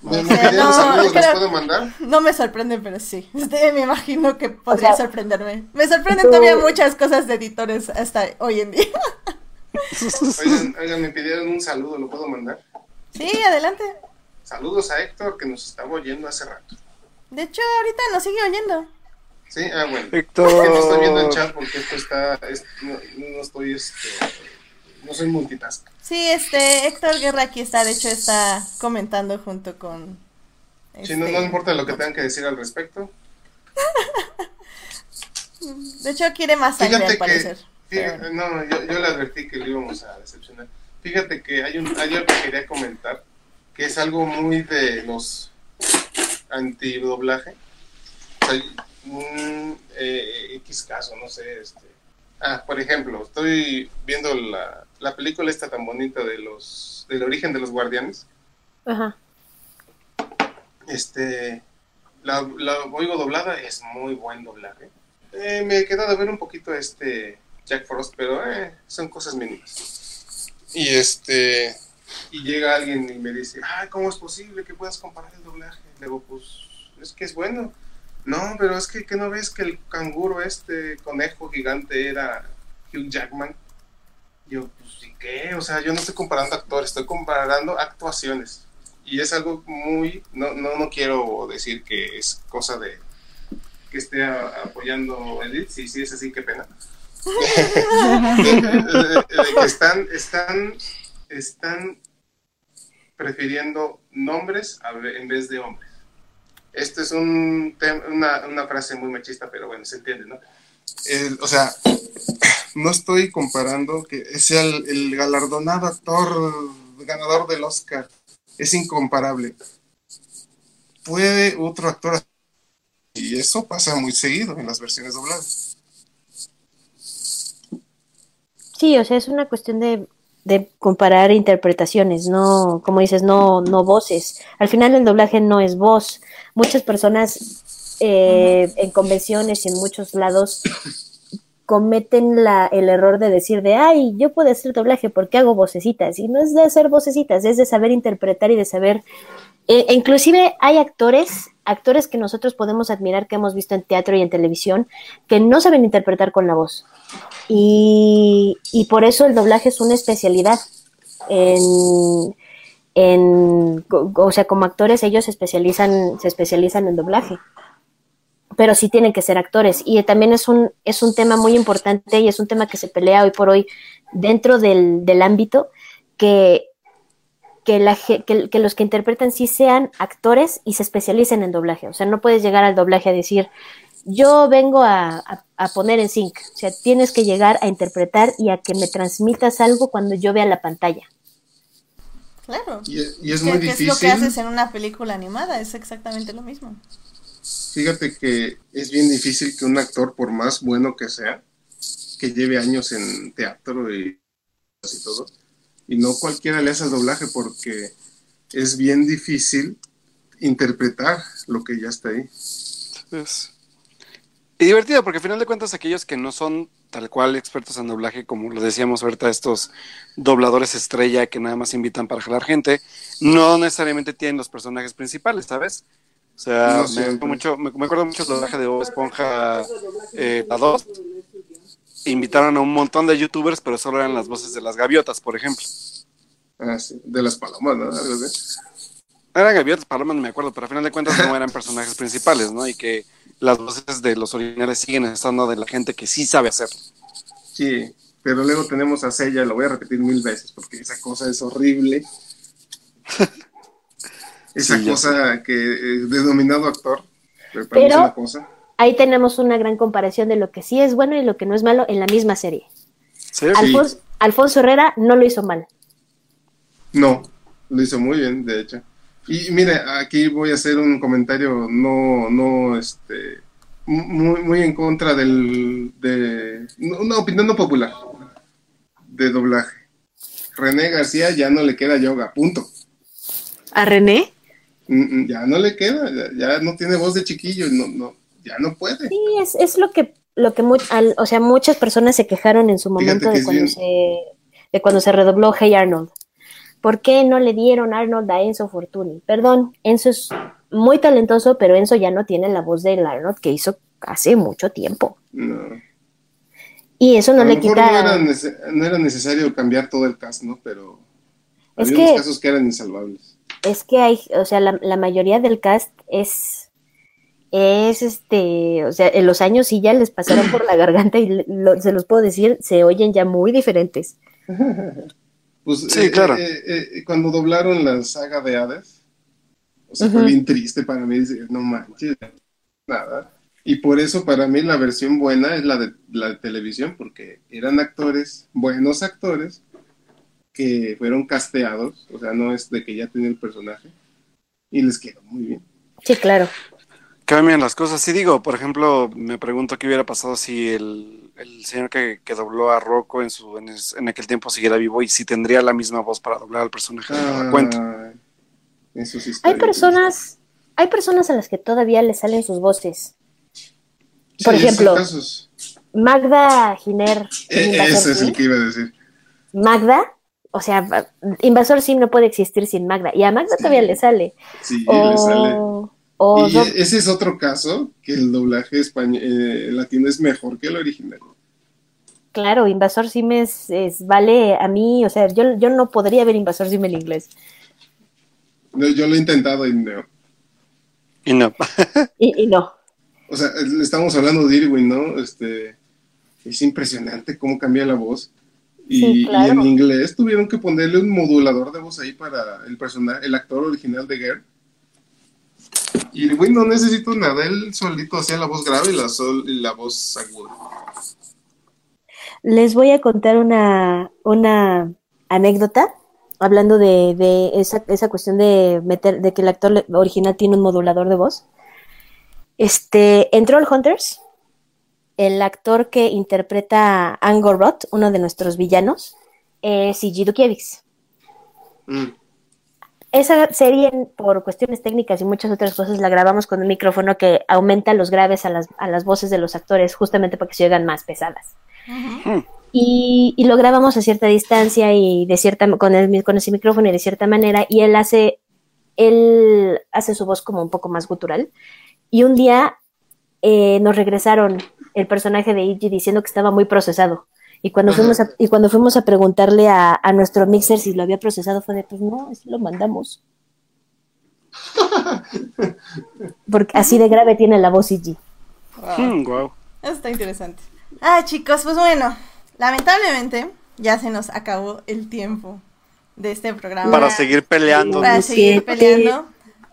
¿Me, O me sea, pidieron no, saludos? ¿Les pero- puedo mandar? No me sorprende, pero sí. Este, me imagino que podría O sea, sorprenderme. Me sorprenden tú- todavía muchas cosas de editores hasta hoy en día. Oigan, oigan, me pidieron un saludo, ¿lo puedo mandar? Sí, adelante. Saludos a Héctor, que nos estaba oyendo hace rato. De hecho, ahorita nos sigue oyendo. Sí, ah, bueno. Héctor. Es que no estoy viendo el chat porque esto está. es- no, no estoy. Este, no soy multitask. Sí, este, Héctor Guerra aquí está, de hecho está comentando junto con... Sí, no, este, no importa lo que tengan que decir al respecto. De hecho quiere más sangre Fíjate al parecer. que. fíjate- no, yo, yo le advertí que lo íbamos a decepcionar. Fíjate que hay, un, hay algo que quería comentar que es algo muy de los antidoblaje. O sea, un eh, X caso, no sé, este, Ah, por ejemplo, estoy viendo la, la película esta tan bonita de los del origen de los guardianes. Ajá. Este, la, la oigo doblada, es muy buen doblaje. Eh, me he quedado a ver un poquito este Jack Frost, pero eh, son cosas mínimas. Y este, y llega alguien y me dice, ay, ¿cómo es posible que puedas comparar el doblaje? Le digo, pues, es que es bueno. No, pero es que, que no ves que el canguro, este conejo gigante, era Hugh Jackman. Yo, pues, ¿y qué? O sea, yo no estoy comparando actores, estoy comparando actuaciones. Y es algo muy, no, no, no quiero decir que es cosa de que esté a- apoyando Edith, si sí es así, qué pena. De- de- de que están, están, están prefiriendo nombres en vez de hombres. Esto es un una, una frase muy machista, pero bueno, se entiende, ¿no? El- o sea, no estoy comparando que sea el, galardonado actor ganador del Oscar. Es incomparable. Puede otro actor y eso pasa muy seguido en las versiones dobladas. Sí, o sea, es una cuestión de, de comparar interpretaciones, no, como dices, no, no voces. Al final el doblaje no es voz. Muchas personas eh, en convenciones y en muchos lados cometen la, el error de decir de, ay, yo puedo hacer doblaje porque hago vocecitas. Y no es de hacer vocecitas, es de saber interpretar y de saber... e- e inclusive hay actores, actores que nosotros podemos admirar, que hemos visto en teatro y en televisión, que no saben interpretar con la voz. Y, y por eso el doblaje es una especialidad. En, en, o sea, como actores ellos se especializan, se especializan en doblaje. Pero sí tienen que ser actores. Y también es un, es un tema muy importante y es un tema que se pelea hoy por hoy dentro del, del ámbito que, que, la, ge- que, que los que interpretan sí sean actores y se especialicen en doblaje. O sea, no puedes llegar al doblaje a decir, yo vengo a, a- a poner en sync. O sea, tienes que llegar a interpretar y a que me transmitas algo cuando yo vea la pantalla. Claro. Y, y es ¿Qué, muy qué es difícil. lo que haces en una película animada? Es exactamente lo mismo. Fíjate que es bien difícil que un actor, por más bueno que sea, que lleve años en teatro y, todo, y no cualquiera le hace el doblaje porque es bien difícil interpretar lo que ya está ahí. Y divertido, porque al final de cuentas aquellos que no son tal cual expertos en doblaje, como lo decíamos ahorita, estos dobladores estrella que nada más invitan para jalar gente, no necesariamente tienen los personajes principales, ¿sabes? O sea, No me, acuerdo mucho, me, me acuerdo mucho del doblaje de Bob Esponja eh, la 2. Invitaron a un montón de youtubers, pero solo eran las voces de las gaviotas, por ejemplo. Ah, sí, de las palomas, ¿no? Eran gaviotas, palomas, no me acuerdo, pero al final de cuentas no eran personajes principales, ¿no? Y que las voces de los originales siguen estando de la gente que sí sabe hacerlo. Sí, pero luego tenemos a Sella, lo voy a repetir mil veces porque esa cosa es horrible. esa Sí, cosa que eh, denominado actor, pero es una cosa. Ahí tenemos una gran comparación de lo que sí es bueno y lo que no es malo en la misma serie. ¿Sí? Alfonso, Alfonso Herrera no lo hizo mal. No, lo hizo muy bien, de hecho. Y mire, aquí voy a hacer un comentario no, no, este, muy, muy en contra del, de, una opinión no popular de doblaje. René García ya no le queda yoga, punto. ¿A René? Mm, mm, Ya no le queda, ya, no tiene voz de chiquillo, no, no, ya no puede. Sí, es, es lo que, lo que al- o sea, muchas personas se quejaron en su momento de cuando, bien. se, de cuando se redobló Hey Arnold. ¿Por qué no le dieron Arnold a Enzo Fortuni? Perdón, Enzo es muy talentoso, pero Enzo ya no tiene la voz del Arnold que hizo hace mucho tiempo. No. Y eso no a lo le mejor quita... no era, nece- no era necesario cambiar todo el cast, ¿no? Pero Es había que- unos casos que eran insalvables. Es que hay, o sea, la, la mayoría del cast es, es este, o sea, en los años sí ya les pasaron por la garganta y lo- se los puedo decir, se oyen ya muy diferentes. Pues, Sí, eh, claro. eh, eh, cuando doblaron la saga de Hades, o sea, fue bien triste para mí, decir, no manches, nada. Y por eso para mí la versión buena es la de la de televisión, porque eran actores, buenos actores, que fueron casteados, o sea, no es de que ya tenía el personaje, y les quedó muy bien. Sí, claro. Cambian las cosas. Sí digo, por ejemplo, me pregunto qué hubiera pasado si el, el señor que, que dobló a Rocco en su en, es- en aquel tiempo siguiera vivo y si tendría la misma voz para doblar al personaje de cuenta. Eso sí Hay personas, hay personas a las que todavía le salen sus voces. Por ejemplo. Magda Giner. E- ese es el que iba a decir. Magda, o sea, Invasor Sim no puede existir sin Magda. Y a Magda Sí. todavía le sale. Sí, le sale. O, o Y do- ese es otro caso, que el doblaje español, eh, latino es mejor que el original. claro, Invasor Sim es, es- vale a mí, o sea, yo, yo no podría ver Invasor Sim en inglés. No, Yo lo he intentado y no. Y no. Y, y no. O sea, le estamos hablando de Irwin, ¿no? Este, es impresionante cómo cambia la voz. Y, Sí, claro. y en inglés tuvieron que ponerle un modulador de voz ahí para el personaje, el actor original de Gert. Y Irwin no necesitó nada, él solito hacía la voz grave y la, sol, y la voz aguda. Les voy a contar una, una anécdota hablando de, de esa, esa cuestión de meter, de que el actor original tiene un modulador de voz. Este, en Trollhunters, el actor que interpreta a Angor Roth, uno de nuestros villanos, es Sigi Dukiewicz. Mm. Esa serie, por cuestiones técnicas y muchas otras cosas, la grabamos con un micrófono que aumenta los graves a las, a las voces de los actores, justamente para que se oigan más pesadas. Y, y lo grabamos a cierta distancia y de cierta con, el, con ese micrófono y de cierta manera y él hace él hace su voz como un poco más gutural y un día eh, nos regresaron el personaje de Iggy diciendo que estaba muy procesado y cuando Ajá. fuimos a, y cuando fuimos a preguntarle a, a nuestro mixer si lo había procesado fue de pues no así lo mandamos porque así de grave tiene la voz Iggy Wow. Mm, wow. Eso está interesante. Ah, chicos, pues bueno, lamentablemente ya se nos acabó el tiempo de este programa. Para seguir peleando. Para seguir peleando.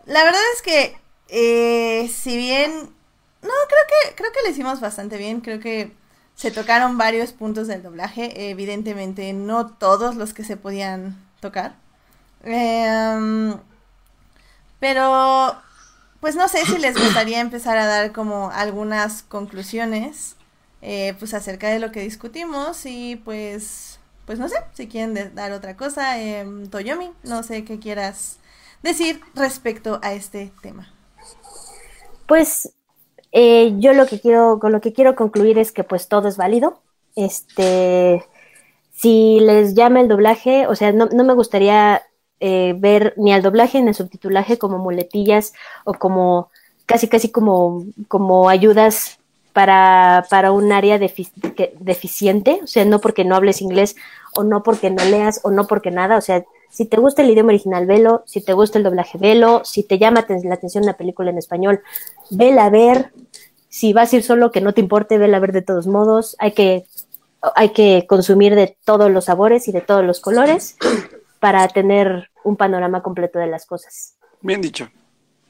La verdad es que, eh, si bien, no, creo que, creo que lo hicimos bastante bien. Creo que se tocaron varios puntos del doblaje. Evidentemente, no todos los que se podían tocar. Em, pero, pues no sé si les gustaría empezar a dar como algunas conclusiones, eh, pues acerca de lo que discutimos y pues, pues no sé, si quieren dar otra cosa, em, Toyomi, no sé qué quieras decir respecto a este tema. Pues eh, yo lo que quiero, con lo que quiero concluir es que pues todo es válido. Este, si les llama el doblaje, o sea, no, no me gustaría eh, ver ni al doblaje ni al subtitulaje como muletillas o como casi casi como, como ayudas para, para un área deficiente, o sea, no porque no hables inglés o no porque no leas o no porque nada, o sea, si te gusta el idioma original, velo, si te gusta el doblaje, velo, si te llama la atención una película en español, vela a ver, si vas a ir solo que no te importe, vela a ver de todos modos, hay que, hay que consumir de todos los sabores y de todos los colores para tener un panorama completo de las cosas. Bien dicho.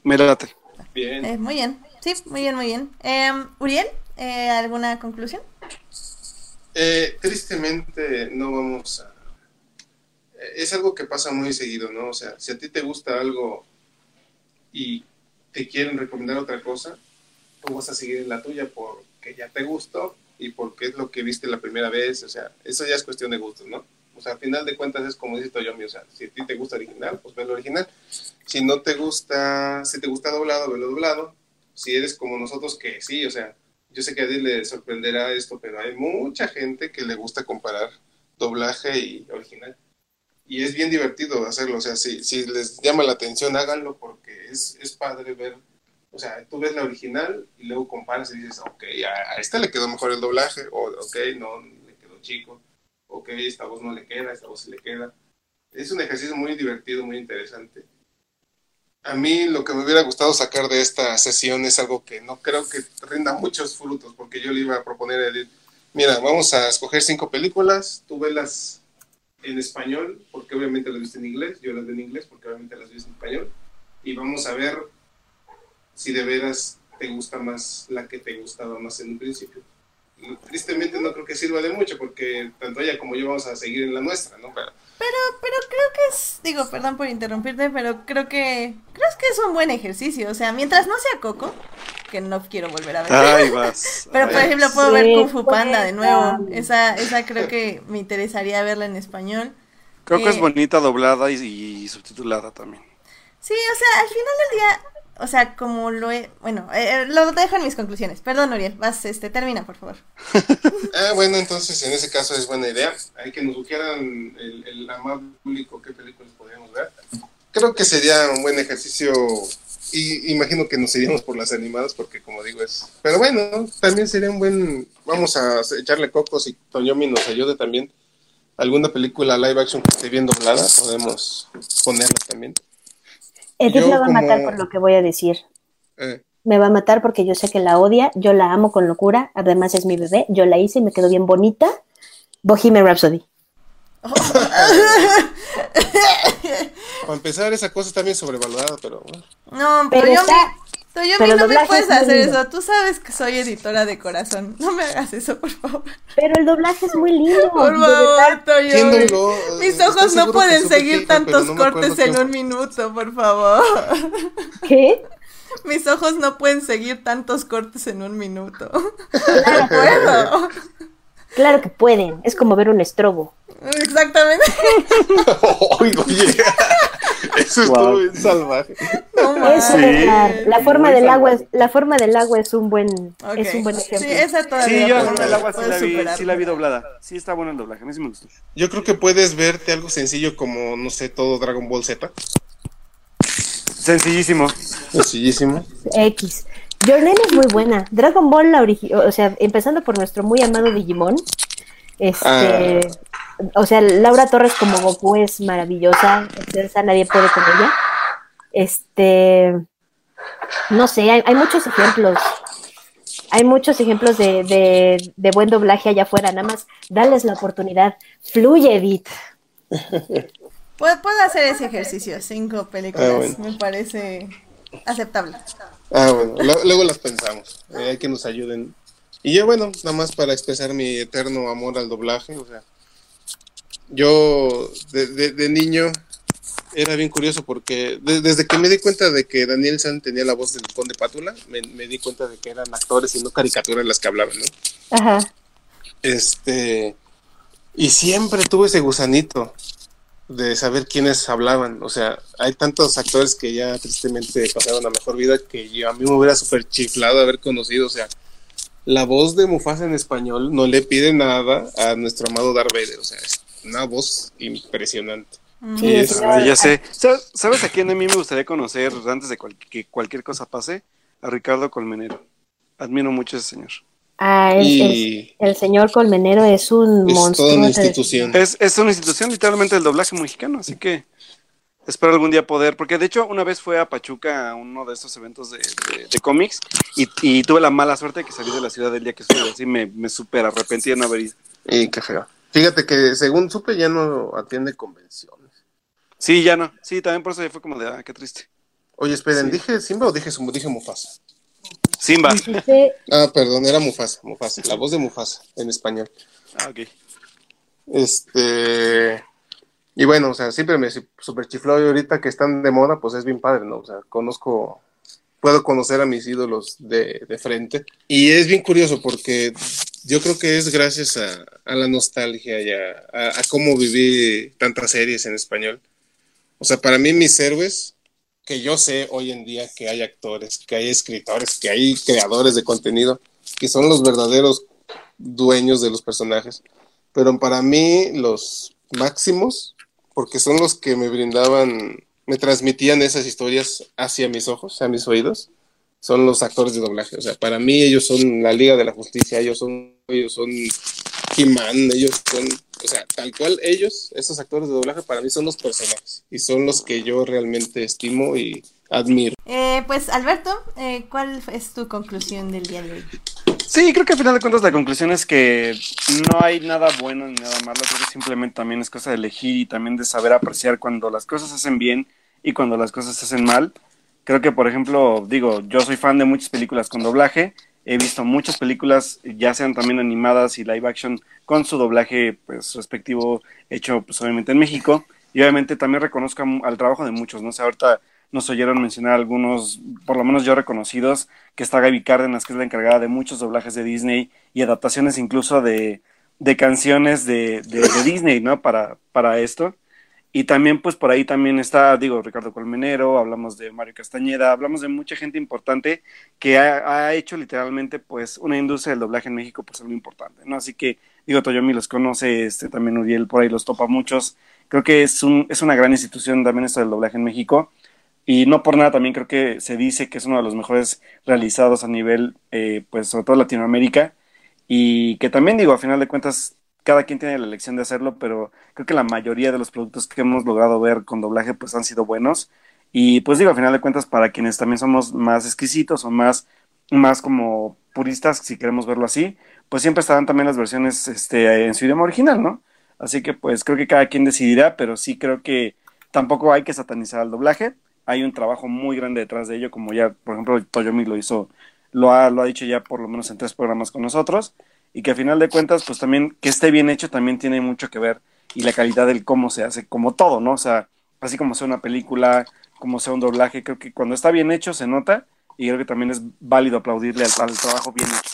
Me late. Bien. Eh, muy bien, sí, muy bien, muy bien. Em, Uriel, eh, ¿alguna conclusión? Eh, tristemente no vamos a... Es algo que pasa muy seguido, ¿no? O sea, si a ti te gusta algo y te quieren recomendar otra cosa, tú vas a seguir en la tuya porque ya te gustó y porque es lo que viste la primera vez, o sea, eso ya es cuestión de gustos, ¿no? O sea, al final de cuentas es como dice Toyomi, o sea, si a ti te gusta original, pues ve lo original. Si no te gusta, si te gusta doblado, ve lo doblado. Si eres como nosotros que sí, o sea, yo sé que a Eddie le sorprenderá esto, pero hay mucha gente que le gusta comparar doblaje y original. Y es bien divertido hacerlo, o sea, si, si les llama la atención, háganlo porque es, es padre ver, o sea, tú ves la original y luego comparas y dices, ok, a, a esta le quedó mejor el doblaje, o ok, no, le quedó chico, ok, esta voz no le queda, esta voz sí le queda. Es un ejercicio muy divertido, muy interesante. A mí lo que me hubiera gustado sacar de esta sesión es algo que no creo que rinda muchos frutos, porque yo le iba a proponer a Edith, mira, vamos a escoger cinco películas, tú velas en español, porque obviamente las viste en inglés, yo las veo en inglés, porque obviamente las viste en español, y vamos a ver si de veras te gusta más la que te gustaba más en un principio. Y tristemente no creo que sirva de mucho, porque tanto ella como yo vamos a seguir en la nuestra, ¿no? Pero, Pero creo que es, digo, perdón por interrumpirte, pero creo que creo que es un buen ejercicio. O sea, mientras no sea Coco, que no quiero volver a ver. Ahí vas. Pero por ejemplo puedo ver Kung Fu Panda de nuevo. Esa, esa creo que me interesaría verla en español. Creo que es eh, bonita doblada y, y subtitulada también. Sí, o sea, al final del día, o sea, como lo he, bueno, eh, eh, lo dejo en mis conclusiones. Perdón, Oriel, vas, este, termina, por favor. Ah, bueno, entonces en ese caso es buena idea. Hay que nos sugieran el, el amable público qué películas podríamos ver. Creo que sería un buen ejercicio y imagino que nos iríamos por las animadas porque como digo es... Pero bueno, también sería un buen... Vamos a echarle cocos y Toñomi nos ayude también. Alguna película live action que esté bien doblada, podemos ponerla también. Edith Yo me va a matar por lo que voy a decir. Eh, Me va a matar porque yo sé que la odia, yo la amo con locura, además es mi bebé, yo la hice y me quedó bien bonita. Bohemian Rhapsody. para empezar, esa cosa está bien sobrevalorada, pero bueno. No, Pero pero yo está- me, yo pero el no me puedes hacer lindo. eso. Tú sabes que soy editora de corazón. No me hagas eso, por favor. Pero el doblaje es muy lindo. Por favor, Toyo. Mis ojos no pueden seguir tantos no cortes en un minuto, por favor. ¿Qué? Mis ojos no pueden seguir tantos cortes en un minuto. Claro, No puedo. claro que pueden. Es como ver un estrobo. Exactamente. Oye, eso estuvo Wow. bien salvaje. No Eso Sí. es la, la forma Muy del agua, salvaje. es- la forma del agua es un buen, es un buen Sí, ejemplo. esa todavía Sí, yo puedo- en el agua sí la, vi, sí la vi doblada. Sí está bueno el doblaje, a mí sí me gustó. Yo creo que puedes verte algo sencillo como, no sé, todo Dragon Ball Z. Sencillísimo. Sencillísimo. X. Your Name es muy buena. Dragon Ball, la origi- o sea, empezando por nuestro muy amado Digimon. Este, o sea, Laura Torres como Goku es maravillosa. Excelsa, nadie puede con ella. Este, no sé, hay, hay muchos ejemplos. Hay muchos ejemplos de, de, de buen doblaje allá afuera. Nada más, dales la oportunidad. Fluye, Edith. Puedo, puedo hacer ese ejercicio, cinco películas. Ah, bueno. Me parece aceptable. Ah, bueno, lo- luego las pensamos. Eh, hay que nos ayuden. Y yo, bueno, nada más para expresar mi eterno amor al doblaje. O sea, yo de, de- de niño era bien curioso porque de- desde que me di cuenta de que Daniel San tenía la voz del Conde Pátula, me, me di cuenta de que eran actores y no caricaturas las que hablaban, ¿no? Ajá. Este, y siempre tuve ese gusanito de saber quiénes hablaban. O sea, hay tantos actores que ya tristemente pasaron a mejor vida que yo, a mí me hubiera súper chiflado haber conocido. O sea, la voz de Mufasa en español no le pide nada a nuestro amado Darth Vader. O sea, es una voz impresionante. Sí, Y el es- señor- Ah, ya sé. ¿Sabes- ¿Sabes a quién a mí me gustaría conocer antes de cual- que cualquier cosa pase? A Ricardo Colmenero. Admiro mucho a ese señor. Ah, el, el- Y el señor Colmenero es un es monstruo. toda una institución. Es, es una institución literalmente del doblaje mexicano, así que espero algún día poder, porque de hecho una vez fue a Pachuca a uno de estos eventos de, de- de cómics y, y tuve la mala suerte de que salí de la ciudad del día que estuve, así me, me súper arrepentí de no haber ido. Y qué feo. Fíjate que según supe ya no atiende convenciones. Sí, ya no, sí, también por eso ya fue como de, ah, qué triste. Oye, esperen, Sí. ¿dije Simba o dije, dije Mufasa? Simba. Dice, Ah, perdón, era Mufasa, Mufasa, la voz de Mufasa en español. Ah, ok. Este. Y bueno, o sea, siempre me super chifló y ahorita que están de moda, pues es bien padre, ¿no? O sea, conozco, puedo conocer a mis ídolos de, de frente. Y es bien curioso porque yo creo que es gracias a, a la nostalgia y a, a- a cómo viví tantas series en español. O sea, para mí mis héroes, que yo sé hoy en día que hay actores, que hay escritores, que hay creadores de contenido, que son los verdaderos dueños de los personajes. Pero para mí los máximos, porque son los que me brindaban, me transmitían esas historias hacia mis ojos, a mis oídos, son los actores de doblaje. O sea, para mí ellos son la Liga de la Justicia, ellos son, ellos son He-Man, ellos son, o sea, tal cual ellos, esos actores de doblaje, para mí son los personajes y son los que yo realmente estimo y admiro. Eh, pues Alberto, eh, ¿cuál es tu conclusión del día de hoy? Sí, creo que al final de cuentas la conclusión es que no hay nada bueno ni nada malo, creo que simplemente también es cosa de elegir y también de saber apreciar cuando las cosas se hacen bien y cuando las cosas se hacen mal. Creo que, por ejemplo, digo, yo soy fan de muchas películas con doblaje, he visto muchas películas, ya sean también animadas y live action, con su doblaje pues respectivo hecho pues obviamente en México y obviamente también reconozco al trabajo de muchos, ¿no? O sea, ahorita nos oyeron mencionar algunos, por lo menos yo reconocidos, que está Gaby Cárdenas, que es la encargada de muchos doblajes de Disney y adaptaciones incluso de, de canciones de, de, Disney, ¿no? Para, para esto. Y también, pues por ahí también está, digo, Ricardo Colmenero, hablamos de Mario Castañeda, hablamos de mucha gente importante que ha, hecho literalmente, pues, una industria del doblaje en México, pues, algo importante, ¿no? Así que, digo, Toyomi los conoce, este, también Uriel por ahí los topa muchos. Creo que es, un, es una gran institución también esto del doblaje en México. Y no por nada también creo que se dice que es uno de los mejores realizados a nivel, eh, pues, sobre todo Latinoamérica. Y que también, digo, a final de cuentas, cada quien tiene la elección de hacerlo, pero creo que la mayoría de los productos que hemos logrado ver con doblaje pues han sido buenos. Y pues digo, al final de cuentas, para quienes también somos más exquisitos o más, más como puristas, si queremos verlo así, pues siempre estarán también las versiones este, en su idioma original, ¿no? Así que pues creo que cada quien decidirá, pero sí creo que tampoco hay que satanizar al doblaje. Hay un trabajo muy grande detrás de ello, como ya, por ejemplo, Toyomi lo hizo, lo ha, lo ha dicho ya por lo menos en tres programas con nosotros y que a final de cuentas, pues también que esté bien hecho también tiene mucho que ver y la calidad del cómo se hace, como todo, ¿no? O sea, así como sea una película, como sea un doblaje, creo que cuando está bien hecho se nota y creo que también es válido aplaudirle al, trabajo bien hecho.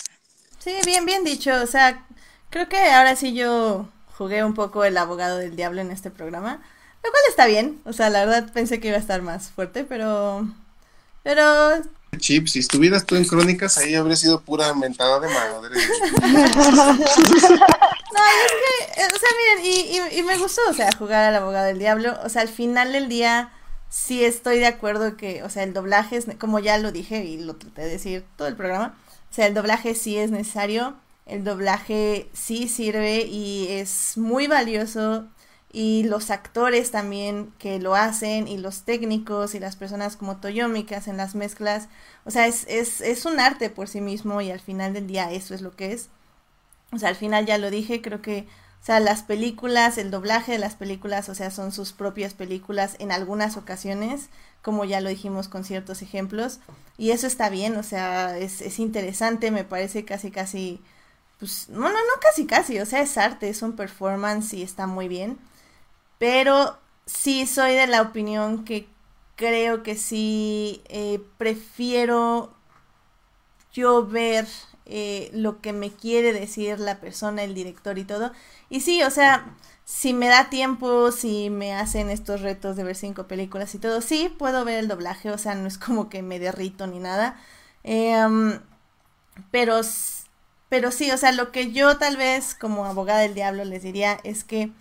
Sí, bien, bien dicho, o sea, creo que ahora sí yo jugué un poco el abogado del diablo en este programa, lo cual está bien, o sea, la verdad pensé que iba a estar más fuerte, pero... Pero Chip, si estuvieras tú en Crónicas, ahí habría sido pura mentada de madre. no, es que, eh, o sea, miren, y, y, me gustó, o sea, jugar al abogado del diablo. O sea, al final del día, sí estoy de acuerdo que, o sea, el doblaje es, como ya lo dije y lo traté de decir todo el programa, o sea, el doblaje sí es necesario, el doblaje sí sirve y es muy valioso y los actores también que lo hacen y los técnicos y las personas como Toyomi que hacen las mezclas, o sea, es, es, es un arte por sí mismo y al final del día eso es lo que es. O sea, al final ya lo dije, creo que, o sea, las películas, el doblaje de las películas, o sea, son sus propias películas en algunas ocasiones, como ya lo dijimos con ciertos ejemplos, y eso está bien, o sea, es, es interesante, me parece casi, casi, pues, no, no, no, casi, casi, o sea, es arte, es un performance y está muy bien. Pero sí soy de la opinión que creo que sí eh, prefiero yo ver eh, lo que me quiere decir la persona, el director y todo. Y sí, o sea, si me da tiempo, si me hacen estos retos de ver cinco películas y todo, sí, puedo ver el doblaje, o sea, no es como que me derrito ni nada. Em, pero, pero sí, o sea, lo que yo tal vez como abogada del diablo les diría es que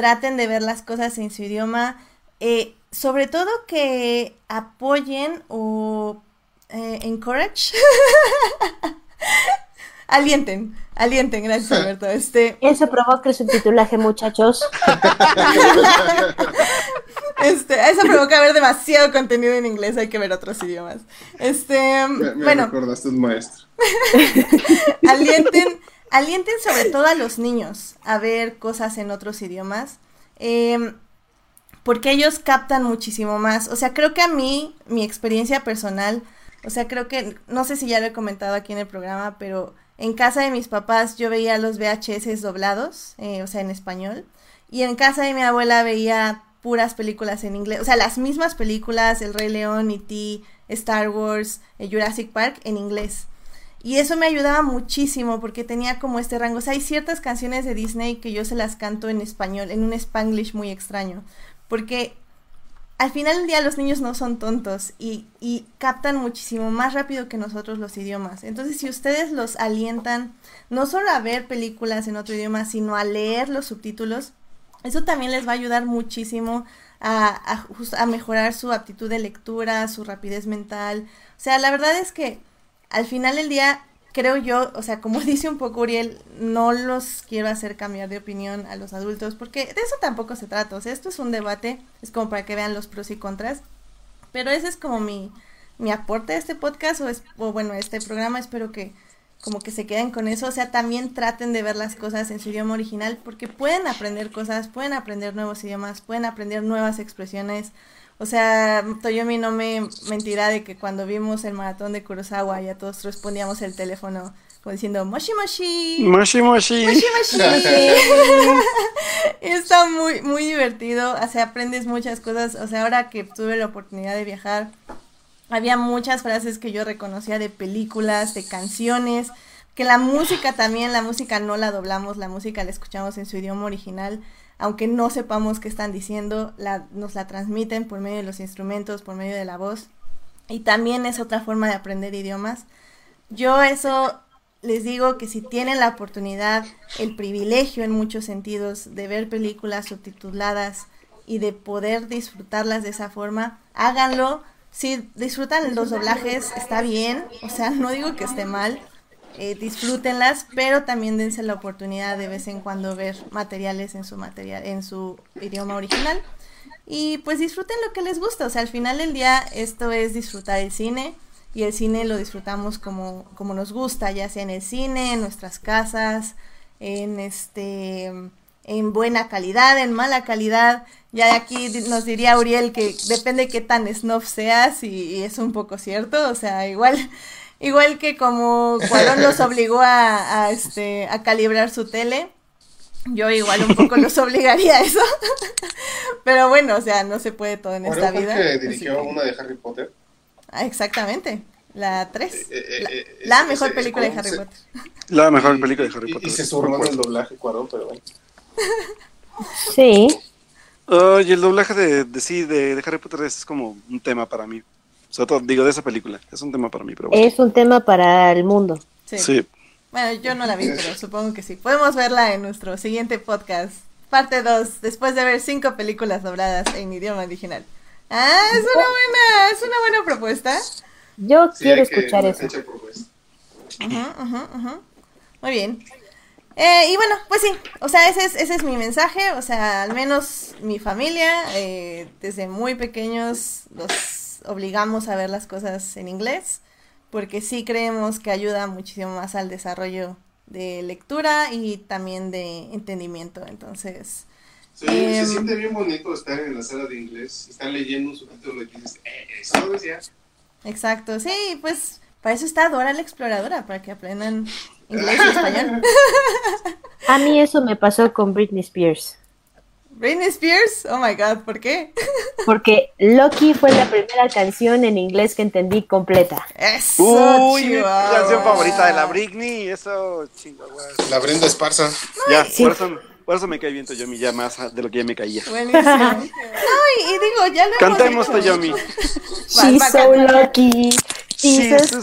traten de ver las cosas en su idioma, eh, sobre todo que apoyen o eh, encourage, alienten, alienten, gracias Alberto. Este... Eso provoca el subtitulaje, muchachos. Este, eso provoca ver demasiado contenido en inglés, hay que ver otros idiomas. Este, me, bueno. recordaste un maestro. alienten, alienten sobre todo a los niños a ver cosas en otros idiomas. Em, porque ellos captan muchísimo más. O sea, creo que a mí, mi experiencia personal, o sea, creo que, no sé si ya lo he comentado aquí en el programa, pero en casa de mis papás yo veía los VHS doblados, eh, o sea, en español. Y en casa de mi abuela veía puras películas en inglés, o sea, las mismas películas, El Rey León, E.T., Star Wars, eh, Jurassic Park, en inglés. Y eso me ayudaba muchísimo porque tenía como este rango. O sea, hay ciertas canciones de Disney que yo se las canto en español, en un spanglish muy extraño. Porque al final del día los niños no son tontos y, y, captan muchísimo más rápido que nosotros los idiomas. Entonces, si ustedes los alientan no solo a ver películas en otro idioma, sino a leer los subtítulos, eso también les va a ayudar muchísimo a, a, a mejorar su aptitud de lectura, su rapidez mental. O sea, la verdad es que al final del día, creo yo, o sea, como dice un poco Uriel, no los quiero hacer cambiar de opinión a los adultos, porque de eso tampoco se trata, o sea, esto es un debate, es como para que vean los pros y contras, pero ese es como mi, mi aporte a este podcast, o, es, o bueno, este programa, espero que como que se queden con eso, o sea, también traten de ver las cosas en su idioma original, porque pueden aprender cosas, pueden aprender nuevos idiomas, pueden aprender nuevas expresiones, o sea, Toyomi no me mentirá de que cuando vimos el maratón de Kurosawa ya todos respondíamos el teléfono como diciendo moshi moshi. Moshi moshi. Moshi moshi. Está muy, muy divertido. O sea, aprendes muchas cosas. O sea, ahora que tuve la oportunidad de viajar, había muchas frases que yo reconocía de películas, de canciones. Que la música también, la música no la doblamos, la música la escuchamos en su idioma original. Aunque no sepamos qué están diciendo, nos la transmiten por medio de los instrumentos, por medio de la voz. Y también es otra forma de aprender idiomas. Yo eso les digo que si tienen la oportunidad, el privilegio en muchos sentidos de ver películas subtituladas y de poder disfrutarlas de esa forma, háganlo. Si disfrutan los doblajes, está bien, o sea, no digo que esté mal, eh, disfrútenlas, pero también dense la oportunidad de vez en cuando ver materiales en su material, en su idioma original. Y pues disfruten lo que les gusta, o sea, al final del día esto es disfrutar el cine y el cine lo disfrutamos como, como nos gusta, ya sea en el cine, en nuestras casas, en este en buena calidad, en mala calidad. Ya aquí nos diría Uriel que depende qué tan snob seas y, y es un poco cierto, o sea, igual igual que como Cuarón los obligó a, a, este a calibrar su tele, yo igual un poco los obligaría a eso. Pero bueno, o sea, no se puede todo en esta vida. que dirigió que... una de Harry Potter? Ah, exactamente. La 3. Eh, eh, la, eh, la, mejor ese, película de Harry se, Potter. La mejor y, película de Harry Potter. Y, y se en el doblaje Cuarón, pero bueno. Sí. Uh, y el doblaje de, de sí, de, de, Harry Potter es como un tema para mí. Todo, digo, de esa película. Es un tema para mí, pero bueno. Es un tema para el mundo. Sí. sí. Bueno, yo no la vi, pero supongo que sí. Podemos verla en nuestro siguiente podcast. Parte 2, después de ver cinco películas dobladas en idioma original. Ah, es una buena, es una buena propuesta. Yo sí, quiero escuchar eso. Uh -huh, uh -huh, uh -huh. Muy bien. Eh, y bueno, pues sí, o sea, ese es, ese es mi mensaje, o sea, al menos mi familia, eh, desde muy pequeños los obligamos a ver las cosas en inglés, porque sí creemos que ayuda muchísimo más al desarrollo de lectura y también de entendimiento, entonces... Sí, eh, se siente bien bonito estar en la sala de inglés, estar leyendo un subtítulo y dices, eh, eso lo decía. Exacto, sí, pues para eso está Dora la Exploradora, para que aprendan inglés y español. A mí eso me pasó con Britney Spears. Britney Spears, oh my god, ¿por qué? Porque Loki fue la primera canción en inglés que entendí completa. Eso, Uy, mi canción favorita de la Britney, eso chingo, La Brenda Esparza. Ya, sí. por, eso, por eso me cae bien Toyomi ya más de lo que ya me caía. Buenísimo. no, y, y, digo, ya lo Cantemos. Toyomi. She's so lucky. She's, She's a star,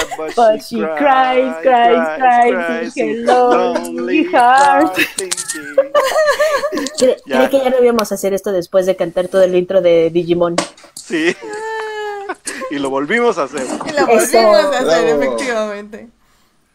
star but, but she, cries, cries, cries, cries in her lonely heart. Creo que ya no íbamos a hacer esto después de cantar todo el intro de Digimon. Sí. y lo volvimos a hacer. Y lo volvimos Eso. a hacer, Bravo. efectivamente.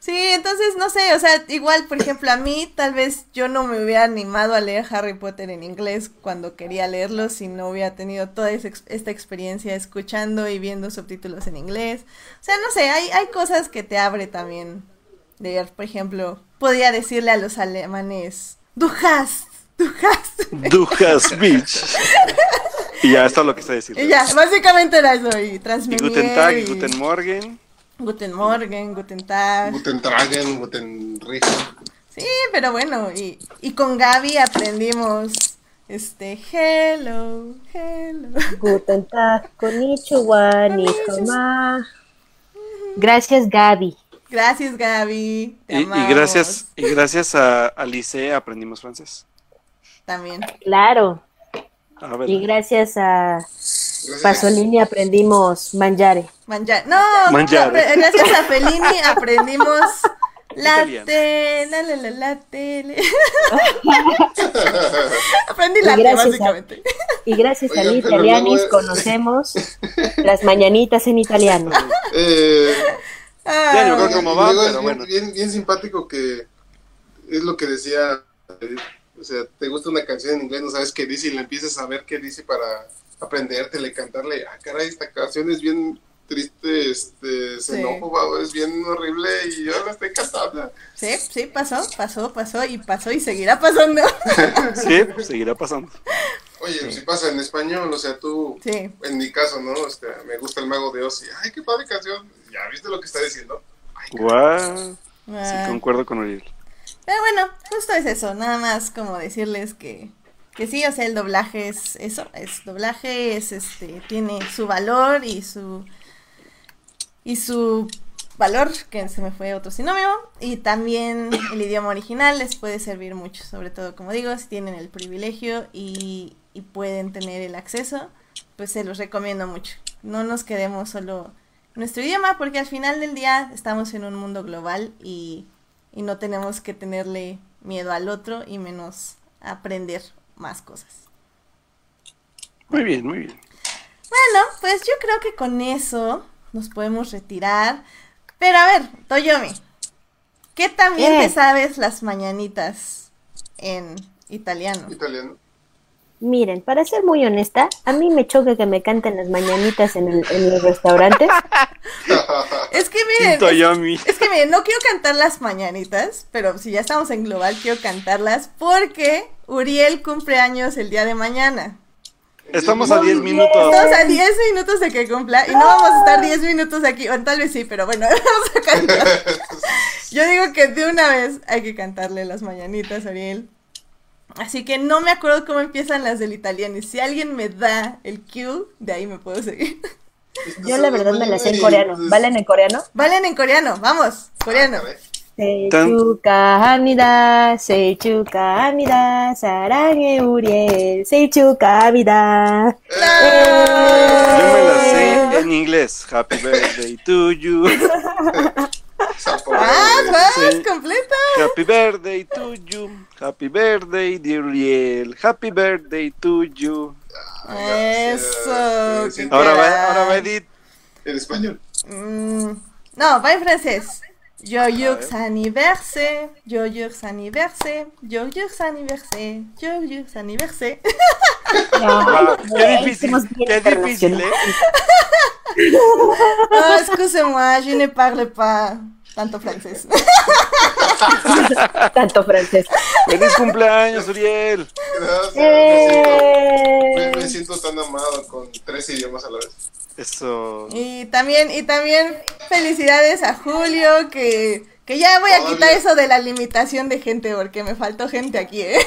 Sí, entonces no sé, o sea, igual, por ejemplo, a mí tal vez yo no me hubiera animado a leer Harry Potter en inglés cuando quería leerlo si no hubiera tenido toda esa, esta experiencia escuchando y viendo subtítulos en inglés. O sea, no sé, hay, hay cosas que te abre también leer. Por ejemplo, podría decirle a los alemanes, du hast, du hast. Du hast, bitch. y ya, esto es lo que está diciendo. Y ya, básicamente era eso, y Y transmitir. Guten Tag, y Guten Morgen. Guten Morgen, Guten Tag. Guten Tragen, Guten Rigen. Sí, pero bueno, y, y con Gaby aprendimos este hello, hello. Guten Tag, konnichiwa, nikoma. Gracias, Gaby. Gracias, Gaby. Te Y, y gracias, y gracias a, a Lice aprendimos francés. También. Claro. A ver. Y gracias a. Pasolini aprendimos mangiare. Mangiare. No, Mangiare. no, gracias a Fellini aprendimos la tele, la, la, la, la tele. Aprendí Y latte, gracias a- básicamente. Y gracias al pero Italianis conocemos las mañanitas en italiano. Eh, Ya acuerdo Ah, cómo va, pero bueno. bien, bien simpático que es lo que decía, eh, o sea, te gusta una canción en inglés, no sabes qué dice y le empiezas a ver qué dice para aprendértele, cantarle, ah, caray, esta canción es bien triste, este, xenófoba, es bien horrible y yo la estoy cantando. Sí, sí, pasó, pasó, pasó y pasó y seguirá pasando. Sí, seguirá pasando. Oye, si pasa en español, o sea, tú, Sí. en mi caso, ¿no? Este, me gusta el Mago de Oz y, ay, qué padre canción, ¿ya viste lo que está diciendo? Ay, Guau. Sí, Ah, concuerdo con Uriel. Pero bueno, justo es eso, nada más como decirles que, que sí, o sea, el doblaje es eso, es doblaje, es este, tiene su valor y su y su valor, que se me fue otro sinónimo, y también el idioma original les puede servir mucho, sobre todo como digo, si tienen el privilegio y, pueden tener el acceso, pues se los recomiendo mucho. No nos quedemos solo nuestro idioma, porque al final del día estamos en un mundo global y y no tenemos que tenerle miedo al otro y menos aprender más cosas. Muy bien, muy bien. Bueno, pues yo creo que con eso nos podemos retirar. Pero a ver, Toyomi, ¿qué también Eh. te sabes las mañanitas en italiano? Italiano. Miren, para ser muy honesta, a mí me choca que me canten las mañanitas en, el- en los restaurantes. Es que miren, es, es que miren, no quiero cantar las mañanitas, pero si ya estamos en global, quiero cantarlas porque Uriel cumple años el día de mañana. Estamos a 10 minutos. Estamos a 10 minutos de que cumpla y no vamos a estar 10 minutos aquí, o tal vez sí, pero bueno, vamos a cantar. Yo digo que de una vez hay que cantarle las mañanitas a Ariel. Así que no me acuerdo cómo empiezan las del italiano. Y si alguien me da el cue, de ahí me puedo seguir. Yo la verdad me las sé en coreano. ¿Valen en coreano? Valen en coreano, vamos, coreano. Seichuka Hamida, Seichuka Hamida, Sarange Uriel, Seichuka Hamida. Yo me la sé en inglés. Happy birthday to you. ¡Ah, vas! Sí. ¡Completa! Happy birthday to you. Happy birthday, dear Uriel. Happy birthday to you. Eso, Sí, sí. qué Ahora va, ahora va Edith. En español. Mm, no, va en francés. Joyeux anniversaire, joyeux anniversaire, joyeux anniversaire, joyeux anniversaire. Wow, qué difícil, qué difícil, ¿eh? Ah, excusez-moi, je ne parle pas tanto francés. Tanto francés. Feliz cumpleaños, Uriel. Gracias. Me, Eh, siento, me- me siento tan amado con tres idiomas a la vez. Eso. Y también, y también felicidades a Julio, que, que ya voy a quitar eso de la limitación de gente, porque me faltó gente aquí, ¿eh?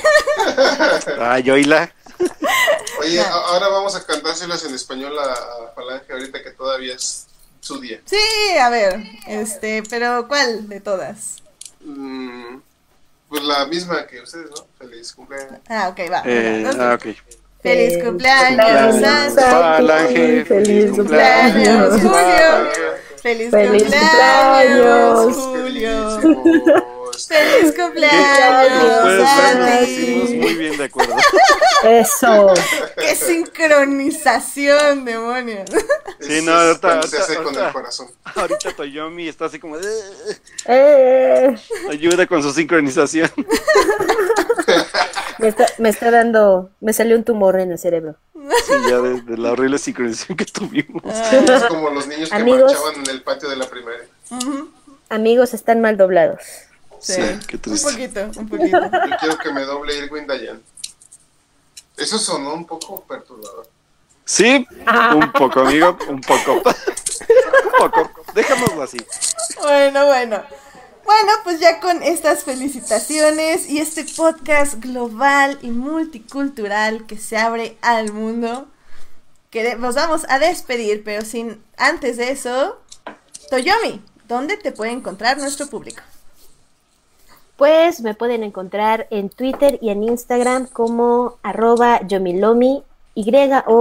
Ay, oíla. Oye, ahora vamos a cantárselas en español a, a Falange ahorita que todavía es su día. Sí, a ver, este, pero ¿cuál de todas? Mm, pues la misma que ustedes, ¿no? Feliz cumpleaños. Ah, ok, va. Eh, ah, ok. Feliz cumpleaños, Santa. Falange. Feliz cumpleaños, Julio. Feliz cumpleaños. Julio. Feliz cumpleaños, Santi. muy bien de acuerdo. Eso. ¡Qué sincronización, demonios! Sí, no, ahorita- ahorita- hace con ahorita. el corazón. Ahorita Toyomi está así como de... Eh, Ayuda con su sincronización. me, está, me está dando, me salió un tumor en el cerebro. Sí, ya de, de la horrible sincronización que tuvimos. Es como los niños que Amigos. marchaban en el patio de la primaria. Amigos, están mal doblados. Sí, Sí, qué un triste. poquito, un poquito. Yo quiero que me doble Irwin Dayan. Eso sonó un poco perturbador. Sí, un poco, amigo, un poco. un poco. Dejémoslo así. Bueno, bueno. Bueno, pues ya con estas felicitaciones y este podcast global y multicultural que se abre al mundo, que nos vamos a despedir, pero sin antes de eso, Toyomi, ¿dónde te puede encontrar nuestro público? Pues me pueden encontrar en Twitter y en Instagram como arroba yomilomi, Y-O-M-M-I-L-O-M-M-I.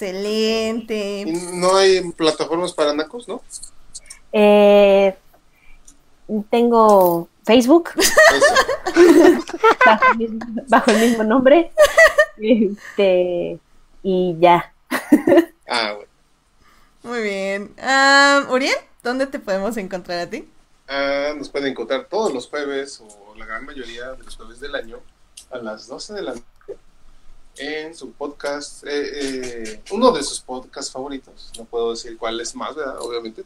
Excelente. No hay plataformas para nacos, ¿no? Eh, tengo Facebook bajo el mismo, bajo el mismo nombre. Este, y ya. Ah, bueno. Muy bien. Ah, Uriel, ¿dónde te podemos encontrar a ti? Ah, nos pueden encontrar todos los jueves o la gran mayoría de los jueves del año a las 12 de la noche en su podcast, eh, eh, uno de sus podcasts favoritos. No puedo decir cuál es más, ¿verdad? Obviamente.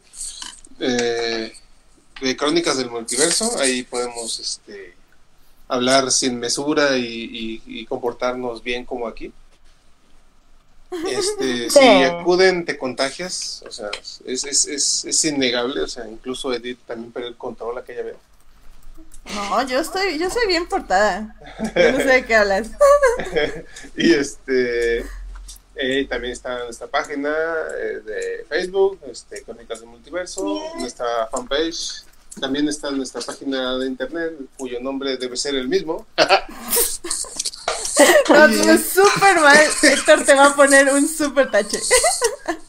Eh, de Crónicas del Multiverso. Ahí podemos este, hablar sin mesura y, y- y comportarnos bien como aquí. Este, Sí. Si acuden, te contagias, o sea, es, es, es, es innegable, o sea, incluso Edith también perdió el control aquella vez. No, yo estoy, yo soy bien portada. Yo no sé de qué hablas. Y este eh, también está nuestra página eh, de Facebook, este, Crónicas del Multiverso, nuestra fanpage. También está nuestra página de internet, cuyo nombre debe ser el mismo. No, súper mal. Héctor te va a poner un súper tache.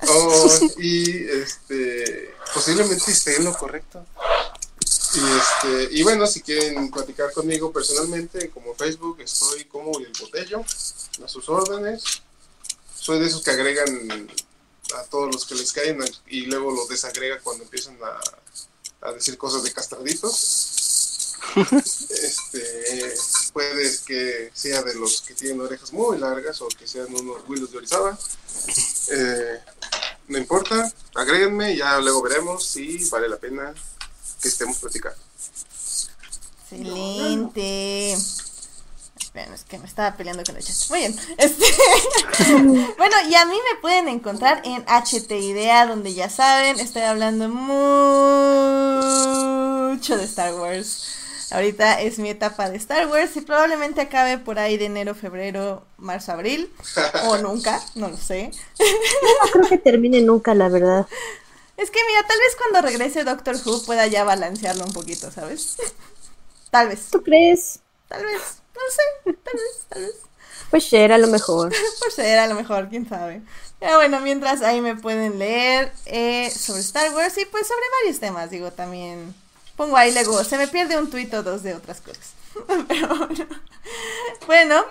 Oh, y este posiblemente esté en lo correcto. Y este, y bueno, si quieren platicar conmigo personalmente, como Facebook, estoy como el botello, a sus órdenes. Soy de esos que agregan a todos los que les caen y luego los desagrega cuando empiezan a, a decir cosas de castraditos. Este, puede que sea de los que tienen orejas muy largas o que sean unos Willos de Orizaba. Eh, no importa, agréguenme y ya luego veremos si vale la pena que estemos platicando. Excelente. Esperen, es que me estaba peleando con el chat. Muy bien. Este... bueno, y a mí me pueden encontrar en HT Idea, donde ya saben, estoy hablando mucho de Star Wars. Ahorita es mi etapa de Star Wars y probablemente acabe por ahí de enero, febrero, marzo, abril. O nunca, no lo sé. No creo que termine nunca, la verdad. Es que mira, tal vez cuando regrese Doctor Who pueda ya balancearlo un poquito, ¿sabes? Tal vez, ¿Tú crees? tal vez, no sé, tal vez, tal vez. Pues era lo mejor. Por ser a lo mejor, quién sabe. Pero bueno, mientras ahí me pueden leer eh, sobre Star Wars y pues sobre varios temas, digo, también pongo ahí luego, se me pierde un tuit o dos de otras cosas. Pero bueno. bueno,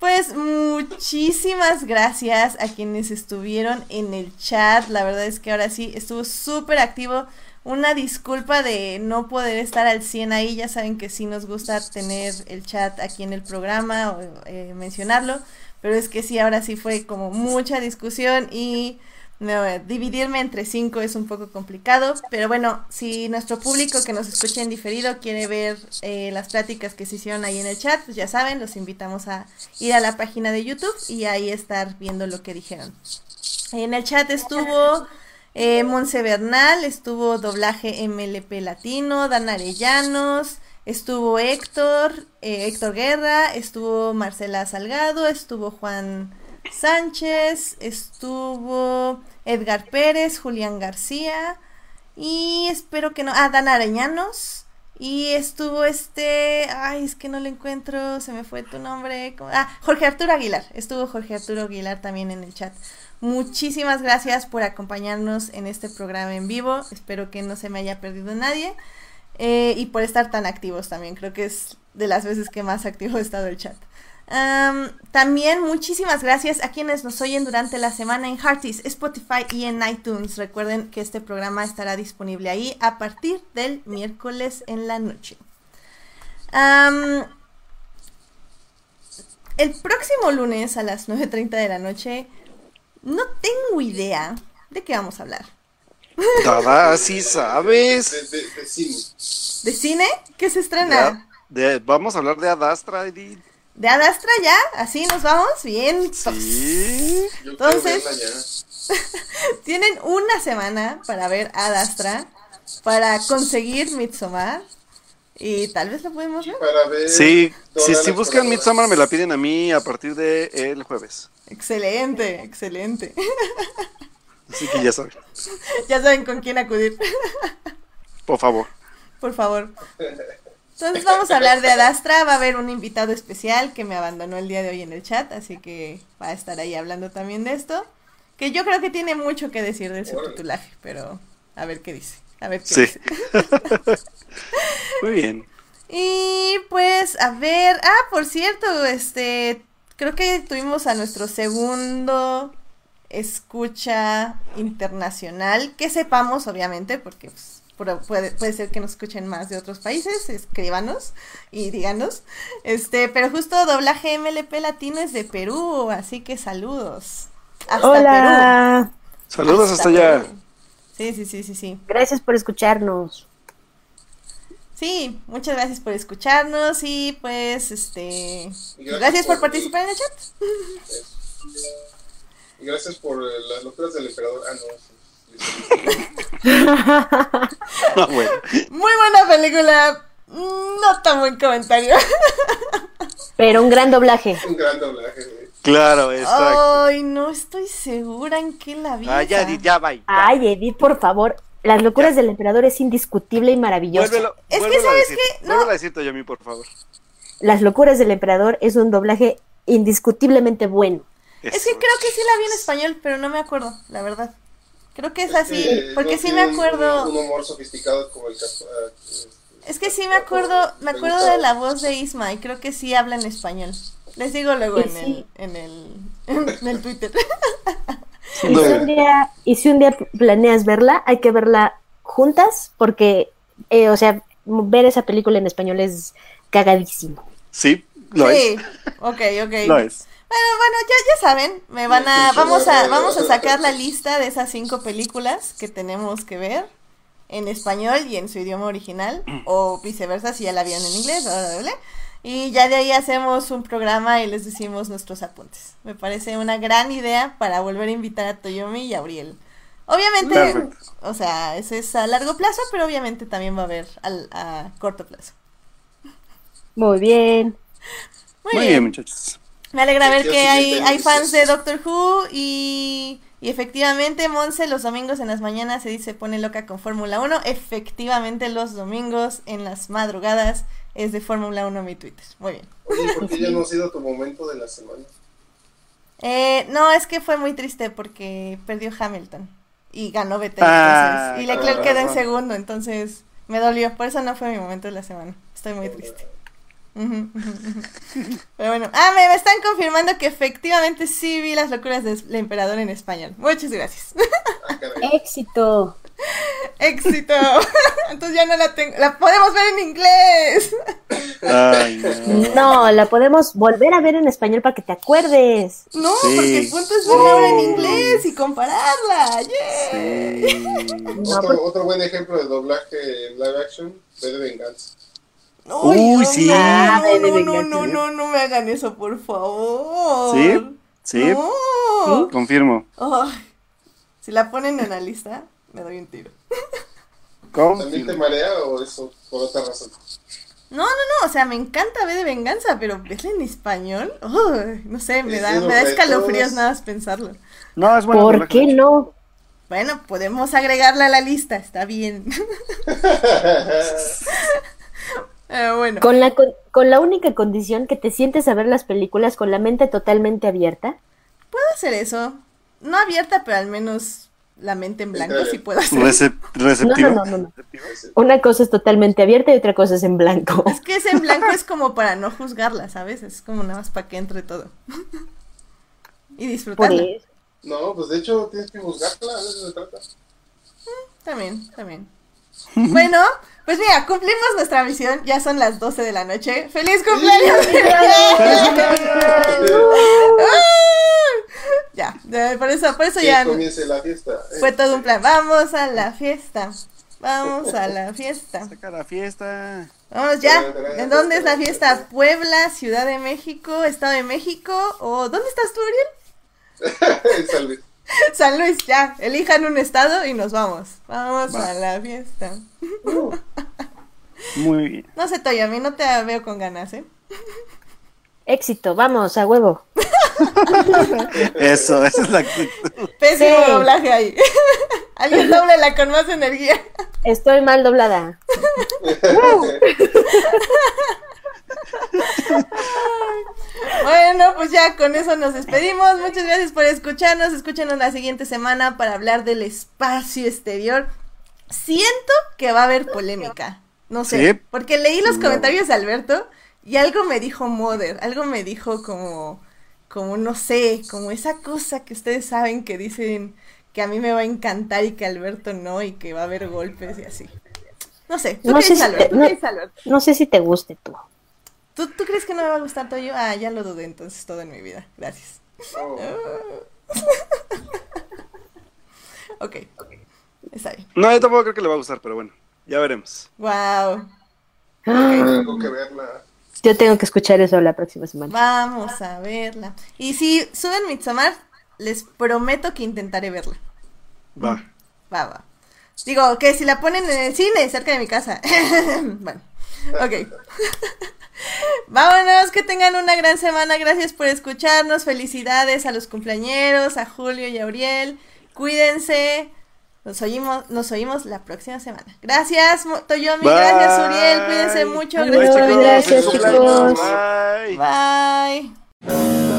pues muchísimas gracias a quienes estuvieron en el chat. La verdad es que ahora sí estuvo súper activo. Una disculpa de no poder estar al 100 ahí. Ya saben que sí nos gusta tener el chat aquí en el programa o eh, mencionarlo. Pero es que sí, ahora sí fue como mucha discusión y no, dividirme entre cinco es un poco complicado. Pero bueno, si nuestro público que nos escucha en diferido quiere ver eh, las pláticas que se hicieron ahí en el chat, pues ya saben, los invitamos a ir a la página de YouTube y ahí estar viendo lo que dijeron. En el chat estuvo eh, Monse Bernal, estuvo doblaje MLP Latino, Dan Arellanos, estuvo Héctor, eh, Héctor Guerra, estuvo Marcela Salgado, estuvo Juan Sánchez, estuvo Edgar Pérez, Julián García y espero que no, ah, Dan Arellanos. Y estuvo este, ay, es que no lo encuentro, se me fue tu nombre. Ah, Jorge Arturo Aguilar, estuvo Jorge Arturo Aguilar también en el chat. Muchísimas gracias por acompañarnos en este programa en vivo. Espero que no se me haya perdido nadie. Eh, y por estar tan activos también. Creo que es de las veces que más activo ha estado el chat. Am, también muchísimas gracias a quienes nos oyen durante la semana en Hearties, Spotify y en iTunes. Recuerden que este programa estará disponible ahí a partir del miércoles en la noche. El próximo lunes a las 9.30 de la noche no tengo idea de qué vamos a hablar. Dada, sí sabes. De, de- de cine. ¿De cine? ¿Qué se estrena? De- vamos a hablar de Adastra, Edith. ¿De Adastra ya? ¿Así nos vamos? Bien. Sí. Yo Entonces-. Tienen una semana para ver Adastra, para conseguir Midsommar. Y tal vez lo podemos ver. Para ver Sí, Dora si, buscan. Midsommar me la piden a mí a partir de el jueves. Excelente, excelente. Así que ya saben, ya saben con quién acudir, por favor. por favor. Entonces vamos a hablar de Adastra. Va a haber un invitado especial que me abandonó el día de hoy en el chat, así que va a estar ahí hablando también de esto. Que yo creo que tiene mucho que decir de su titulaje, pero a ver qué dice. A ver qué Sí. dice. Muy bien. Y pues, a ver, ah, por cierto, este, creo que tuvimos a nuestro segundo escucha internacional, que sepamos, obviamente, porque pues, puede, puede ser que nos escuchen más de otros países, escríbanos y díganos. Este, pero justo doblaje MLP latino es de Perú, así que saludos. Hasta Hola. Saludos hasta allá. Perú. Sí, sí, sí, sí, sí. Gracias por escucharnos. Sí, muchas gracias por escucharnos y pues este gracias, por por- participar en el chat. Gracias por eh, las locuras del emperador. Ah, no. sí. Ah, bueno. Muy buena película. No tan buen comentario. Pero un gran doblaje. Un gran doblaje, güey. Claro, exacto. Ay, no estoy segura en qué la vi. Ah, ya, esa. ya, bye. ya. Ay, Edith, por favor. Las locuras del emperador es indiscutible y maravilloso. Vuélvelo, Es que, ¿sabes decir. qué? No. A decir, Toyomi, por favor. Las locuras del emperador es un doblaje indiscutiblemente bueno. Es que creo que sí la vi en español, pero no me acuerdo, la verdad. Creo que es así, Eh, porque no sí me acuerdo. Un, un humor sofisticado como el caso. ah, este, Es que sí me acuerdo, me acuerdo de la voz de Isma y creo que sí habla en español. Les digo luego en sí. el, en el, en el Twitter. Y si, un día, y si un día planeas verla, hay que verla juntas porque, eh, o sea, ver esa película en español es cagadísimo. Sí, lo sí, es. ok, ok. Lo es. Bueno, bueno, ya, ya saben, me van a, vamos a, vamos a sacar la lista de esas cinco películas que tenemos que ver en español y en su idioma original, o viceversa si ya la vieron en inglés, bla, bla, bla, y ya de ahí hacemos un programa y les decimos nuestros apuntes. Me parece una gran idea para volver a invitar a Toyomi y a Auriel. Obviamente, Perfecto. o sea, eso es a largo plazo, pero obviamente también va a haber al, a corto plazo. Muy bien. Muy, Muy bien. bien, muchachos. Me alegra ver que hay, fans de. Doctor Who y, y efectivamente Monse los domingos en las mañanas se dice pone loca con Fórmula 1. Efectivamente los domingos en las madrugadas es de Fórmula 1 mi Twitter. Muy bien. Oye, ¿por qué ya no ha sido tu momento de la semana? Eh, no, es que fue muy triste porque perdió Hamilton y ganó Vettel. Ah, y Leclerc claro. quedó en segundo, entonces me dolió. Por eso no fue mi momento de la semana. Estoy muy triste. Pero bueno, ah, me, me están confirmando que efectivamente sí vi las locuras del emperador en español. Muchas gracias. Ah. Éxito. Éxito. Entonces ya no la tengo. La podemos ver en inglés. Ay, no. No, la podemos volver a ver en español para que te acuerdes. No, Sí. porque el punto es verla ahora en inglés y compararla. ¡Yeah! Sí. No, otro, buen ejemplo de doblaje en live action, de Venganza. Ay, Uy, no, sí. No, Ah, no, no, no, ¿sí? no, no me hagan eso, por favor. ¿Sí? Sí, No. confirmo. Si la ponen en la lista, me doy un tiro. ¿También te marea o eso por otra razón? No, no, no, o sea, me encanta ver de venganza, pero verla en español, no sé, me da, me escalofríos nada más pensarlo. No, es bueno. ¿Por qué no? Bueno, podemos agregarla a la lista, está bien. Bueno, Con la, con, con la única condición que te sientes a ver las películas con la mente totalmente abierta. puedo hacer eso. No abierta, pero al menos la mente en blanco sí puedo hacer. Recep- No, receptivo. no, no, no, no. Una cosa es totalmente abierta y otra cosa es en blanco. Es que ese en blanco es como para no juzgarla, ¿sabes? Es como nada más para que entre todo. y disfrutarla. No, pues de hecho tienes que juzgarla, de eso se trata. También, también. Bueno, pues mira, cumplimos nuestra misión. Ya son las 12 de la noche. ¡Feliz cumpleaños! ya, ya, por eso, por eso ya comience la fiesta. eh. fue todo un plan. Vamos a la fiesta. Vamos a la fiesta. Saca la fiesta. Vamos ya. ¿En dónde es la fiesta? ¿Puebla, Ciudad de México, Estado de México? ¿O dónde estás tú, Ariel? San Luis, ya. Elijan un estado y nos vamos. Vamos Va. a la fiesta. Muy bien. No sé, Toya, a mí no te veo con ganas, ¿eh? Éxito, vamos, a huevo. Eso, esa es la actitud. Pésimo Sí. doblaje ahí. Alguien la con más energía. Estoy mal doblada. Bueno, pues ya con eso nos despedimos. Muchas gracias por escucharnos. Escúchenos la siguiente semana para hablar del espacio exterior. Siento que va a haber polémica. No sé, Sí. porque leí los No. comentarios de Alberto y algo me dijo Mother, algo me dijo como, como no sé, como esa cosa que ustedes saben que dicen que a mí me va a encantar y que Alberto no y que va a haber golpes y así. No sé, ¿tú No qué sé, dices, si Alberto? te, ¿Tú no, qué dices, Alberto? no sé si te guste tú. ¿Tú, tú crees que no me va a gustar todo yo? Ah, ya lo dudé entonces todo en mi vida. Gracias. Oh, Ok. Está bien. No, yo tampoco creo que le va a gustar, pero bueno, ya veremos. Wow. tengo que verla. Yo tengo que escuchar eso la próxima semana. Vamos a verla. Y si suben Midsommar, les prometo que intentaré verla. Va. Va, va. Digo, que si la ponen en el cine, cerca de mi casa. bueno, ok. Vámonos, que tengan una gran semana. Gracias por escucharnos. Felicidades a los cumpleañeros, a Julio y a Uriel. Cuídense. Nos oímos, nos oímos la próxima semana. Gracias, Toyomi. Bye. Gracias, Uriel. Cuídense mucho. Bye, Gracias, chicos. Gracias, chicos. Bye. Bye.